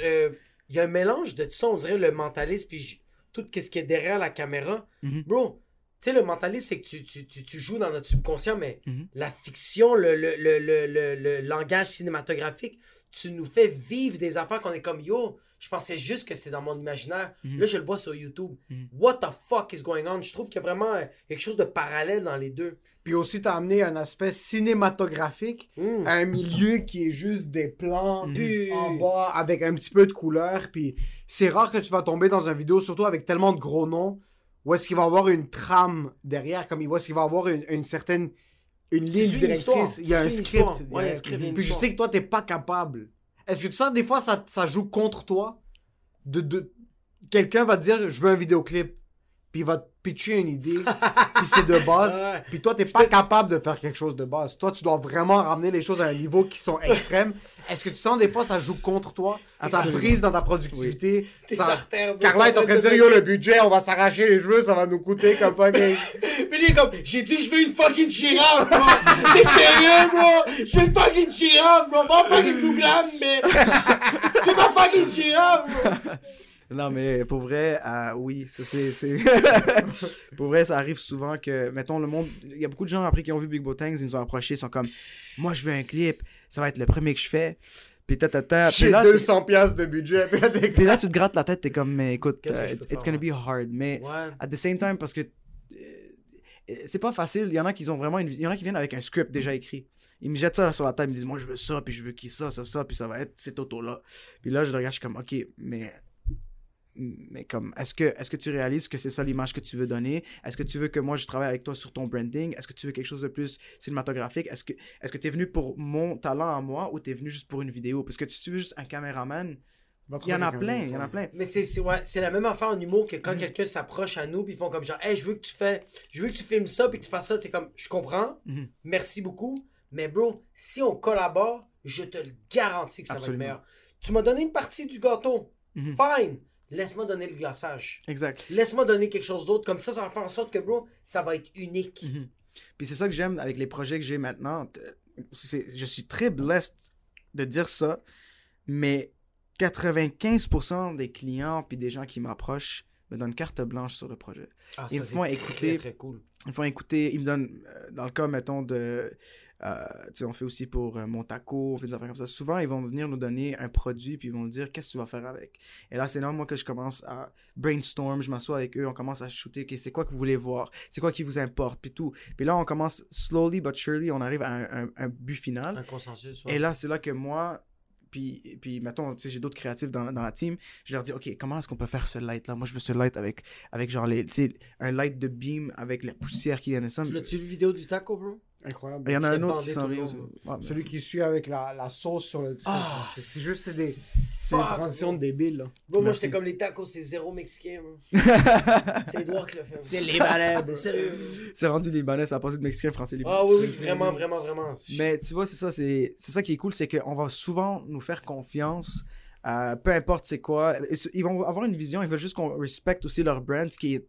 euh, Il y a un mélange de tout ça, on dirait le mentaliste, puis tout ce qui est derrière la caméra. Mhm. Bro, tu sais, le mentaliste, c'est que tu, tu, tu, tu joues dans notre subconscient, mais Mhm. la fiction, le, le, le, le, le, le langage cinématographique, tu nous fais vivre des affaires qu'on est comme yo. Je pensais juste que c'était dans mon imaginaire. Mhm. Là, je le vois sur YouTube. Mhm. What the fuck is going on? Je trouve qu'il y a vraiment euh, quelque chose de parallèle dans les deux. Puis aussi, t'as amené un aspect cinématographique Mm. à un milieu qui est juste des plans Puis- en bas avec un petit peu de couleur. Puis c'est rare que tu vas tomber dans une vidéo, surtout avec tellement de gros noms, où est-ce qu'il va y avoir une trame derrière, comme il voit, est-ce qu'il va y avoir une, une certaine une ligne directrice. Il y a un script. Ouais, un script, Puis je sais que toi, t'es pas capable. Est-ce que tu sens des fois ça, ça joue contre toi? De. Quelqu'un va dire je veux un vidéoclip, puis il va te pitcher une idée, puis c'est de base, Ouais. puis toi, t'es pas capable de faire quelque chose de base. Toi, tu dois vraiment ramener les choses à un niveau qui sont extrêmes. Est-ce que tu sens des fois ça joue contre toi? Ça brise dans ta productivité? Tes ça... Carla est en train de dire yo, le budget, on va s'arracher les cheveux, ça va nous coûter comme fucking. Puis lui, comme, j'ai dit que je veux une fucking girafe, bro. T'es sérieux, bro? Je veux une fucking girafe, bro. Pas un fucking sous-gramme, mais. Je veux ma fucking girafe, bro. Non, mais pour vrai, euh, oui, ça c'est. pour vrai, ça arrive souvent que, mettons, le monde. Il y a beaucoup de gens après qui ont vu Big Botangs, ils nous ont approchés, ils sont comme, moi je veux un clip, ça va être le premier que je fais. Puis ta ta ta. Puis J'ai là, 200 piastres de budget. Puis là, t'es puis là, tu te grattes la tête, t'es comme, mais écoute, euh, it's faire, gonna be hard. Mais Ouais. at the same time, parce que euh, c'est pas facile. Il y en a qui ont vraiment une... Il y en a qui viennent avec un script déjà écrit. Ils me jettent ça sur la table, ils me disent moi je veux ça, puis je veux qui ça, ça, ça, puis ça va être cette auto-là. Puis là je le regarde, je suis comme ok, mais mais comme est-ce que est-ce que tu réalises que c'est ça l'image que tu veux donner? Est-ce que tu veux que moi je travaille avec toi sur ton branding? Est-ce que tu veux quelque chose de plus cinématographique? Est-ce que est-ce que tu es venu pour mon talent à moi ou tu es venu juste pour une vidéo? Parce que si tu veux juste un caméraman, il y en a plein, il y en a plein. Mais c'est c'est- ouais, c'est la même affaire en humour que quand quelqu'un s'approche à nous puis ils font comme genre hey je veux que tu fais je veux que tu filmes ça puis que tu fasses ça. T'es comme je comprends. Mhm. merci beaucoup. Mais bro si on collabore je te le garantis que ça Absolument. va être meilleur. Tu m'as donné une partie du gâteau. Mhm. fine laisse-moi donner le glaçage Exact. laisse-moi donner quelque chose d'autre comme ça ça va faire en sorte que bro ça va être unique Mhm. Puis c'est ça que j'aime avec les projets que j'ai maintenant. Je suis très blessed de dire ça, mais 95% des clients puis des gens qui m'approchent me donnent carte blanche sur le projet. Ah, Ils ça, me font très, écouter. très cool Ils me font écouter, ils me donnent, euh, dans le cas, mettons, de... euh, on fait aussi pour euh, mon taco, on fait des affaires comme ça. Souvent, ils vont venir nous donner un produit, puis ils vont nous dire qu'est-ce que tu vas faire avec? Et là, c'est là, moi, que je commence à brainstorm, je m'assois avec eux, on commence à shooter, OK, c'est quoi que vous voulez voir, c'est quoi qui vous importe, puis tout. Puis là, on commence, slowly but surely, on arrive à un, un- un but final. un consensus ouais. Et là, c'est là que moi, puis, puis mettons, tu sais, j'ai d'autres créatifs dans, dans la team, je leur dis, OK, comment est-ce qu'on peut faire ce light-là? Moi, je veux ce light avec, avec genre, les, tu sais, un light de beam avec la poussière qui vient de ça. tu l'as-tu vu vidéo du taco bro? Incroyable. Il y en a un autre qui s'en aussi. Celui qui suit avec la, la sauce sur le. Ah. c'est- C'est juste des, c'est des transitions débiles. Là. Moi j'étais comme les tacos c'est zéro mexicain c'est Edouard qui l'a fait C'est bro. sérieux C'est rendu libanais, ça a passé de mexicain, français, libanais. ah oui oui vraiment vraiment vraiment Mais tu vois, c'est ça, c'est c'est ça qui est cool, c'est qu'on va souvent nous faire confiance, euh, peu importe c'est quoi. Ils vont avoir une vision, ils veulent juste qu'on respecte aussi leur brand, ce qui est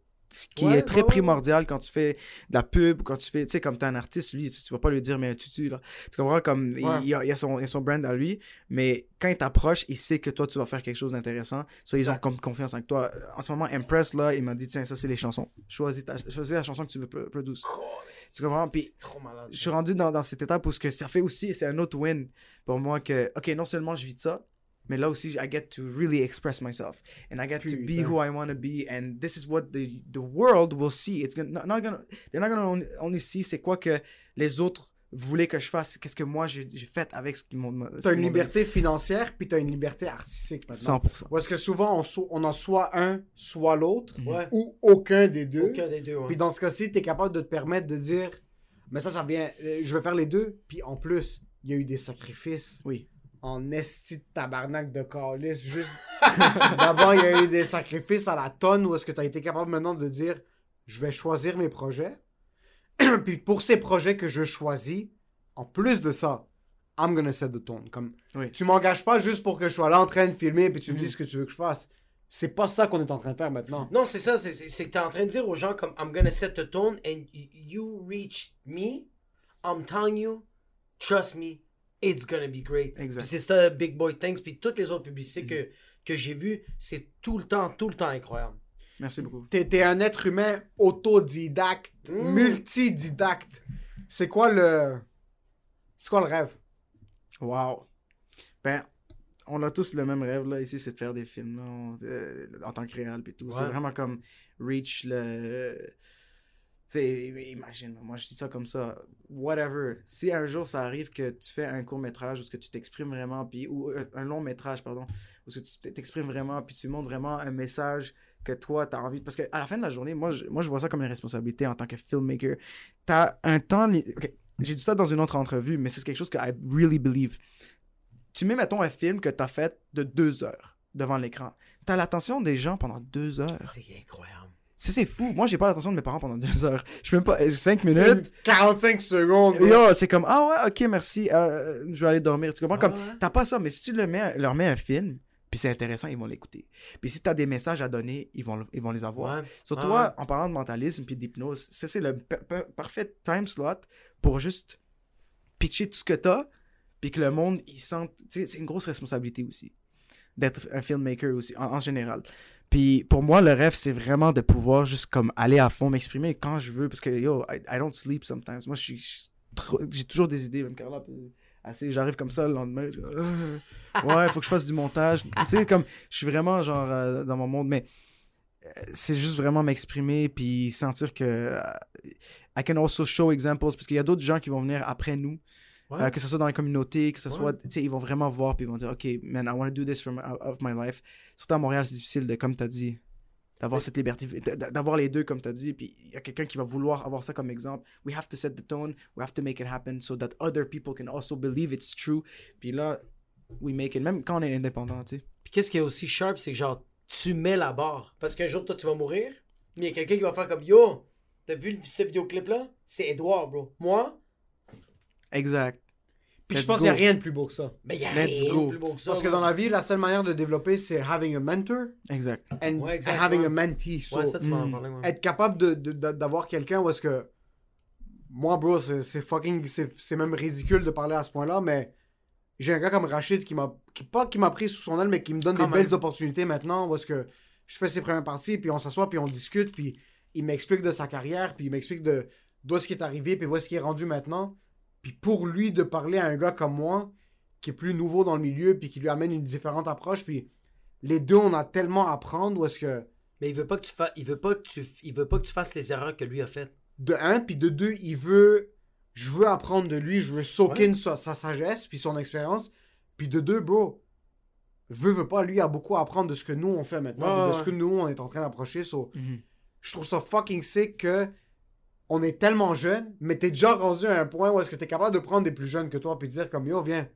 qui Ouais, est très ouais, primordial quand tu fais de la pub, quand tu fais, tu sais, comme t'es un artiste, lui, tu, tu vas pas lui dire, mais un tutu, là. Tu comprends, comme, il- il, a, il a son, il a son brand à lui, mais quand il t'approche, il sait que toi, tu vas faire quelque chose d'intéressant, soit ils ont comme confiance avec toi. En ce moment, Impress, là, il m'a dit, tiens, ça, c'est les chansons. Choisis, ta, choisis la chanson que tu veux pro- produce. Tu comprends? Puis, c'est trop malade je suis rendu dans, dans cette étape où ce que ça fait aussi, c'est un autre win pour moi que, ok, non seulement je vis de ça, mais là aussi, I get to really express myself. And I get to be Putain. who I want to be. And this is what the, the world will see. It's gonna, not, gonna, they're not gonna only, only see c'est quoi que les autres voulez que je fasse, qu'est-ce que moi j'ai fait avec ce qu'ils m'ont demandé. T'as une liberté financière, puis t'as une liberté artistique maintenant. 100%. Parce que souvent, on, so- on en soit un, soit l'autre, Ouais. ou aucun des deux. Aucun des deux, ouais. Puis dans ce cas-ci, t'es capable de te permettre de dire, mais ça, ça vient, euh, je vais faire les deux. Puis en plus, il y a eu des sacrifices Oui. En esti de tabarnak de calice. Juste d'abord, il y a eu des sacrifices à la tonne où est-ce que t'as été capable maintenant de dire, je vais choisir mes projets. Puis pour ces projets que je choisis, en plus de ça, I'm gonna set the tone. Comme, Oui. tu m'engages pas juste pour que je sois là en train de filmer puis tu me Mhm. dis ce que tu veux que je fasse. C'est pas ça qu'on est en train de faire maintenant. Non, c'est ça, c'est- que t'es en train de dire aux gens comme I'm gonna set the tone and you reach me, I'm telling you, trust me, it's gonna be great. C'est ça, Big Boy Thanks, puis toutes les autres publicités que, que j'ai vues, c'est tout le temps, tout le temps incroyable. Merci beaucoup. T'es un être humain autodidacte, Mm. multididacte. C'est quoi le. C'est quoi le rêve? Wow. Ben, on a tous le même rêve là ici, c'est de faire des films là, on- euh, en tant que réel puis tout. C'est vraiment comme reach le. Sais, imagine, moi je dis ça comme ça, whatever. Si un jour ça arrive que tu fais un court métrage ou ce que tu t'exprimes vraiment, puis ou euh, un long métrage, pardon, où ce que tu t'exprimes vraiment, puis tu montres vraiment un message que toi tu as envie. Parce qu'à la fin de la journée, moi je, moi je vois ça comme une responsabilité en tant que filmmaker. Tu as un temps. ok, J'ai dit ça dans une autre entrevue, mais c'est quelque chose que I really believe tu mets, mettons, un film que tu as fait de deux heures devant l'écran. Tu as l'attention des gens pendant deux heures. C'est incroyable. C'est c'est fou. Moi, j'ai pas l'attention de mes parents pendant deux heures. Je peux même pas. euh, Cinq minutes. 45 secondes. Yo, c'est comme, ah ouais, ok, merci. euh, je vais aller dormir. Tu comprends? Comme, Ouais, t'as pas ça, mais si tu le mets, leur mets un film, puis c'est intéressant, ils vont l'écouter. Puis si t'as des messages à donner, ils vont, ils vont les avoir. Ouais. Sur Ouais, toi, ouais. en parlant de mentalisme puis d'hypnose, ça c'est le pa- pa- parfait time slot pour juste pitcher tout ce que t'as, puis que le monde, il sente... Tu sais, c'est une grosse responsabilité aussi, d'être un filmmaker aussi, en, en général. Puis pour moi, le rêve, c'est vraiment de pouvoir juste comme aller à fond, m'exprimer quand je veux, parce que yo, I, I don't sleep sometimes. Moi, j'ai toujours des idées, même Carla, j'arrive comme ça le lendemain, je- euh, ouais, faut que je fasse du montage. tu sais, comme, je suis vraiment genre euh, dans mon monde, mais euh, c'est juste vraiment m'exprimer puis sentir que euh, I can also show examples parce qu'il y a d'autres gens qui vont venir après nous Ouais. euh, que ce soit dans la communauté que ce Ouais. soit tu sais ils vont vraiment voir puis ils vont dire ok man I want to do this from of my life surtout à Montréal c'est difficile de comme t'as dit d'avoir cette liberté d'avoir les deux comme t'as dit puis il y a quelqu'un qui va vouloir avoir ça comme exemple we have to set the tone we have to make it happen so that other people can also believe it's true puis là we make it même quand on est indépendant tu sais Puis qu'est-ce qui est aussi sharp, c'est que genre, tu mets la barre. Parce qu'un jour, toi, tu vas mourir, mais il y a quelqu'un qui va faire comme Yo, t'as vu ce vidéoclip-là? C'est Edouard, bro. Moi, exact Puis je Let's pense qu'il n'y a go. rien de plus beau que ça. mais il y a Let's rien go. de plus beau que ça. Parce que dans la vie, la seule manière de développer, c'est having a mentor exact and, Ouais, and having a mentee. So, Ouais, ça, tu m'en Mm. parlais, ouais. être capable de- de- de- d'avoir quelqu'un où est-ce que. Moi, bro, c'est fucking. C'est c'est même ridicule de parler à ce point-là, mais j'ai un gars comme Rachid qui m'a. Qui, pas qui m'a pris sous son aile, mais qui me donne Quand des même. belles opportunités maintenant où est-ce que je fais ses premières parties, puis on s'assoit, puis on discute, puis il m'explique de sa carrière, puis il m'explique de d'où est-ce qui est arrivé, puis où est-ce qu'il est rendu maintenant. Puis pour lui, de parler à un gars comme moi, qui est plus nouveau dans le milieu, puis qui lui amène une différente approche, puis les deux, on a tellement à apprendre est-ce que. Mais il veut pas que tu fasses, il veut pas que tu, il veut pas que tu fasses les erreurs que lui a faites. de un, puis de deux, il veut. Je veux apprendre de lui, je veux soak in sa, sa sagesse, puis son expérience. Puis de deux, bro, veut, veut pas, lui a beaucoup à apprendre de ce que nous on fait maintenant, Ouais, de ouais. ce que nous on est en train d'approcher. So, Mhm. je trouve ça fucking sick que on est tellement jeune, mais t'es déjà rendu à un point où est-ce que t'es capable de prendre des plus jeunes que toi, puis de dire comme yo, viens.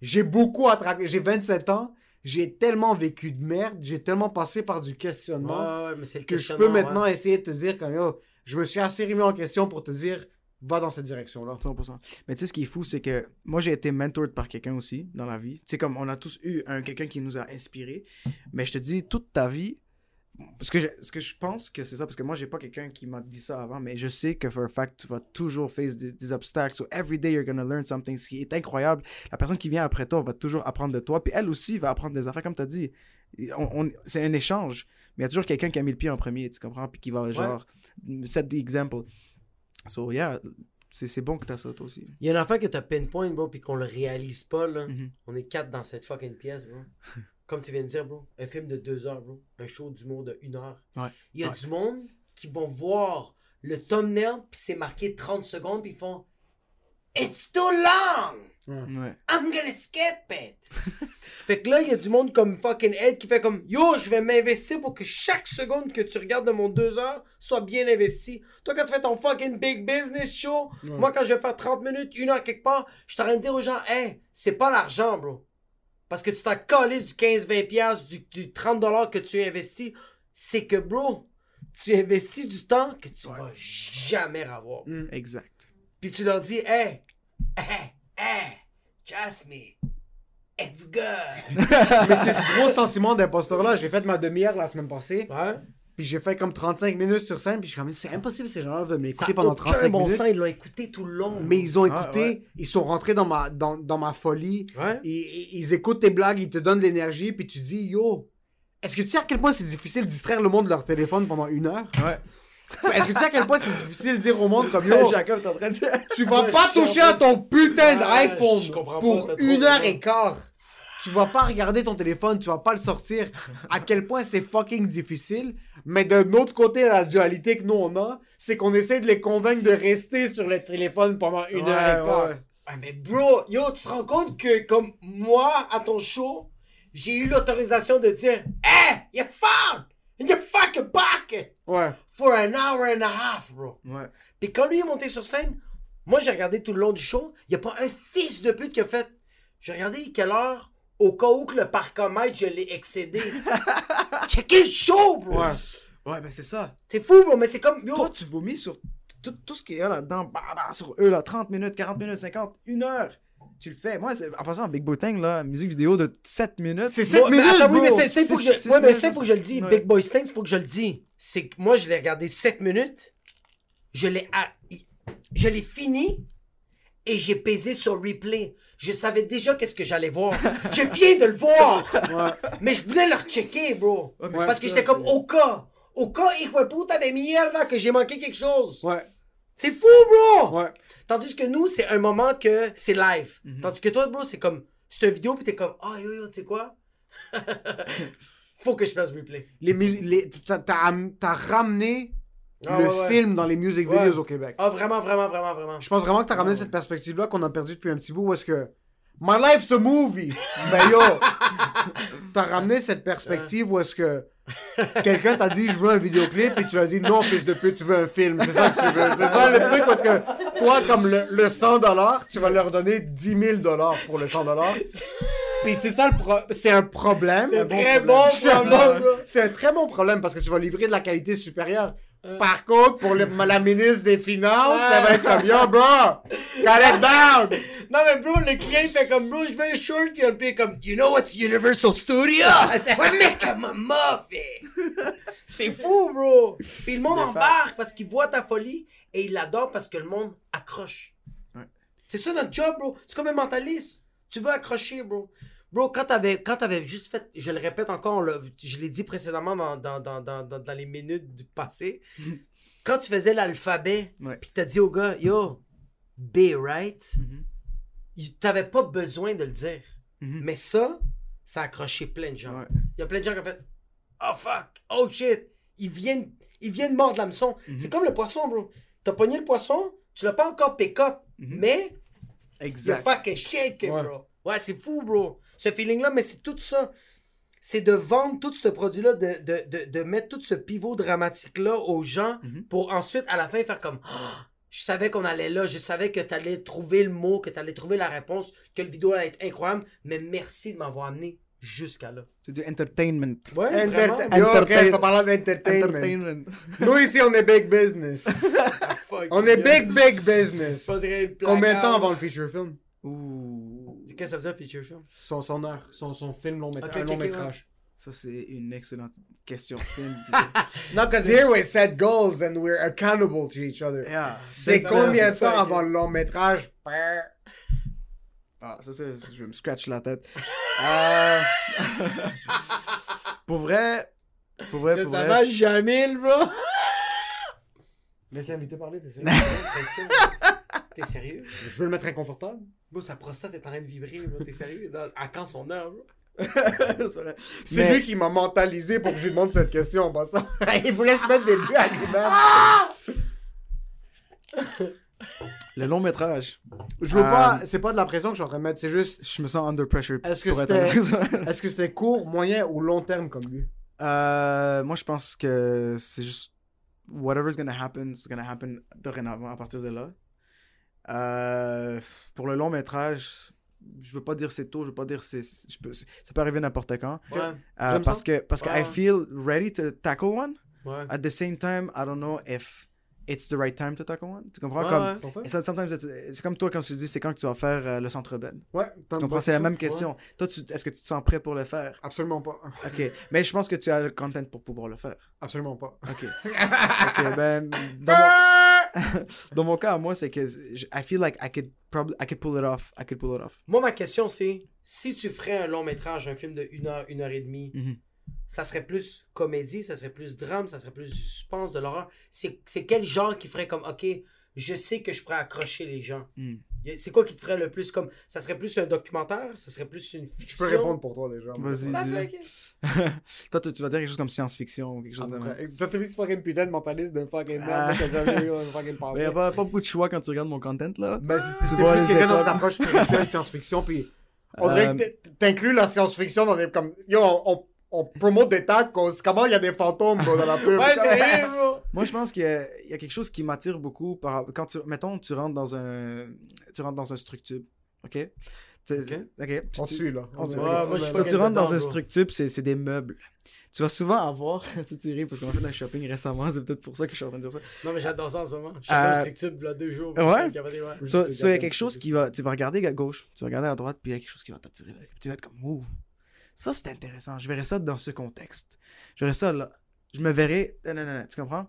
J'ai beaucoup à traquer, j'ai 27 ans, j'ai tellement vécu de merde, j'ai tellement passé par du questionnement Ouais, ouais, mais c'est le que je peux maintenant ouais. essayer de te dire comme yo, je me suis assez remis en question pour te dire va dans cette direction-là. 100%. Mais tu sais, ce qui est fou, c'est que moi, j'ai été mentored par quelqu'un aussi dans la vie. Tu sais, comme on a tous eu un quelqu'un qui nous a inspiré. Mais je te dis, toute ta vie, parce que je, ce que je pense que c'est ça, parce que moi, j'ai pas quelqu'un qui m'a dit ça avant, mais je sais que for a fact, tu vas toujours face des, des obstacles. So every day, you're gonna learn something. Ce qui est incroyable, la personne qui vient après toi va toujours apprendre de toi, puis elle aussi va apprendre des affaires, comme tu as dit. On, on- c'est un échange, mais il y a toujours quelqu'un qui a mis le pied en premier, tu comprends, puis qui va genre set the example. So yeah, c'est c'est bon que t'as ça toi aussi. Il y a une affaire que t'as pinpoint, bro, puis qu'on le réalise pas, là. Mhm. On est quatre dans cette fucking pièce, bro. Comme tu viens de dire, bro. Un film de deux heures, bro. Un show d'humour de une heure. Ouais. Il y a Ouais. du monde qui vont voir le thumbnail, puis c'est marqué 30 secondes, puis ils font It's too long! Ouais. I'm gonna skip it! fait que là, il y a du monde comme fucking Ed qui fait comme Yo, je vais m'investir pour que chaque seconde que tu regardes de mon deux heures soit bien investie. Toi, quand tu fais ton fucking big business show, moi, quand je vais faire 30 minutes, une heure quelque part, je suis en train de dire aux gens Hey, c'est pas l'argent, bro. Parce que tu t'as collé du 15-20$, piastres, du, du 30$ que tu investis. C'est que, bro, tu investis du temps que tu vas jamais avoir. Exact. Puis tu leur dis, hey, hey, hey, trust me, it's good. Mais c'est ce gros sentiment d'imposteur-là. J'ai fait ma demi-heure la semaine passée. Ouais. Puis j'ai fait comme 35 minutes sur scène. Puis je suis comme, c'est impossible ces gens-là de Ça m'écouter a pendant aucun 35 bon minutes. sens, ils l'ont écouté tout le long. Mais ils ont Ah, écouté, ouais. ils sont rentrés dans ma, dans, dans ma folie. Ouais. Ils, ils- écoutent tes blagues, ils te donnent de l'énergie. Puis tu dis, yo, est-ce que tu sais à quel point c'est difficile de distraire le monde de leur téléphone pendant une heure? Ouais. Est-ce que tu sais à quel point c'est difficile de dire au monde comme, yo, Jacob est en train de dire. tu vas pas toucher à ton putain Ouais, d'iPhone pas, pour une heure et quart. Tu vas pas regarder ton téléphone, tu vas pas le sortir. À quel point c'est fucking difficile. Mais d'un autre côté, la dualité que nous on a, c'est qu'on essaie de les convaincre de rester sur le téléphone pendant une Ouais, heure et ouais. Ouais, mais bro, yo, tu te rends compte que, comme moi, à ton show, j'ai eu l'autorisation de dire, hey, you found in your fucking pocket Ouais. for an hour and a half, bro. Ouais. Puis quand lui est monté sur scène, moi j'ai regardé tout le long du show, il n'y a pas un fils de pute qui a fait. J'ai regardé quelle heure, au cas où que le parcomètre, je l'ai excédé. Checker le show, bro! Ouais. Ouais, ben c'est ça. C'est fou, bro, mais c'est comme. Yo, Toi, tu vomis sur tout, tout ce qu'il y a là-dedans, bah, bah, sur eux, là, 30 minutes, 40 minutes, 50, une heure. Tu le fais. Moi, c'est- en passant, Big Botang, là, musique vidéo de 7 minutes. C'est Moi, 7 mais minutes, attends, oui, mais bro. c'est- c'est faut que je. Six- six Ouais, mais ça, faut que je le dise. Ouais. Big Boy Stinks, faut que je le dise. C'est que moi, je l'ai regardé 7 minutes. Je l'ai. a- Je l'ai fini. Et j'ai pesé sur replay. Je savais déjà qu'est-ce que j'allais voir. je viens de le voir. Mais je voulais le rechecker, bro. Ouais, Parce que j'étais comme au cas. Au cas, de puta de mierda, que j'ai manqué quelque chose. Ouais. C'est fou, bro. Ouais. Tandis que nous, c'est un moment que c'est live. Tandis que toi, bro, c'est comme. C'est une vidéo, puis t'es comme. Ah, yo, yo, tu sais quoi? Faut que je fasse replay. Les, les, t'as ramené Ah, le ouais, ouais. film dans les music Ouais. videos au Québec. Ah, vraiment, vraiment, vraiment, vraiment. Je pense vraiment que t'as ramené cette perspective-là qu'on a perdu depuis un petit bout où est-ce que My life's a movie! Ben yo! t'as ramené cette perspective où est-ce que quelqu'un t'a dit je veux un vidéoclip et tu lui as dit non fils de pute tu veux un film. C'est ça que tu veux. C'est ça le truc parce que toi comme le, le 100$, tu vas leur donner 10 000$ pour le 100$. Puis c'est ça le pro- c'est un problème. C'est Un un bon un problème, bon- bro. C'est un très bon problème parce que tu vas livrer de la qualité supérieure. Par contre, pour le- la ministre des Finances, ça va être comme yo, bro! Cut it down! Non, mais bro, le client, il fait comme, bro, je veux un shirt, puis est comme, you know what's Universal Studio? We're making a movie! C'est fou, bro! Puis le monde embarque parce qu'il voit ta folie et il l'adore parce que le monde accroche. Ouais. C'est ça notre job, bro. C'est comme un mentaliste. Tu veux accrocher, bro. Bro, quand t'avais, quand t'avais juste fait, je le répète encore, je l'ai dit précédemment dans, dans, dans, dans, dans, les minutes du passé, quand tu faisais l'alphabet, Ouais. puis que t'as dit au gars, yo, B, right? Mhm. Il- T'avais pas besoin de le dire. Mhm. Mais ça, ça a accroché plein de gens. Ouais. Il y a plein de gens qui ont fait Oh fuck, oh shit. Ils viennent, ils viennent mordre l'hameçon. Mhm. C'est comme le poisson, bro. T'as pogné le poisson, tu l'as pas encore pick up, mais Exact. fucking shake it, Ouais. bro. Ouais, c'est fou, bro. Ce feeling-là, mais c'est tout ça. C'est de vendre tout ce produit-là, de, de, de, de mettre tout ce pivot dramatique-là aux gens Mhm. pour ensuite, à la fin, faire comme Ah, Je savais qu'on allait là, je savais que t'allais trouver le mot, que t'allais trouver la réponse, que le vidéo allait être incroyable, mais merci de m'avoir amené jusqu'à là. C'est du entertainment. Ouais, Enter- vraiment. Yo, ok, Entertain- ça parle d'entertainment. Entertainment. Nous ici, on est big business. Fuck, On est big, big business. Combien de temps avant le feature film? Ouh. Qu'est-ce que ça veut dire, feature film? Son, son heure, son, son film long, métra- Ok, un ok, long ok, métrage. Ça, c'est une excellente question. Non, because here we set goals and we're accountable to each other. Yeah. C'est combien de ça, temps avant le long métrage? Ah, ça, c'est... Je vais me scratch la tête. Euh, pour vrai... Pour vrai, pour Ça vrai... va je- jamais, le bro Laisse l'invité parler, t'es sérieux? T'es sérieux? Je veux le mettre inconfortable. Sa prostate est en train de vibrer. T'es sérieux? Dans- À quand son heure, C'est vrai. C'est Mais- lui qui m'a mentalisé pour que je lui demande cette question en passant. Il voulait se mettre des buts à lui-même. Le long métrage. Je veux Euh, pas, c'est pas de la pression que je suis en train de mettre, c'est juste, Je me sens under pressure. Est-ce que pour être c'était- est-ce que c'était court, moyen ou long terme comme lui Euh, moi, je pense que c'est juste whatever's gonna happen, it's gonna happen dorénavant à partir de là. Euh, pour le long métrage, je veux pas dire c'est tôt, je veux pas dire c'est, je peux, ça peut arriver n'importe quand. Ouais, Euh, parce ça. que parce que Ouais. I feel ready to tackle one. ouais. At the same time, I don't know if it's the right time to tackle one. Tu comprends? Ouais, comme ouais. sometimes it's- c'est comme toi quand tu dis c'est quand que tu vas faire euh, le centre belle. Ouais, Tu comprends? c'est la même question. Toi, tu, est-ce que tu te sens prêt pour le faire? Absolument pas. Ok, mais je pense que tu as le content pour pouvoir le faire. Absolument pas. Ok. ok, ben, dans mon... dans mon cas, moi, c'est que je- I feel like I could probably I could pull it off. I could pull it off. Moi, ma question, c'est si tu ferais un long métrage, un film de 1 heure, 1 heure et demie, Mhm. ça serait plus comédie, ça serait plus drame, ça serait plus du suspense, de l'horreur? C'est c'est quel genre qui ferait comme, ok, je sais que je pourrais accrocher les gens? Mm. C'est quoi qui te ferait le plus comme, ça serait plus un documentaire, ça serait plus une Je fiction? peux répondre pour toi déjà. Vas-y, Toi, tu, tu vas dire quelque chose comme science-fiction ou quelque chose de même. Toi, t'as vu ce fucking putain de mentaliste de fucking Ah. merde que j'avais eu un fucking Mais y pensée. a pas, pas beaucoup de choix quand tu regardes mon content, là. Ben, c'est- Tu c'était vois les quelqu'un dans cette approche spirituelle, science-fiction, puis on dirait Euh, que t- t'inclus la science-fiction dans des comme yo, on, on, promote des tacos, comment il y a des fantômes bro, dans la pub. Ouais, c'est vrai, bro. Moi, je pense qu'il y, a- il y a quelque chose qui m'attire beaucoup par quand tu mettons tu rentres dans un tu rentres dans un structure, OK? Tu- Ok. On tu- suit là. on On suit. est- Ouais, moi, je suis So, pas tu rentres dans dedans, un structure, c'est c'est des meubles. Tu vas souvent avoir, c'est tiré parce qu'on a fait un shopping récemment, c'est peut-être pour ça que je suis en train de dire ça. Non, mais j'adore ça en ce moment. Je suis Euh, dans le structure, il y a deux jours. ouais? So, so, il y a quelque un chose qui va, tu vas regarder à gauche, tu vas regarder à droite, puis il y a quelque chose qui va t'attirer là. Puis tu vas être comme, ouh, ça c'est intéressant, je verrais ça dans ce contexte. Je verrais ça là. Je me verrais, non, non, non, non, tu comprends?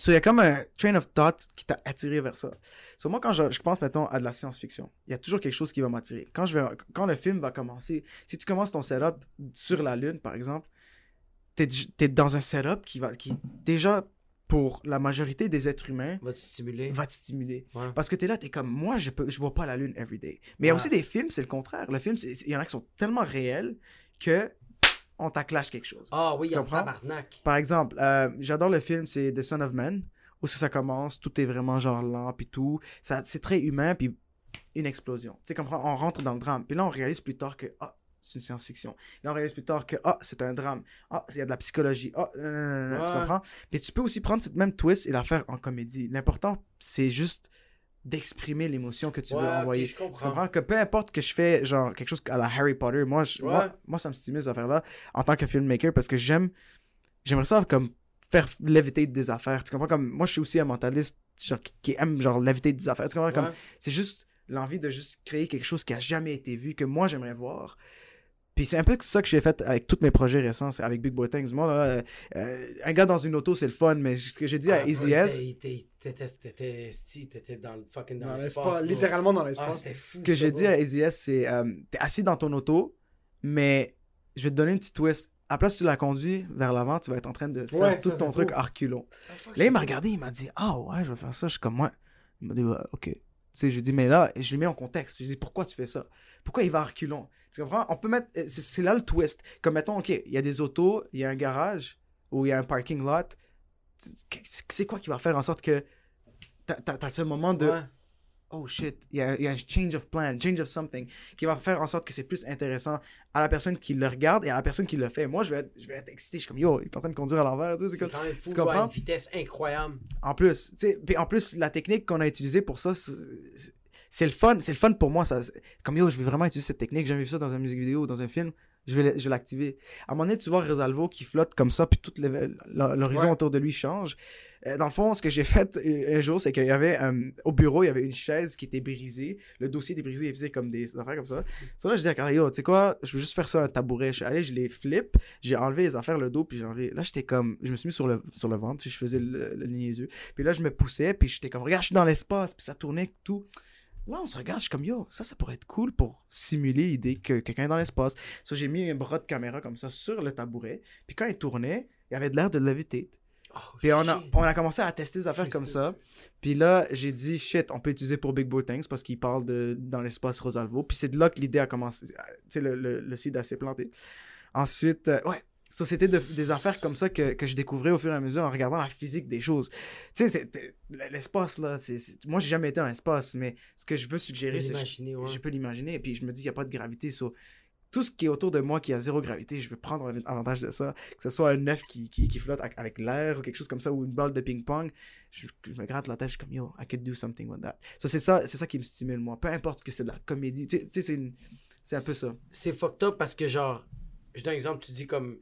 So, il y a comme un train of thought qui t'a attiré vers ça. So, moi, quand je, je pense, mettons, à de la science-fiction, il y a toujours quelque chose qui va m'attirer. Quand, je vais, quand le film va commencer, si tu commences ton setup sur la Lune, par exemple, t'es, es dans un setup qui va, qui, déjà, pour la majorité des êtres humains, Va te stimuler. va te stimuler. Ouais. Parce que t'es là, t'es comme, moi, je peux, je vois pas la lune everyday. Mais il y a aussi des films, c'est le contraire. Le film, il y en a qui sont tellement réels que on t'acclache quelque chose. Ah oui, Tu il y a tabarnak. Par exemple, euh, j'adore le film, c'est The Son of Man, où ça commence, tout est vraiment genre lent, puis tout. Ça, c'est très humain, puis une explosion. Tu comprends? On rentre dans le drame. Puis là, on réalise plus tard que, ah, c'est une science-fiction. Là, on réalise plus tard que, ah, c'est un drame. Ah, il y a de la psychologie. Ah, non, non, tu comprends? Mais tu peux aussi prendre cette même twist et la faire en comédie. L'important, c'est juste d'exprimer l'émotion que tu veux Ouais, envoyer. je Tu comprends. que peu importe que je fais genre quelque chose à la Harry Potter, moi, je- Ouais. moi, moi, ça me stimule cette affaire-là en tant que filmmaker parce que j'aime, j'aimerais ça comme faire léviter des affaires. Tu comprends comme moi, je suis aussi un mentaliste genre, qui, qui aime genre léviter des affaires. Tu comprends comme c'est juste l'envie de juste créer quelque chose qui a jamais été vu que moi j'aimerais voir. Puis c'est un peu ça que j'ai fait avec tous mes projets récents, c'est avec Big Boy Things. Moi, là, euh, euh, un gars dans une auto, c'est le fun, mais ce que j'ai dit à Ah, Easy S, t'étais- t'étais- dans le fucking dans Dans l'espace. l'espace, bro. littéralement dans Ah, l'espace. Ce que j'ai dit à Easy S, c'est euh, t'es assis dans ton auto, mais je vais te donner une petite twist. À la place, tu la conduis vers l'avant, tu vas être en train de faire Ouais, tout ça, ton truc reculons. Ah, Là, il m'a regardé, il m'a dit Ah ouais, je vais faire ça. Je suis comme moi. Il m'a dit ok. Tu sais, je lui ai dit Mais là, je lui mets en contexte. Je lui ai dit Pourquoi tu fais ça Pourquoi il va à reculons? Tu comprends? On peut mettre. C'est là le twist. Comme mettons, ok, il y a des autos, il y a un garage ou il y a un parking lot. C'est quoi qui va faire en sorte que t'as- ce moment de Ouais. oh shit, il y, a, il y a un change of plan, change of something, qui va faire en sorte que c'est plus intéressant à la personne qui le regarde et à la personne qui le fait. Moi, je vais être, je vais être excité. Je suis comme, yo, il est en train de conduire à l'envers, tu sais, c'est C'est comme... quand même fou, tu comprends? une vitesse incroyable. En plus, tu sais, en plus, la technique qu'on a utilisée pour ça, c'est- c'est- le fun, c'est le fun pour moi. Ça, comme yo, je vais vraiment utiliser cette technique, j'ai jamais vu ça dans une musique vidéo ou dans un film, je vais, le- je vais l'activer. À un moment donné, tu vois Resalvo qui flotte comme ça, puis tout le- l'horizon Ouais. autour de lui change. Euh, Dans le fond, ce que j'ai fait euh, un jour, c'est qu'il y avait, euh, au bureau, il y avait une chaise qui était brisée. Le dossier était brisé, il faisait comme des affaires comme ça. So là, je dis yo, tu sais quoi, je veux juste faire ça un tabouret. Je suis allé, je les flip, j'ai enlevé les affaires, le dos, puis j'ai enlevé. Là, j'étais comme, je me suis mis sur le, sur le ventre, je faisais le, le niaiseux. Puis là, je me poussais, puis j'étais comme, regarde, je suis dans l'espace, puis ça tournait, tout. Là, on se regarde, je suis comme, yo, ça, ça pourrait être cool pour simuler l'idée que quelqu'un est dans l'espace. So, j'ai mis un bras de caméra comme ça sur le tabouret, puis quand il tournait, il avait de l'air de levitate. Oh, Puis on a, on a commencé à tester des affaires comme ça. Puis là, j'ai dit, shit, on peut utiliser pour Big Boy Things parce qu'il parle de dans l'espace Rosalvo. Puis c'est de là que l'idée a commencé. Tu sais, le, le, le seed a s'est planté. Ensuite, euh, ouais. So, c'était de- des affaires comme ça que, que je découvrais au fur et à mesure en regardant la physique des choses. Tu sais, l'espace, là, c'est, moi, j'ai jamais été dans l'espace, mais ce que je veux suggérer, c'est l'imaginer, ouais. je peux l'imaginer, et puis je me dis, il n'y a pas de gravité. So, tout ce qui est autour de moi qui a zéro gravité, je veux prendre av- avantage de ça. Que ce soit un œuf qui, qui, qui flotte avec, l'air ou quelque chose comme ça, ou une balle de ping-pong, je, je me gratte la tête, je suis comme, yo, I could do something with that. So, c'est ça, c'est ça qui me stimule, moi. Peu importe que c'est de la comédie. Tu sais- c'est un peu ça. c'est fucked up parce que genre je donne un exemple tu dis comme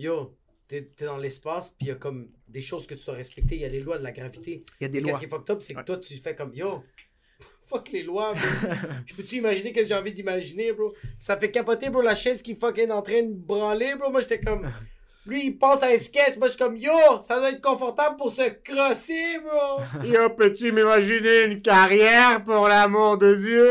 yo t'es t'es dans l'espace puis il y a comme des choses que tu dois respecter il y a les lois de la gravité Il y a des Mais lois. qu'est-ce qui est fucked up c'est que Ouais. toi tu fais comme yo fuck les lois bro. je peux-tu imaginer qu'est-ce que j'ai envie d'imaginer bro? Ça fait capoter bro la chaise qui fucking en train de branler bro moi j'étais comme lui il pense à un sketch moi je suis comme yo ça doit être confortable pour se crosser bro Yo, peux-tu m'imaginer une carrière pour l'amour de Dieu?